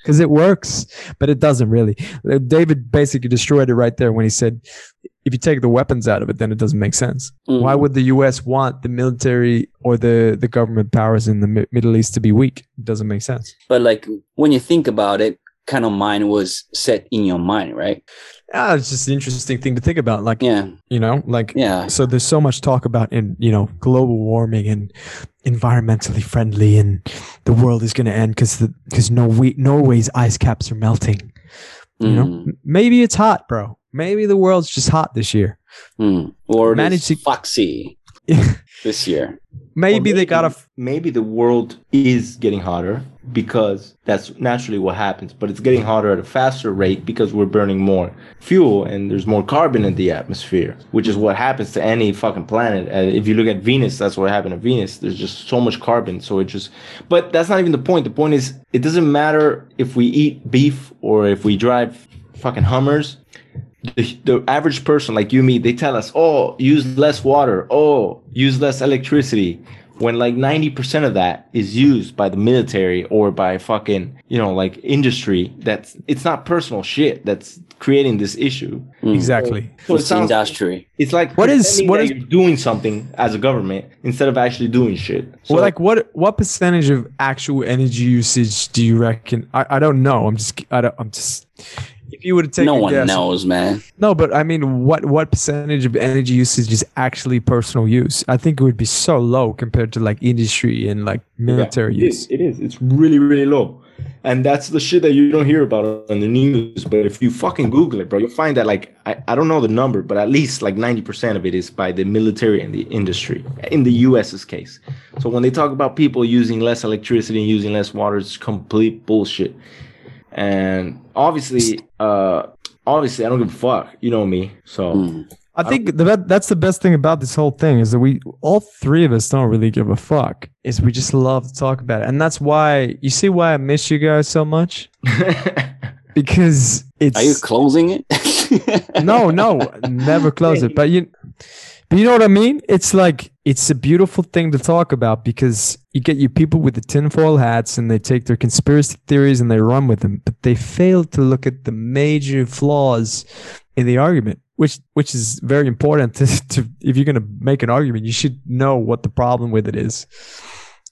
because it works, but it doesn't really. David basically destroyed it right there when he said, "If you take the weapons out of it, then it doesn't make sense. Mm. Why would the U.S. want the military or the the government powers in the Mi- Middle East to be weak? It doesn't make sense." But like when you think about it, kind of mind was set in your mind, right? Ah, it's just an interesting thing to think about. Like, Yeah, you know, like yeah. so there's so much talk about in you know global warming and environmentally friendly and the world is going to end because the because Norway, Norway's ice caps are melting you know Mm, M- maybe it's hot bro maybe the world's just hot this year mm. Or manage to- foxy this year. maybe Or they got to maybe the world is getting hotter because that's naturally what happens but it's getting hotter at a faster rate because we're burning more fuel and there's more carbon in the atmosphere which is what happens to any fucking planet. And if you look at venus that's what happened to venus. There's just so much carbon so it just but that's not even the point. The point is it doesn't matter if we eat beef or if we drive fucking hummers the, the average person like you and me, they tell us, oh, use less water, oh, use less electricity. When like 90% of that is used by the military or by fucking, you know, like industry, that's it's not personal shit that's creating this issue. Mm. Exactly. So it It's sounds industry. it's like What is- pretending what that is- you're doing something as a government instead of actually doing shit. So well, like what what percentage of actual energy usage do you reckon? I, I don't know. I'm just I don't I'm just if you were to take No one guess- knows, man. No, but I mean, what what percentage of energy usage is actually personal use? I think it would be so low compared to like industry and like military Yeah, it use. is, it is. It's really, really low. And that's the shit that you don't hear about on the news. But if you fucking Google it, bro, you'll find that like I, I don't know the number, but at least like 90% of it is by the military and the industry in the US's case. So when they talk about people using less electricity and using less water, it's complete bullshit. And obviously, uh obviously I don't give a fuck. You know me. So Mm. I think the, be- that's the best thing about this whole thing is that we all three of us don't really give a fuck. Is we just love to talk about it, and that's why you see why I miss you guys so much because it's Are you closing it? no, no, never close it. But you, but you know what I mean? It's like it's a beautiful thing to talk about because you get your people with the tinfoil hats and they take their conspiracy theories and they run with them, but they fail to look at the major flaws in the argument, which which is very important to, to if you're gonna make an argument, you should know what the problem with it is.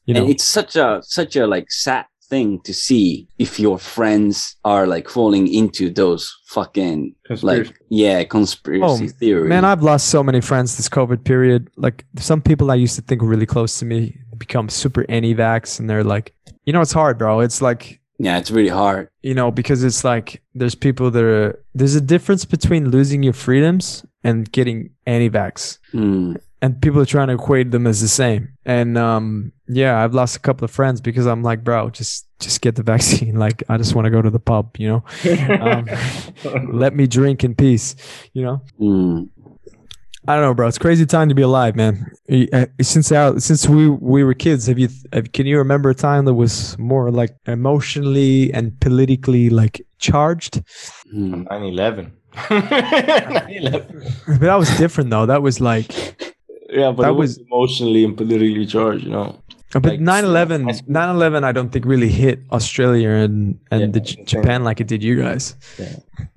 You know, and it's such a such a like sad thing to see if your friends are like falling into those fucking Conspiracy. like yeah conspiracy Oh, theory. Man, I've lost so many friends this COVID period. Like some people I used to think were really close to me become super anti-vax, and they're like, you know, it's hard, bro. It's like, yeah, it's really hard. you know, because it's like there's people that are there's a difference between losing your freedoms and getting anti-vax, Mm. And people are trying to equate them as the same. And um, yeah, I've lost a couple of friends because I'm like, bro, just just get the vaccine. Like, I just want to go to the pub, you know. Um, let me drink in peace, you know. Mm. I don't know, bro. It's a crazy time to be alive, man. Uh, Since our, since we we were kids, have you have, can you remember a time that was more like emotionally and politically like charged? Mm. 9-11. 9-11. But that was different though. That was like, Yeah, but That was, was- emotionally and politically charged, you know. Uh, but Like, 9/11, 9/11, I don't think really hit Australia and and Yeah, the J- Japan like it did you guys.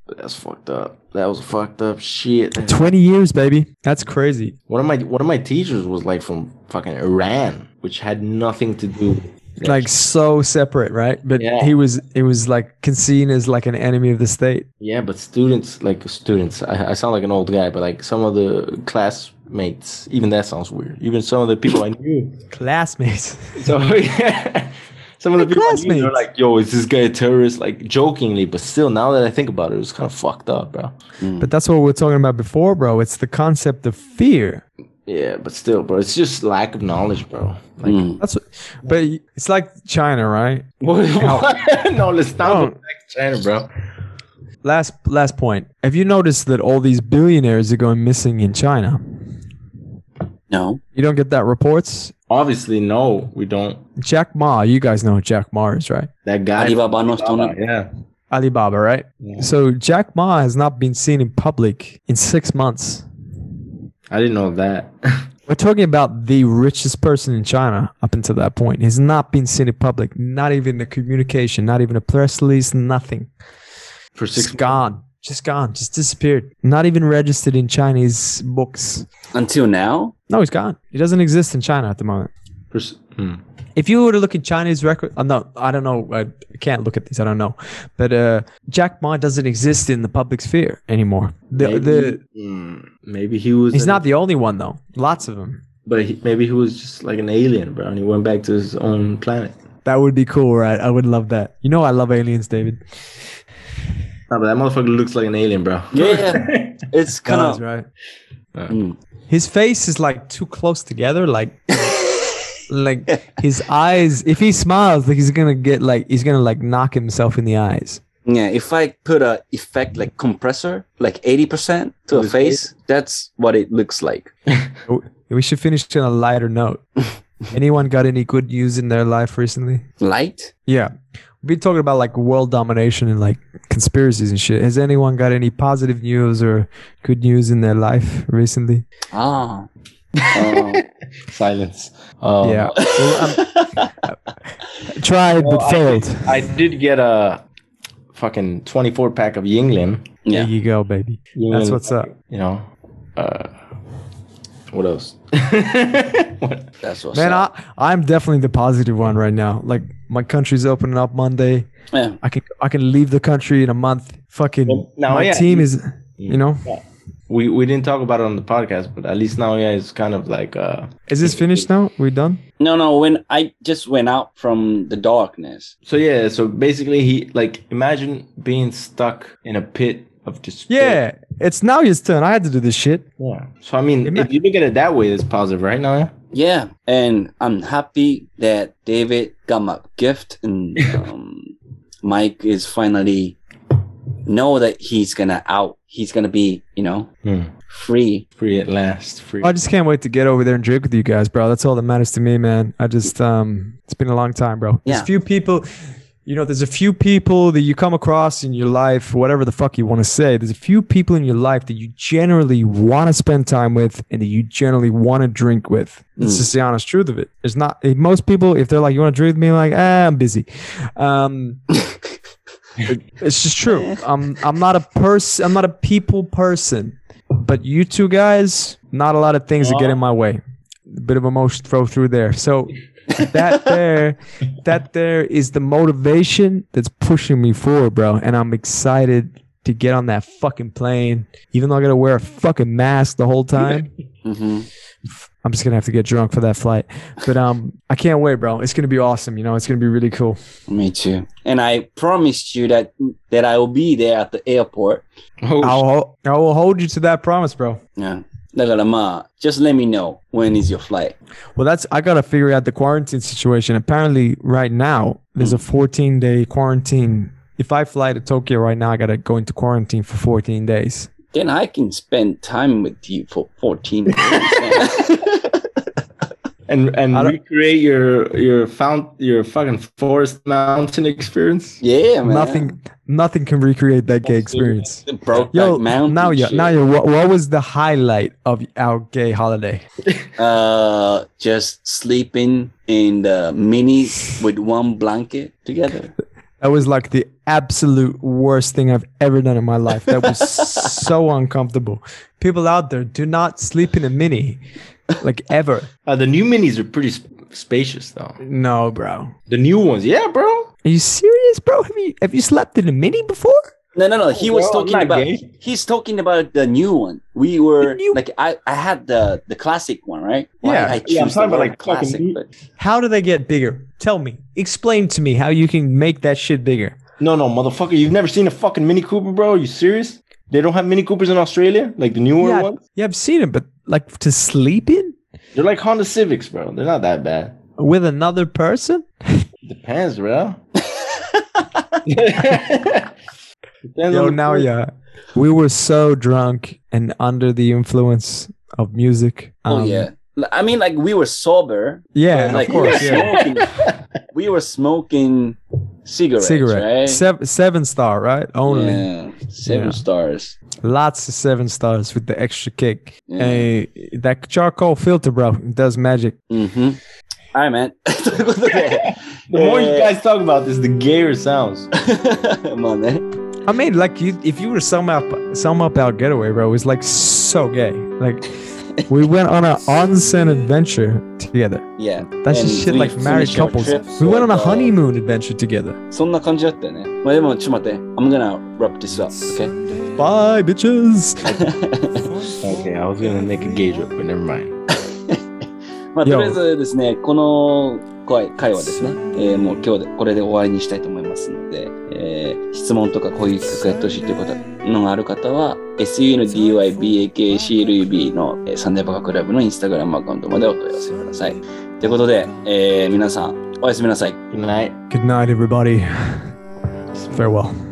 But that's fucked up. That was fucked up shit. Twenty years, baby. That's crazy. One of my one of my teachers was like from fucking Iran, which had nothing to do. with Like so separate, right? But Yeah. he was it was like seen as like an enemy of the state. Yeah, but students, like students, I, I sound like an old guy, but like some of the classmates, even that sounds weird. Even some of the people I knew. Classmates. So yeah, some of the My people I knew, they're like, "Yo, is this guy a terrorist?" Like jokingly, but still, now that I think about it, it was kind of fucked up, bro. But that's what we're talking about before, bro. It's the concept of fear. Yeah, but still, bro, it's just lack of knowledge, bro. Like, Mm. That's what, but it's like China, right? what, no, let's not No. go back to China, bro. Last last point. Have you noticed that all these billionaires are going missing in China? No. You don't get that reports. Obviously, no, we don't. Jack Ma, you guys know who Jack Ma is, right? That guy, Alibaba no Alibaba, yeah. Alibaba, right? Yeah. So Jack Ma has not been seen in public in six months. I didn't know that. We're talking about the richest person in China up until that point. He's not been seen in public, not even a communication, not even a press release, nothing. For six Just gone. Just gone. Just disappeared. Not even registered in Chinese books. Until now. No, he's gone. He doesn't exist in China at the moment. For, s- hmm. If you were to look at Chinese record, uh, no, I don't know. I can't look at these. I don't know. But uh, Jack Ma doesn't exist in the public sphere anymore. The, maybe, the, hmm, maybe he was. he's an- not the only one though. Lots of them. But he, maybe he was just like an alien, bro, and he went back to his own planet. That would be cool, right? I would love that. You know, I love aliens, David. No, but that motherfucker looks like an alien, bro. Yeah. It's kind of. right? Mm. His face is like too close together. Like, like his eyes. If he smiles, like he's gonna get like he's gonna like knock himself in the eyes. Yeah, if I put a effect like compressor, like 80% to a face, that's what it looks like. Oh, we should finish on a lighter note. Anyone got any good news in their life recently? Light? Yeah. We've talking about like world domination and like conspiracies and shit. Has anyone got any positive news or good news in their life recently? Ah. Um, Silence. Um, yeah, well, I'm, tried Well, but failed. did, I did get a fucking 24 pack of Yuengling. yeah. There you go, baby. That's what's up. You know, uh, what else? What- That's what's Man, up. I, I'm definitely the positive one right now. Like my country's opening up Monday. yeah. I can I can leave the country in a month. Fucking Well, now, my yeah, team you- is, you know. Yeah. we we didn't talk about it on the podcast, but at least now yeah, it's kind of like uh. Is this finished now? We done? No, no. When I just went out from the darkness. So yeah, so basically he like imagine being stuck in a pit of despair. Yeah, it's now his turn. I had to do this shit. Yeah. So I mean, if you look at it that way, it's positive, right now. Yeah, and I'm happy that David got my gift, and um, Mike is finally know that he's gonna out. He's gonna be, you know, Hmm. free. Free at last. Free. I just can't wait to get over there and drink with you guys, bro. That's all that matters to me, man. I just um it's been a long time, bro. There's Yeah. a few people you know, there's a few people that you come across in your life, whatever the fuck you want to say. There's a few people in your life that you generally want to spend time with and that you generally want to drink with. It's Mm. just the honest truth of it. It's not most people, if they're like, you want to drink with me, like, ah, I'm busy. Um it's just true. I'm I'm not a person. I'm not a people person. But you two guys, not a lot of things that get in my way. A bit of emotion throw through there. So that there, that there is the motivation that's pushing me forward, bro. And I'm excited to get on that fucking plane, even though I gotta wear a fucking mask the whole time. hmm I'm just gonna have to get drunk for that flight. But um, I can't wait, bro. It's gonna be awesome. You know, it's gonna be really cool. Me too. And I promised you that that I will be there at the airport. Oh, I'll I will hold you to that promise, bro. Yeah. だからまあ just let me know when is your flight. Well, that's I gotta figure out the quarantine situation. Apparently, right now there's a 14 day quarantine. If I fly to Tokyo right now, I gotta go into quarantine for 14 days. Then I can spend time with you for 14 days. and and I don't- recreate your your fount your fucking forest mountain experience. yeah, man. Nothing, nothing can recreate that gay experience. The broke Yo, mountain. now yeah, now yeah. What, what was the highlight of our gay holiday? uh just sleeping in the mini with one blanket together. That was like the absolute worst thing I've ever done in my life. That was so uncomfortable. People out there do not sleep in a mini, like ever. Uh, the new minis are pretty sp- spacious though. No, bro. The new ones, yeah, bro. Are you serious, bro? Have you have you slept in a mini before? No, no, no. Oh, he was Well, talking about. gay. He's talking about the new one. We were new- like, I, I had the the classic one, right? Why Yeah. I Yeah, I'm talking about, like, classic, but How do they get bigger? Tell me. Explain to me how you can make that shit bigger. No, no, motherfucker, you've never seen a fucking Mini Cooper, bro? Are you serious? They don't have Mini Coopers in Australia, like the newer Yeah, ones. yeah, I've seen it, but like to sleep in They're like Honda Civics, bro. They're not that bad. with another person? Depends, bro. Depends Yo, now person. yeah. We were so drunk and under the influence of music. oh Um, yeah. L- I mean, like we were sober. Yeah, but, like of course. we Yeah. were smoking. we were smoking cigarettes, Cigarette. right? Seven, seven star, right? Only. Yeah, seven Yeah. stars. Lots of seven stars with the extra kick. Yeah. Hey, that charcoal filter, bro, does magic. Mm-hmm. All right, man. ということで The more you えー guys talk about this, the gayer it sounds. まあね。 I mean, like you, if you were sum up, sum up our getaway, bro, it was like so gay. Like we went on an onsen adventure together. Yeah. That's And just shit we like married finished our couples. trip, We went on a so, uh, honeymoon adventure together. そんな感じだったよね。まあでも、ちょっと待って。I'm gonna wrap this up, okay? Bye, bitches. Okay, I was gonna make a gay joke, but never mind. まあ、とりあえずですね、この回回はですね、えーもう今日でこれで終わりにしたいと思いますので、えー質問とかこういう企画やってほしいということのがある方は、SUNDYBAKCLUB のえーサンデーバカクラブのインスタグラムアカウントまでお問い合わせください。ということで、えー皆さん、おやすみなさい。Good night. Good night, everybody. Farewell.